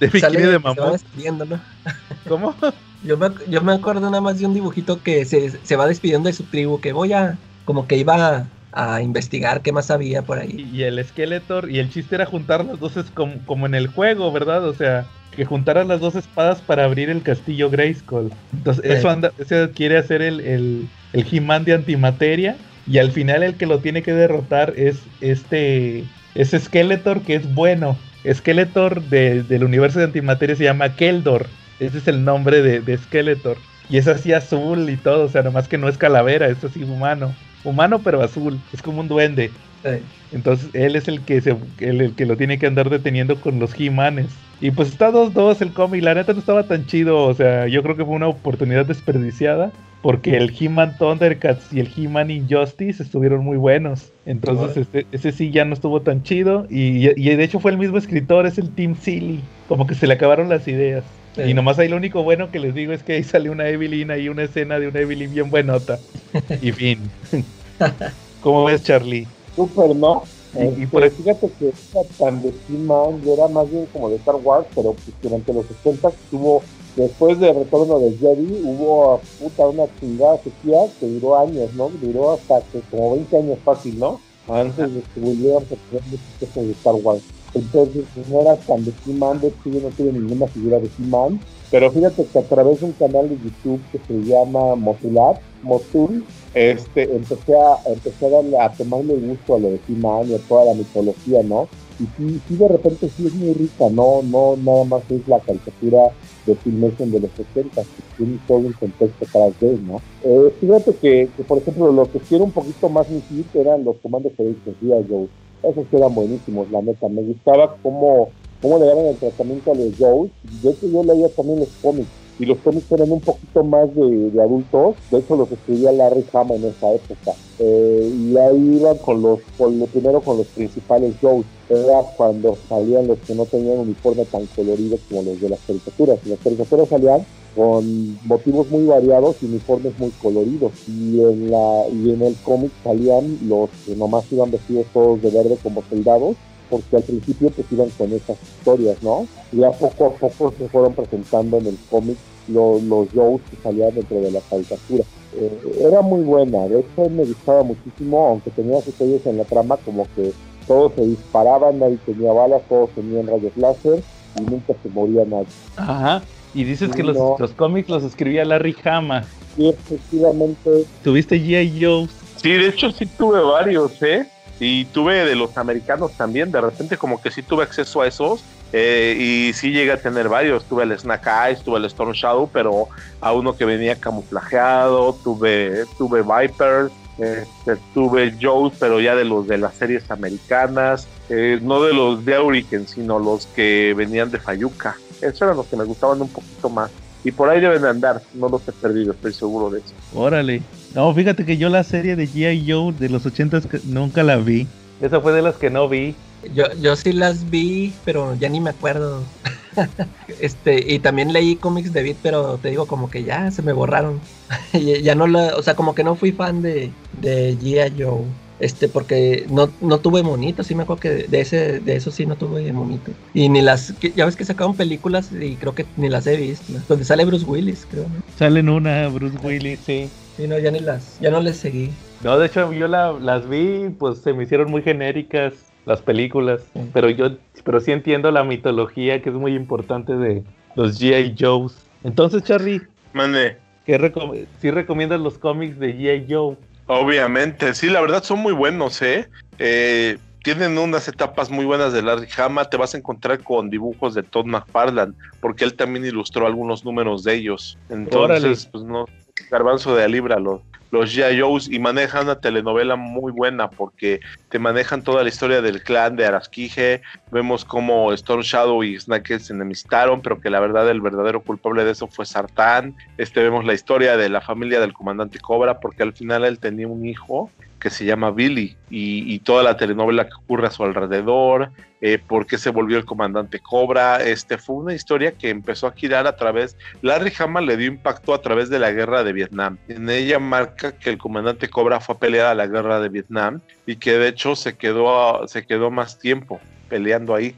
de bikini de ¿no? ¿Cómo? Yo me, yo me acuerdo nada más de un dibujito que se, se va despidiendo de su tribu, que voy a, como que iba a, a investigar qué más había por ahí. Y, y el Skeletor, y el chiste era juntar las dos, como, como en el juego, ¿verdad? O sea, que juntaran las dos espadas para abrir el castillo Grayskull. Entonces, Sí. eso, anda, eso quiere hacer el, el, el He-Man de antimateria. Y al final el que lo tiene que derrotar es este, es Skeletor, que es bueno. Skeletor de- del universo de antimateria se llama Keldor. Ese es el nombre de, de Skeletor. Y es así azul y todo, o sea, nomás que no es calavera, es así humano. Humano pero azul, es como un duende. Entonces él es el que se, el, el que lo tiene que andar deteniendo con los He-Manes. Y pues está 2-2 el cómic. La neta no estaba tan chido. O sea, yo creo que fue una oportunidad desperdiciada. Porque el He-Man Thundercats y el He-Man Injustice estuvieron muy buenos. Entonces este- ese sí ya no estuvo tan chido. Y, y de hecho fue el mismo escritor, es el Team Silly. Como que se le acabaron las ideas. Sí. Y nomás ahí lo único bueno que les digo es que ahí sale una Evelyn, ahí una escena de una Evelyn bien buenota. Y fin. ¿Cómo ves, Charlie? Súper, ¿no? Y- y Este, por ahí- Fíjate que era tan de He-Man, yo era más bien como de Star Wars, pero pues durante los 80 estuvo, después de Retorno de Jedi, hubo puta una chingada sequía que duró años, ¿no? Duró hasta que como 20 años fácil, ¿no? Antes de que volvieran a tener de Star Wars. Entonces, no era tan de He-Man, de hecho yo no tuve ninguna figura de He-Man, pero fíjate que a través de un canal de YouTube que se llama Motular, Motul, este, empecé a, empecé a, darle, a tomarle gusto a lo de He-Man y a toda la mitología, ¿no? Y sí, sí, de repente sí es muy rica, no, no, nada más es la caricatura de Filmation de los 80, que tiene todo un contexto atrás de él, ¿no? Eh, fíjate que, por ejemplo, lo que quiero un poquito más hit eran los comandos que decía Joe. Esos sí eran buenísimos, la neta. Me gustaba cómo, cómo le daban el tratamiento a los Joes. De hecho, yo leía también los cómics y los cómics eran un poquito más de, de adultos. De hecho, los escribía Larry Hama en esa época. Eh, y ahí iban con los, con lo primero con los principales Joes. Era cuando salían los que no tenían uniforme tan colorido como los de las caricaturas. Y las caricaturas salían con motivos muy variados y uniformes muy coloridos. Y en, la, y en el cómic salían los que nomás iban vestidos todos de verde como soldados porque al principio pues iban con esas historias, ¿no? Y ya poco a poco se fueron presentando en el cómic los, los shows que salían dentro de la caricatura. Eh, era muy buena, de hecho me gustaba muchísimo, aunque tenía sellos en la trama, como que todos se disparaban, nadie tenía balas, todos tenían rayos láser y nunca se moría nadie. Ajá. Y dices que Sí, los, no. los cómics los escribía Larry Hama. Y efectivamente, ¿Tuviste G.I. Joe? Sí, de hecho sí tuve varios, ¿eh? Y tuve de los americanos también, de repente como que sí tuve acceso a esos. eh, y sí llegué a tener varios, tuve el Snack Eyes, tuve el Storm Shadow, pero a uno que venía camuflajeado, tuve, tuve Vipers, este, tuve Joe, pero ya de los de las series americanas, eh, no de los de Auriken, sino los que venían de Fayuca. Esos eran los que me gustaban un poquito más. Y por ahí deben de andar, no los he perdido, estoy seguro de eso. Órale. No, fíjate que yo la serie de G.I. Joe de los 80 nunca la vi. Esa fue de las que no vi. Yo, yo sí las vi, pero ya ni me acuerdo. este, y también leí cómics de Beat, pero te digo, como que ya se me borraron. Ya no la, o sea, como que no fui fan de, de G.I. Joe. Este, porque no, no tuve monito, sí me acuerdo que de ese, de eso sí no tuve monito. Y ni las, que- ya ves que sacaron películas y creo que ni las he visto. Donde sale Bruce Willis, creo, ¿no? Salen una, Bruce Willis, sí. Sí, no, ya ni las, ya no les seguí. No, de hecho yo la- las vi, pues se me hicieron muy genéricas las películas, pero yo, pero sí entiendo la mitología que es muy importante de los G.I. Joes. Entonces, Charlie, Mande. ¿qué recom- sí recomiendas los cómics de G.I. Joe? Obviamente, sí, la verdad son muy buenos, ¿eh? Eh, tienen unas etapas muy buenas de Larry Hama, te vas a encontrar con dibujos de Todd McFarlane, porque él también ilustró algunos números de ellos. Entonces, Órale. pues no, garbanzo de a libra los, G.I. Y manejan una telenovela muy buena porque te manejan toda la historia del clan de Arasquije, vemos cómo Storm Shadow y Snake se enemistaron, pero que la verdad el verdadero culpable de eso fue Sartán. Este vemos la historia de la familia del comandante Cobra, porque al final él tenía un hijo que se llama Billy y, y toda la telenovela que ocurre a su alrededor, eh, por qué se volvió el comandante Cobra, este fue una historia que empezó a girar a través, Larry Hama le dio impacto a través de la guerra de Vietnam. En ella marca que el comandante Cobra fue a pelear a la guerra de Vietnam y que de hecho se quedó, se quedó más tiempo peleando ahí.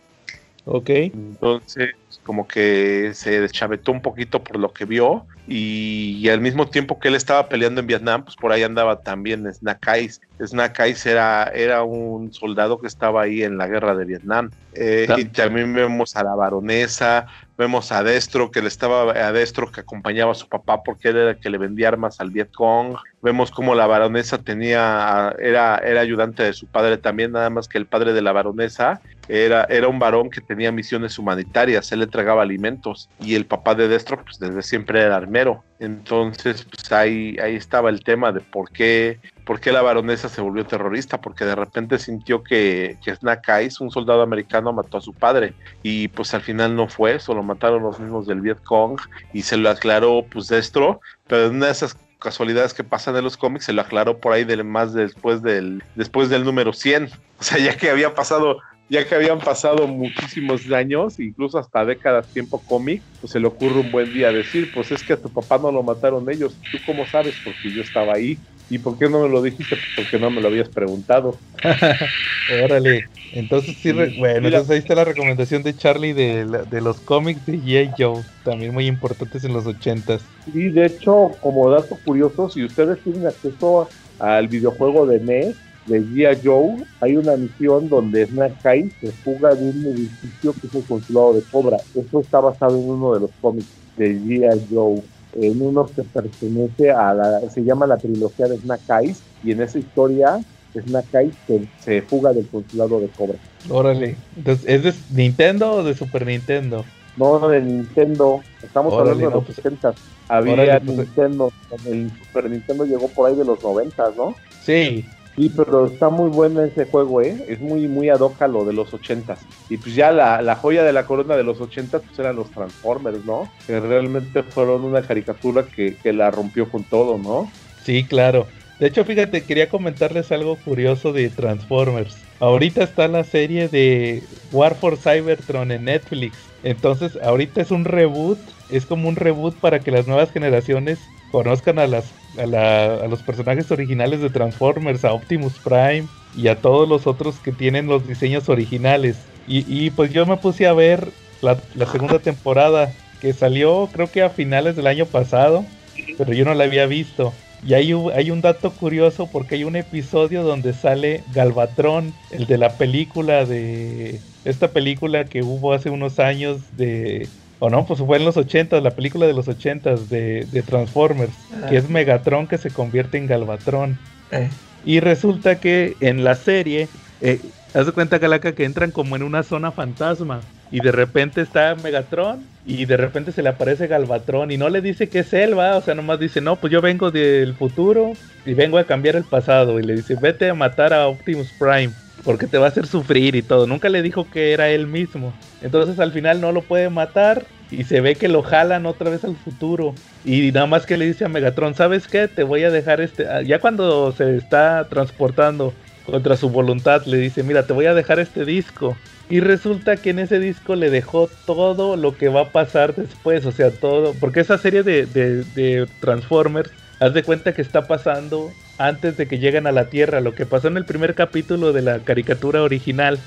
Ok. Entonces, como que se deschavetó un poquito por lo que vio. Y, y al mismo tiempo que él estaba peleando en Vietnam, pues por ahí andaba también. Snake Eyes era, era un soldado que estaba ahí en la guerra de Vietnam. Eh, y también vemos a la baronesa, vemos a Destro, que le estaba a Destro que acompañaba a su papá porque él era el que le vendía armas al Vietcong. Vemos como la baronesa tenía, era, era ayudante de su padre también, nada más que el padre de la baronesa era, era un varón que tenía misiones humanitarias, él le entregaba alimentos y el papá de Destro pues desde siempre era armero. Entonces pues ahí, ahí estaba el tema de por qué, por qué la baronesa se volvió terrorista, porque de repente sintió que, que Snake Eyes, un soldado americano, mató a su padre. Y pues al final no fue, solo mataron los mismos del Vietcong y se lo aclaró pues Destro, pero en una de esas casualidades que pasan en los cómics se lo aclaró por ahí del más después del después del número 100 o sea ya que había pasado ya que habían pasado muchísimos años incluso hasta décadas tiempo cómic pues se le ocurre un buen día decir pues es que a tu papá no lo mataron ellos tú cómo sabes porque yo estaba ahí y por qué no me lo dijiste Pues porque no me lo habías preguntado Órale. Entonces sí, re- bueno, Mira. entonces ahí está la recomendación de Charlie de, la- de los cómics de G.I. Joe, también muy importantes en los ochentas. Y de hecho, como dato curioso, si ustedes tienen acceso al videojuego de NES, de G.I. Joe, hay una misión donde Snake Eyes se fuga de un edificio que es el consulado de Cobra. Eso está basado en uno de los cómics de G.I. Joe, en uno que pertenece a la, se llama la trilogía de Snake Eyes, y en esa historia Snake Eyes se, se fuga del consulado de Cobra. Órale. Entonces, ¿es de Nintendo o de Super Nintendo? No de Nintendo, estamos Órale, hablando de no, los pues- 80. Había Órale, pues- Nintendo, el Super Nintendo llegó por ahí de los 90, ¿no? Sí. Sí, pero está muy bueno ese juego, ¿eh? Es muy, muy ad hoc a lo de los 80. Y pues ya la, la joya de la corona de los 80 pues eran los Transformers, ¿no? Que realmente fueron una caricatura que, que la rompió con todo, ¿no? Sí, claro. De hecho, fíjate, quería comentarles algo curioso de Transformers. Ahorita está la serie de War for Cybertron en Netflix. Entonces, ahorita es un reboot. Es como un reboot para que las nuevas generaciones conozcan a, las, a, la- a los personajes originales de Transformers, a Optimus Prime y a todos los otros que tienen los diseños originales. Y, y, pues yo me puse a ver la, la segunda temporada que salió creo que a finales del año pasado, pero yo no la había visto. Y hay, un- hay un dato curioso porque hay un episodio donde sale Galvatron, el de la película de... Esta película que hubo hace unos años de O no, pues fue en los 80, la película de los 80 de, de Transformers, Ah. que es Megatron que se convierte en Galvatron. Eh, Y resulta que en la serie, eh, haz de cuenta, Calaca, que entran como en una zona fantasma. Y de repente está Megatron y de repente se le aparece Galvatron y no le dice que es él, va. O sea, nomás dice, no, pues yo vengo del futuro y vengo a cambiar el pasado. Y le dice, vete a matar a Optimus Prime porque te va a hacer sufrir y todo. Nunca le dijo que era él mismo. Entonces al final no lo puede matar y se ve que lo jalan otra vez al futuro. Y nada más que le dice a Megatron, ¿sabes qué? Te voy a dejar este... ah, Ya cuando se está transportando contra su voluntad, le dice, mira, te voy a dejar este disco. Y resulta que en ese disco le dejó todo lo que va a pasar después, o sea, todo, porque esa serie de, de- de Transformers, haz de cuenta que está pasando antes de que lleguen a la Tierra, lo que pasó en el primer capítulo de la caricatura original.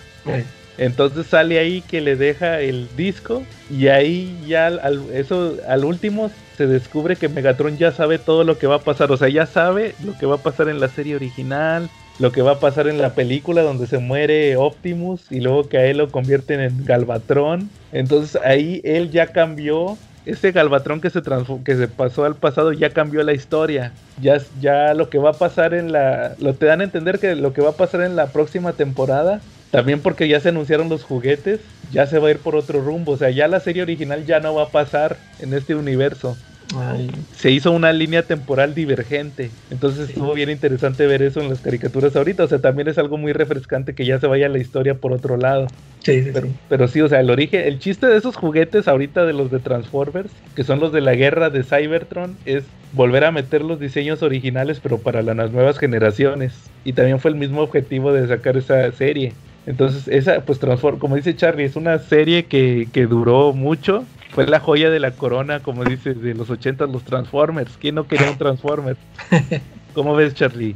Entonces sale ahí que le deja el disco y ahí ya al, al- eso al último se descubre que Megatron ya sabe todo lo que va a pasar, o sea, ya sabe lo que va a pasar en la serie original, lo que va a pasar en la película donde se muere Optimus y luego que a él lo convierten en Galvatron. Entonces ahí él ya cambió ese Galvatron que se que se pasó al pasado ya cambió la historia. Ya, ya lo que va a pasar en la. Lo te dan a entender que lo que va a pasar en la próxima temporada. También porque ya se anunciaron los juguetes. Ya se va a ir por otro rumbo. O sea, ya la serie original ya no va a pasar en este universo. Ay, Se hizo una línea temporal divergente. Entonces estuvo bien interesante ver eso en las caricaturas ahorita. O sea, también es algo muy refrescante que ya se vaya la historia por otro lado. sí, sí, Pero, sí. pero sí, o sea, el origen, el chiste de esos juguetes ahorita de los de Transformers, que son los de la guerra de Cybertron, es volver a meter los diseños originales, pero para la- las nuevas generaciones. Y también fue el mismo objetivo de sacar esa serie. Entonces, esa, pues, Transform, como dice Charlie, es una serie que, que duró mucho. Fue la joya de la corona, como dice, de los 80 los Transformers. ¿Quién no quería un Transformer? ¿Cómo ves, Charlie?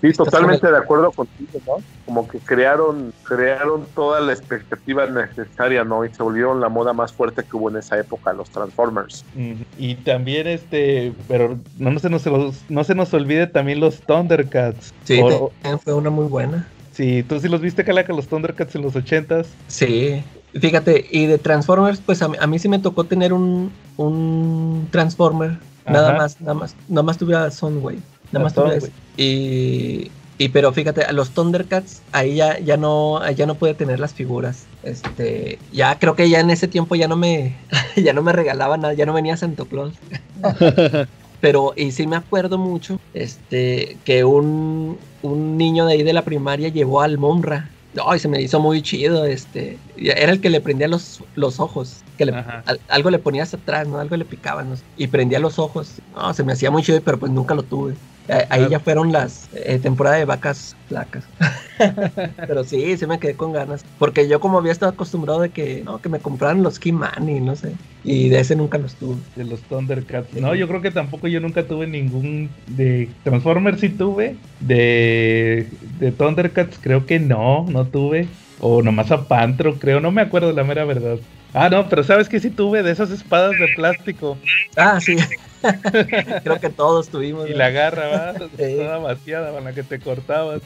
Sí, totalmente de acuerdo contigo, ¿no? Como que crearon, crearon toda la expectativa necesaria, ¿no? Y se volvieron la moda más fuerte que hubo en esa época, los Transformers. Ujú. Y también este, pero no se nos no se nos olvide también los Thundercats. Sí, O- fue una muy buena. sí, tú sí los viste Calaca los Thundercats en los ochentas. Sí, fíjate, y de Transformers, pues a mí, a mí sí me tocó tener un, un Transformer, nada más, nada más, nada más tuve a Soundwave, A nada más tuve. Y, y pero fíjate, a los Thundercats, ahí ya, ya no, ya no pude tener las figuras. Este, ya creo que ya en ese tiempo ya no me, ya no me regalaban nada, ya no venía Santa Claus. Pero, y sí me acuerdo mucho, este, que un, un niño de ahí de la primaria llevó al Monra. Ay, se me hizo muy chido, este, era el que le prendía los, los ojos, que le- Ajá. al- algo le ponías atrás, ¿no? Algo le picaba, ¿no? Y prendía los ojos. No, se me hacía muy chido, pero pues nunca lo tuve. Eh, Ahí Claro. ya fueron las eh, temporadas de vacas flacas. pero sí, sí me quedé con ganas. Porque yo como había estado acostumbrado de que, no, que me compraran los Keyman y no sé. Y de ese nunca los tuve. De los Thundercats. No, yo creo que tampoco yo nunca tuve ningún de Transformers sí tuve. De, de Thundercats creo que no, no tuve. O nomás a Pantro, creo, no me acuerdo la mera verdad. Ah, no, pero sabes que sí tuve de esas espadas de plástico. Ah, sí. Creo que todos tuvimos. Y ¿no? la garra, ¿va? Sí. Toda vaciada con la que te cortabas.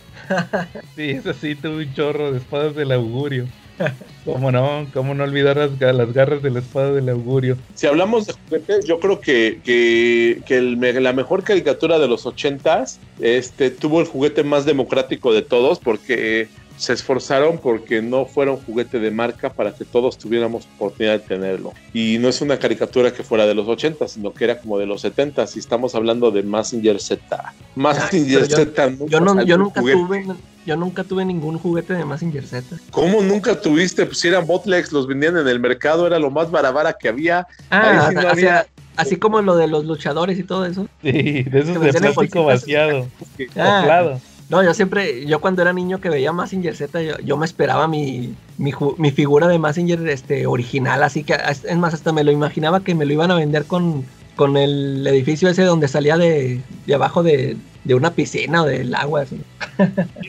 Sí, eso sí, tuve un chorro de espadas del augurio. ¿Cómo no? ¿Cómo no olvidar las, las garras de la espada del augurio? Si hablamos de juguetes, yo creo que, que, que el la mejor caricatura de los ochentas este, tuvo el juguete más democrático de todos porque se esforzaron porque no fuera un juguete de marca para que todos tuviéramos oportunidad de tenerlo. Y no es una caricatura que fuera de los 80, sino que era como de los 70 y estamos hablando de Massinger Z. Massinger Z nunca Yo, no, nunca juguete. tuve, yo nunca tuve ningún juguete de Mazinger Z. ¿Cómo nunca tuviste? Pues si eran botlegs, los vendían en el mercado, era lo más barabara que había. Ah, Ahí sí no o sea, había- así como lo de los luchadores y todo eso. Sí, de esos de plástico vaciado. Ah. No, yo siempre, yo cuando era niño que veía Mazinger Z, yo, yo me esperaba mi, mi, mi figura de Mazinger este, original, así que es más, hasta me lo imaginaba que me lo iban a vender con, con el edificio ese donde salía de, de abajo de, de una piscina o del agua. así.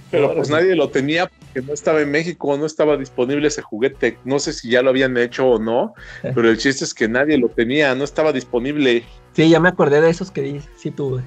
Pero pues nadie lo tenía porque no estaba en México, no estaba disponible ese juguete. No sé si ya lo habían hecho o no, pero el chiste es que nadie lo tenía, no estaba disponible. Sí, ya me acordé de esos que di- sí tuve.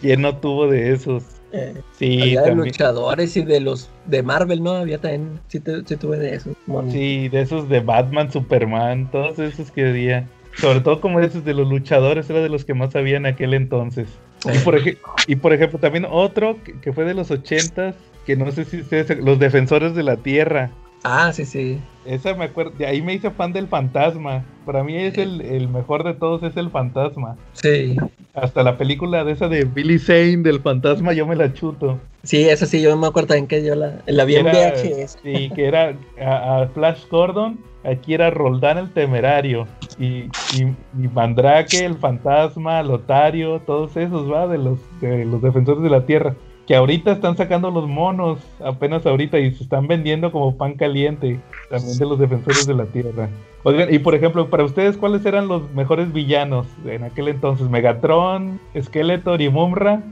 ¿Quién no tuvo de esos? Eh, Sí, había de luchadores y de los de Marvel, ¿no? Había también, sí, te- sí tuve de esos. monos. Sí, de esos de Batman, Superman, todos esos que había. Sobre todo como esos de los luchadores, era de los que más sabía en aquel entonces. Y por, ej- y por ejemplo, también otro que, que fue de los ochentas, que no sé si ustedes, los defensores de la tierra. Ah, sí, sí. Esa me acuerdo, de ahí me hice fan del fantasma. Para mí es el, el mejor de todos, es el fantasma. Sí. Hasta la película de esa de Billy Zane del fantasma, yo me la chuto. Sí, esa sí, yo me acuerdo también que yo la, la vi en Era- VHS. Sí, que era a, a Flash Gordon, aquí era Roldán el temerario. Y, y, y Mandrake, el fantasma, Lotario, todos esos, va, de los, de los defensores de la tierra. Que ahorita están sacando los monos, apenas ahorita, y se están vendiendo como pan caliente, también de los defensores de la tierra. Oigan, y por ejemplo, para ustedes, ¿cuáles eran los mejores villanos en aquel entonces? ¿Megatron, Skeletor y Mumra?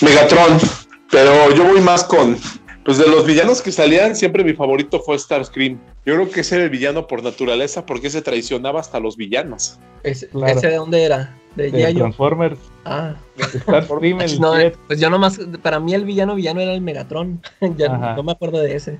Megatron. Pero yo voy más con. Pues de los villanos que salían, siempre mi favorito fue Starscream. Yo creo que ese era el villano por naturaleza, porque se traicionaba hasta los villanos. Ese, Claro. ¿Ese de dónde era? De. Transformers. Ah, el no, pues yo nomás, para mí el villano villano era el Megatron. ya no me acuerdo de ese.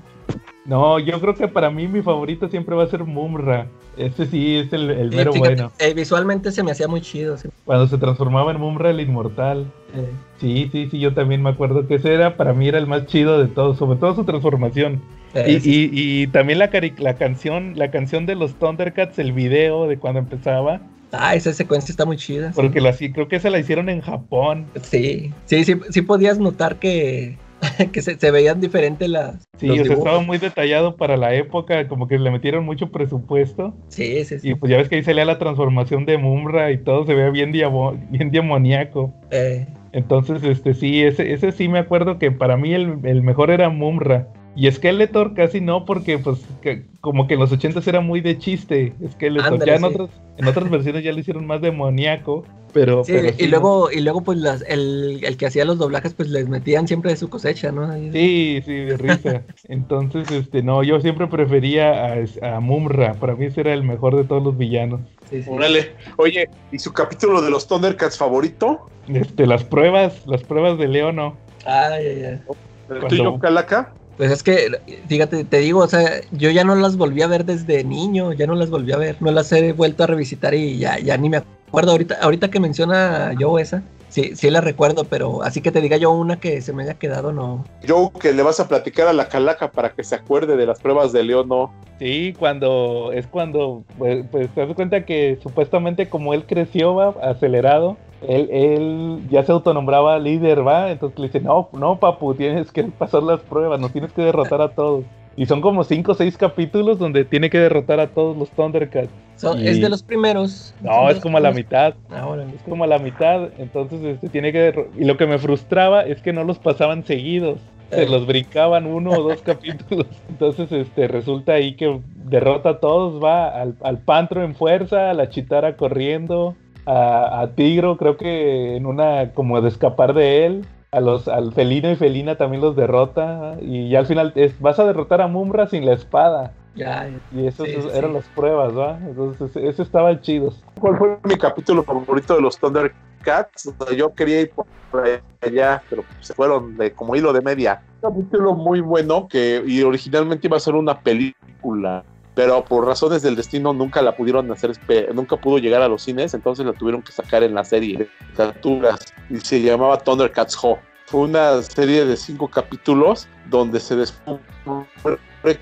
No, yo creo que para mí mi favorito siempre va a ser Mumra. Ese sí es el, el Sí, mero fíjate, bueno. eh, visualmente se me hacía muy chido. sí. Cuando se transformaba en Mumra el inmortal. Eh, Sí, sí, sí, yo también me acuerdo que ese era, para mí era el más chido de todos, sobre todo su transformación. eh, Y, sí. y- y también la, la canción, la canción de los Thundercats, el video de cuando empezaba, Ah, esa secuencia está muy chida. porque la, sí, creo que esa la hicieron en Japón. Sí, sí, sí, sí podías notar que, que se, se veían diferentes las. Sí, o sea, estaba muy detallado para la época, como que le metieron mucho presupuesto. Sí, sí, sí. Y pues ya ves que ahí salía la transformación de Mumra y todo se veía bien, bien demoníaco. Eh, Entonces, este sí, ese, ese sí me acuerdo que para mí el, el mejor era Mumra. Y Skeletor casi no, porque pues que- como que en los 80 era muy de chiste Skeletor. Ándale, ya en sí. otras, en otras versiones ya lo hicieron más demoníaco. Pero, sí, pero y sí, luego, y luego pues las, el, el que hacía los doblajes, pues les metían siempre de su cosecha, ¿no? Ahí- Sí, sí, de risa. Entonces, este, no, yo siempre prefería a, a Mumra. Para mí ese era el mejor de todos los villanos. sí, sí. Órale. Oye, ¿y su capítulo de los Thundercats favorito? Este, las pruebas, las pruebas de Leono. Ay, ay, ay. ¿El tuyo, Calaca? Pues es que, fíjate, te digo, o sea, yo ya no las volví a ver desde niño, ya no las volví a ver, no las he vuelto a revisitar y ya, ya ni me acuerdo. Ahorita, ahorita que menciona yo esa, sí, sí la recuerdo, pero así que te diga yo una que se me haya quedado, no. Yo que le vas a platicar a la Calaca para que se acuerde de las pruebas de León, no. Sí, cuando es cuando, pues, pues te das cuenta que supuestamente como él creció, va, acelerado, él, él ya se autonombraba líder, va, entonces le dice, no, no, papu, tienes que pasar las pruebas, nos tienes que derrotar a todos. Y son como cinco o seis capítulos donde tiene que derrotar a todos los Thundercats. Y- Es de los primeros. No, es como a la mitad. Ah, órale. Es como a la mitad, entonces este, tiene que... Y lo que me frustraba es que no los pasaban seguidos. Se Eh. los brincaban uno o dos capítulos. Entonces este, resulta ahí que derrota a todos, va al, al Pantro en fuerza, a la Chitara corriendo, a, a Tigro creo que en una como de escapar de él. A los, al felino y felina también los derrota. Y ya al final es, vas a derrotar a Mumra sin la espada. Ya. Y esas Sí, sí, eran sí. las pruebas, ¿va? Entonces ese, ese estaba chido. ¿Cuál fue mi capítulo favorito de los Thundercats? O sea, Yo quería ir por allá, pero se fueron de como hilo de media. Un capítulo muy bueno que y originalmente iba a ser una película, pero por razones del destino nunca la pudieron hacer, nunca pudo llegar a los cines, entonces la tuvieron que sacar en la serie de caricaturas y se llamaba Thundercats Ho. Fue una serie de cinco capítulos donde se descubre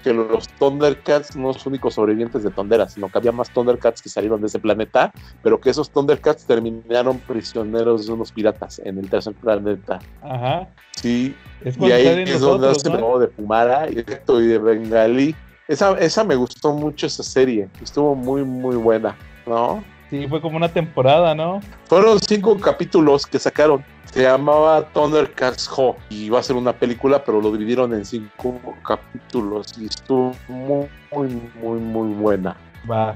que los Thundercats no son los únicos sobrevivientes de Tondera, sino que había más Thundercats que salieron de ese planeta, pero que esos Thundercats terminaron prisioneros de unos piratas en el tercer planeta. Ajá. Sí, Es y ahí es los donde se ¿no? habló de Pumara y de- y de Bengalí. Esa, esa me gustó mucho esa serie, estuvo muy, muy buena, ¿no? Sí, fue como una temporada, ¿no? Fueron cinco capítulos que sacaron. Se llamaba Thundercats Ho y iba a ser una película, pero lo dividieron en cinco capítulos y estuvo muy, muy, muy, muy buena. Va.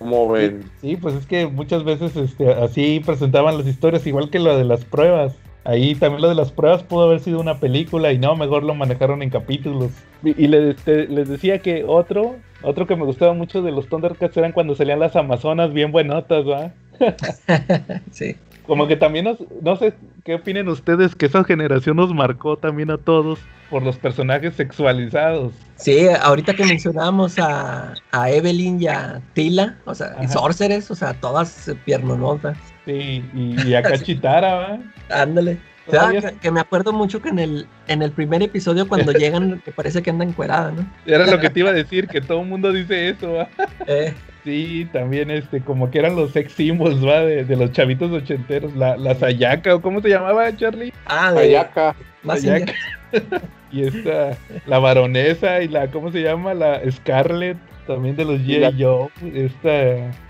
¿Cómo ven? Sí, pues es que muchas veces este, así presentaban las historias, igual que lo de las pruebas. Ahí también lo de las pruebas pudo haber sido una película y no, mejor lo manejaron en capítulos. Y, y les, te- les decía que otro, otro que me gustaba mucho de los Thundercats eran cuando salían las Amazonas bien buenotas, ¿va? sí. Como que también nos, no sé qué opinen ustedes, que esa generación nos marcó también a todos por los personajes sexualizados. Sí, ahorita que mencionábamos a, a Evelyn y a Tila, o sea, y Ajá. Sorceress, o sea, todas piernonotas. Sí, y, y acá Chitara, ¿va? Ándale. O sea, Todavía que, que me acuerdo mucho que en el, en el primer episodio cuando llegan, que parece que andan encuerada, ¿no? Era lo que te iba a decir, que todo el mundo dice eso, ¿va? Eh, Sí, también este, como que eran los sex symbols, ¿va? De, de los chavitos ochenteros, la, la Sayaka, o cómo se llamaba, Charlie? ah, de Ayaka. más Sayaka. Y esta, la baronesa y la, ¿cómo se llama? La Scarlet, también de los J. Joe, esta,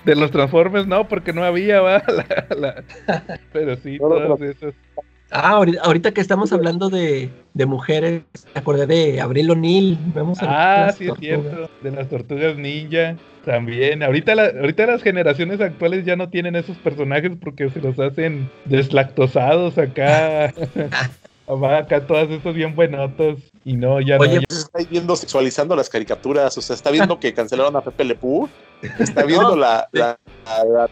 de los Transformers, no, porque no había, ¿va? La- la- pero sí, No, todas esas. Ah, ahorita, ahorita que estamos hablando de, de mujeres, me acordé de Abril O'Neill. Ah, las sí es cierto, de las tortugas ninja también. Ahorita, la- ahorita las generaciones actuales ya no tienen esos personajes porque se los hacen deslactosados acá. Va acá todas estos bien buenotos y no, ya Oye, no. ya- Está viendo sexualizando las caricaturas, o sea, está viendo que cancelaron a Pepe Le Pew, está viendo No, la, la, la- la-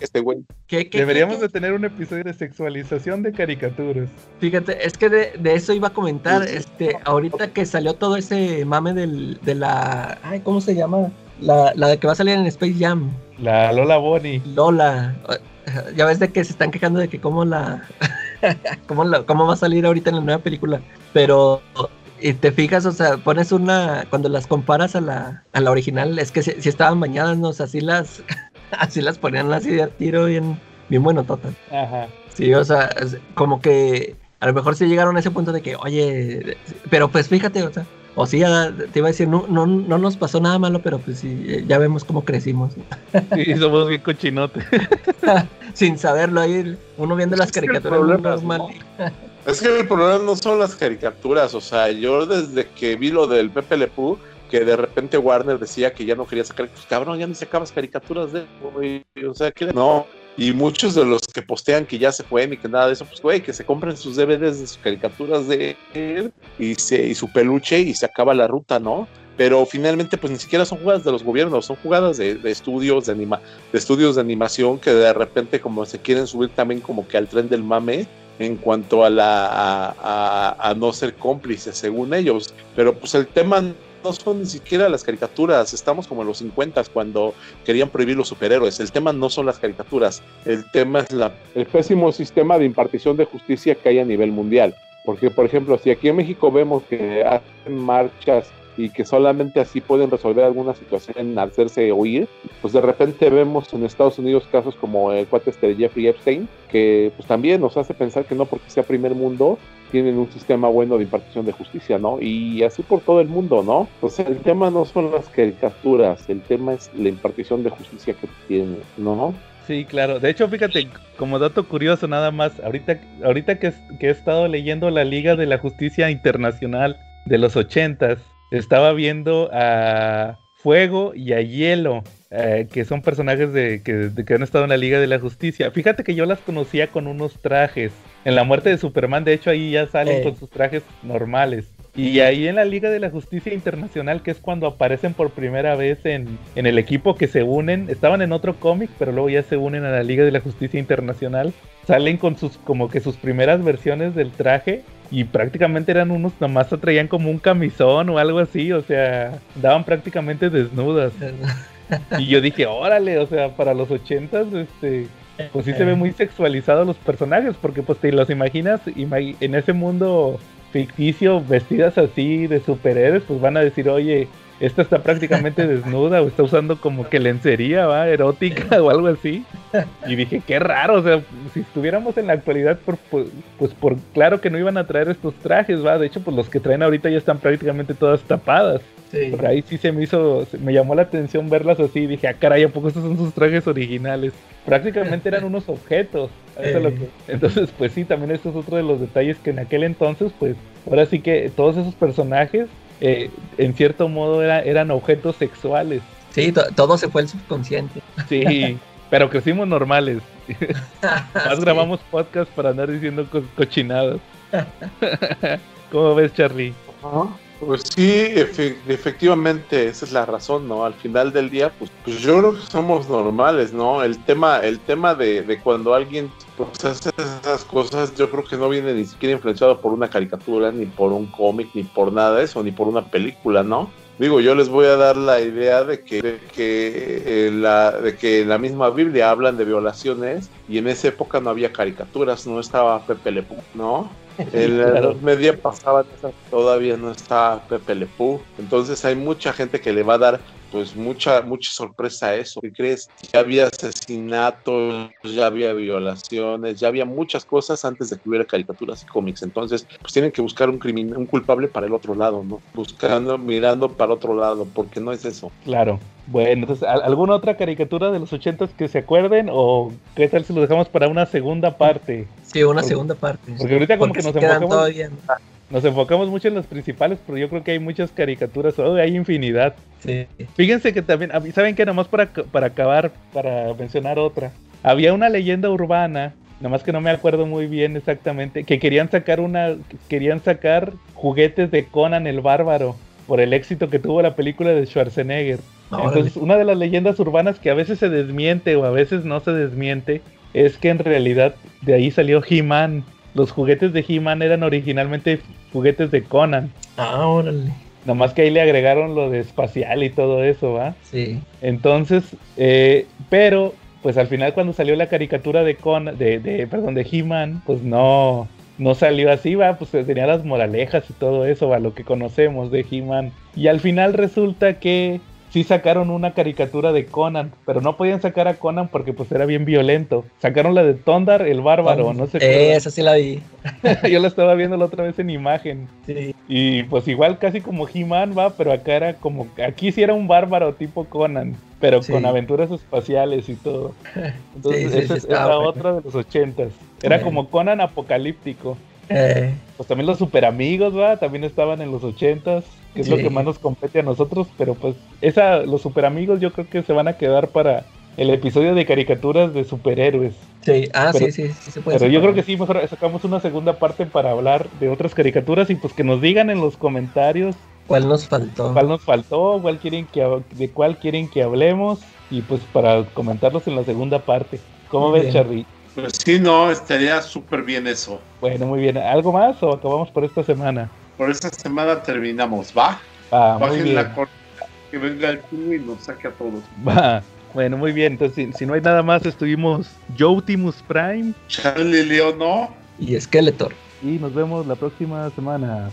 este güey. ¿Qué- qué- Deberíamos qué- de tener un episodio de sexualización de caricaturas. Fíjate, es que de, de eso iba a comentar. Sí. Este, ahorita que salió todo ese mame del, de la. Ay, ¿cómo se llama? La, la de que va a salir en Space Jam. La Lola Bonnie. Lola. Ya ves de que se están quejando de que cómo la. cómo, cómo va a salir ahorita en la nueva película. Pero. Y te fijas, o sea, pones una. Cuando las comparas a la, a la original, es que si, estaban bañadas, ¿no? O sea, así las. así las ponían así de tiro bien, bien buenototas. Ajá. Sí, o sea, como que a lo mejor sí llegaron a ese punto de que, oye, pero pues fíjate, o sea, o sí, ya te iba a decir, no, no, no nos pasó nada malo, pero pues sí, eh, ya vemos cómo crecimos. Sí, somos bien cochinotes. Sin saberlo, ahí uno viendo las caricaturas problema, normal. Es que el problema no son las caricaturas, o sea, yo desde que vi lo del Pepe Le Pew, que de repente Warner decía que ya no quería sacar, pues cabrón, ya ni sacabas caricaturas de él, güey, o sea, que no. Y muchos de los que postean que ya se pueden y que nada de eso, pues güey, que se compren sus DVDs de sus caricaturas de él y, se, y su peluche y se acaba la ruta, ¿no? Pero finalmente, pues ni siquiera son jugadas de los gobiernos, son jugadas de, de estudios de, anima, de estudios de animación que de repente como se quieren subir también como que al tren del mame en cuanto a la a, a- a no ser cómplices según ellos pero pues el tema no son ni siquiera las caricaturas estamos como en los 50 cuando querían prohibir los superhéroes. El tema no son las caricaturas el tema es la, el pésimo sistema de impartición de justicia que hay a nivel mundial. Porque por ejemplo si aquí en México vemos que hacen marchas y que solamente así pueden resolver alguna situación hacerse oír, pues de repente vemos en Estados Unidos casos como el cuate este de Jeffrey Epstein, que pues también nos hace pensar que no porque sea primer mundo tienen un sistema bueno de impartición de justicia, ¿no? Y así por todo el mundo, ¿no? Pues el tema no son las caricaturas, el tema es la impartición de justicia que tienen, ¿no? Sí, claro. De hecho, fíjate, como dato curioso nada más, ahorita, ahorita que he estado leyendo la Liga de la Justicia Internacional de los ochentas, estaba viendo a Fuego y a Hielo, eh, que son personajes de que, de que han estado en la Liga de la Justicia. Fíjate que yo las conocía con unos trajes. En la muerte de Superman, de hecho, ahí ya salen Eh. con sus trajes normales. Y ahí en la Liga de la Justicia Internacional, que es cuando aparecen por primera vez en, en el equipo que se unen, estaban en otro cómic, pero luego ya se unen a la Liga de la Justicia Internacional, salen con sus como que sus primeras versiones del traje y prácticamente eran unos, nomás traían como un camisón o algo así, o sea, daban prácticamente desnudas. Y yo dije, órale, o sea, para los ochentas, este, pues sí se ve muy sexualizados los personajes, porque pues te los imaginas ima- en ese mundo ficticio, vestidas así de superhéroes, pues van a decir, oye, esta está prácticamente desnuda o está usando como que lencería, va, erótica o algo así. Y dije, qué raro, o sea, si estuviéramos en la actualidad, por, por- pues por claro que no iban a traer estos trajes, va, de hecho, pues los que traen ahorita ya están prácticamente todas tapadas. Sí. Por ahí sí se me hizo, me llamó la atención verlas así. Dije, ah, caray, ¿a poco estos son sus trajes originales? Prácticamente eran unos objetos. Eso es lo que- Entonces, pues sí, también esto es otro de los detalles que en aquel entonces, pues, ahora sí que todos esos personajes, eh, en cierto modo, era- eran objetos sexuales. Sí, to- todo se fue el subconsciente. Sí, pero crecimos normales. Más Sí. grabamos podcast para andar diciendo co- cochinadas. ¿Cómo ves, Charlie? Pues sí, efe- efectivamente, esa es la razón, ¿no? Al final del día, pues, pues yo creo que somos normales, ¿no? El tema, el tema de, de cuando alguien pues, hace esas cosas, yo creo que no viene ni siquiera influenciado por una caricatura, ni por un cómic, ni por nada de eso, ni por una película, ¿no? Digo, yo les voy a dar la idea de que, de que, eh, la, de que en la misma Biblia hablan de violaciones y en esa época no había caricaturas, no estaba Pepe Le Pew, ¿no? En la Claro. Edad media pasaban todavía no está Pepe Le Pew. Entonces hay mucha gente que le va a dar pues mucha mucha sorpresa eso. ¿Qué crees? Ya había asesinatos, ya había violaciones, ya había muchas cosas antes de que hubiera caricaturas y cómics. Entonces, pues tienen que buscar un criminal, un culpable para el otro lado, ¿no? Buscando, mirando para otro lado, porque no es eso. Claro. Bueno, entonces, ¿al- ¿alguna otra caricatura de los ochentas que se acuerden? ¿O qué tal si lo dejamos para una segunda parte? Sí, una Porque- segunda parte. Porque ahorita como Porque que nos enfocamos, todavía. Nos enfocamos mucho en las principales, pero yo creo que hay muchas caricaturas, oh, hay infinidad. Sí. Fíjense que también, a mí- ¿saben qué? Nomás para, para acabar, para mencionar otra. Había una leyenda urbana, nomás que no me acuerdo muy bien exactamente, que querían sacar una, querían sacar juguetes de Conan el Bárbaro por el éxito que tuvo la película de Schwarzenegger. Entonces, una de las leyendas urbanas que a veces se desmiente o a veces no se desmiente es que en realidad de ahí salió He-Man. Los juguetes de He-Man eran originalmente juguetes de Conan. Ah, órale. Nomás que ahí le agregaron lo de espacial y todo eso, ¿va? Sí. Entonces, eh, pero, pues al final cuando salió la caricatura de Conan, de, de, perdón, de He-Man, pues no, no salió así, va, pues tenía las moralejas y todo eso, va, lo que conocemos de He-Man. Y al final resulta que sí sacaron una caricatura de Conan, pero no podían sacar a Conan porque pues era bien violento. Sacaron la de Tondar el bárbaro, no sé. Eh, esa sí la vi. Yo la estaba viendo la otra vez en imagen. Sí. Y pues igual casi como He-Man va, pero acá era como, aquí sí era un bárbaro tipo Conan, pero Sí. con aventuras espaciales y todo. Entonces Sí, sí, esa es- bueno. otra de los ochentas. Era Sí. como Conan apocalíptico. Eh, Pues también los super amigos, va, también estaban en los ochentas, que es lo que más nos compete a nosotros, pero pues esa, los super amigos yo creo que se van a quedar para el episodio de caricaturas de superhéroes. sí. Ah, Pero- sí, sí, sí se puede Pero yo creo que sí, mejor sacamos una segunda parte para hablar de otras caricaturas y pues que nos digan en los comentarios ¿Cuál nos faltó? cuál nos faltó, cuál quieren que de cuál quieren que hablemos y pues para comentarlos en la segunda parte. ¿Cómo Muy ves, bien. Charlie? Pues sí, no, estaría súper bien eso. Bueno, muy bien. ¿Algo más o acabamos por esta semana? Por esta semana terminamos, ¿va? Ah, muy Bajen bien. la corta, que venga el culo y nos saque a todos. Va. Bueno, muy bien. Entonces, si, si no hay nada más, estuvimos Joe Optimus Prime Charlie Leo, no. Y Skeletor. y nos vemos la próxima semana.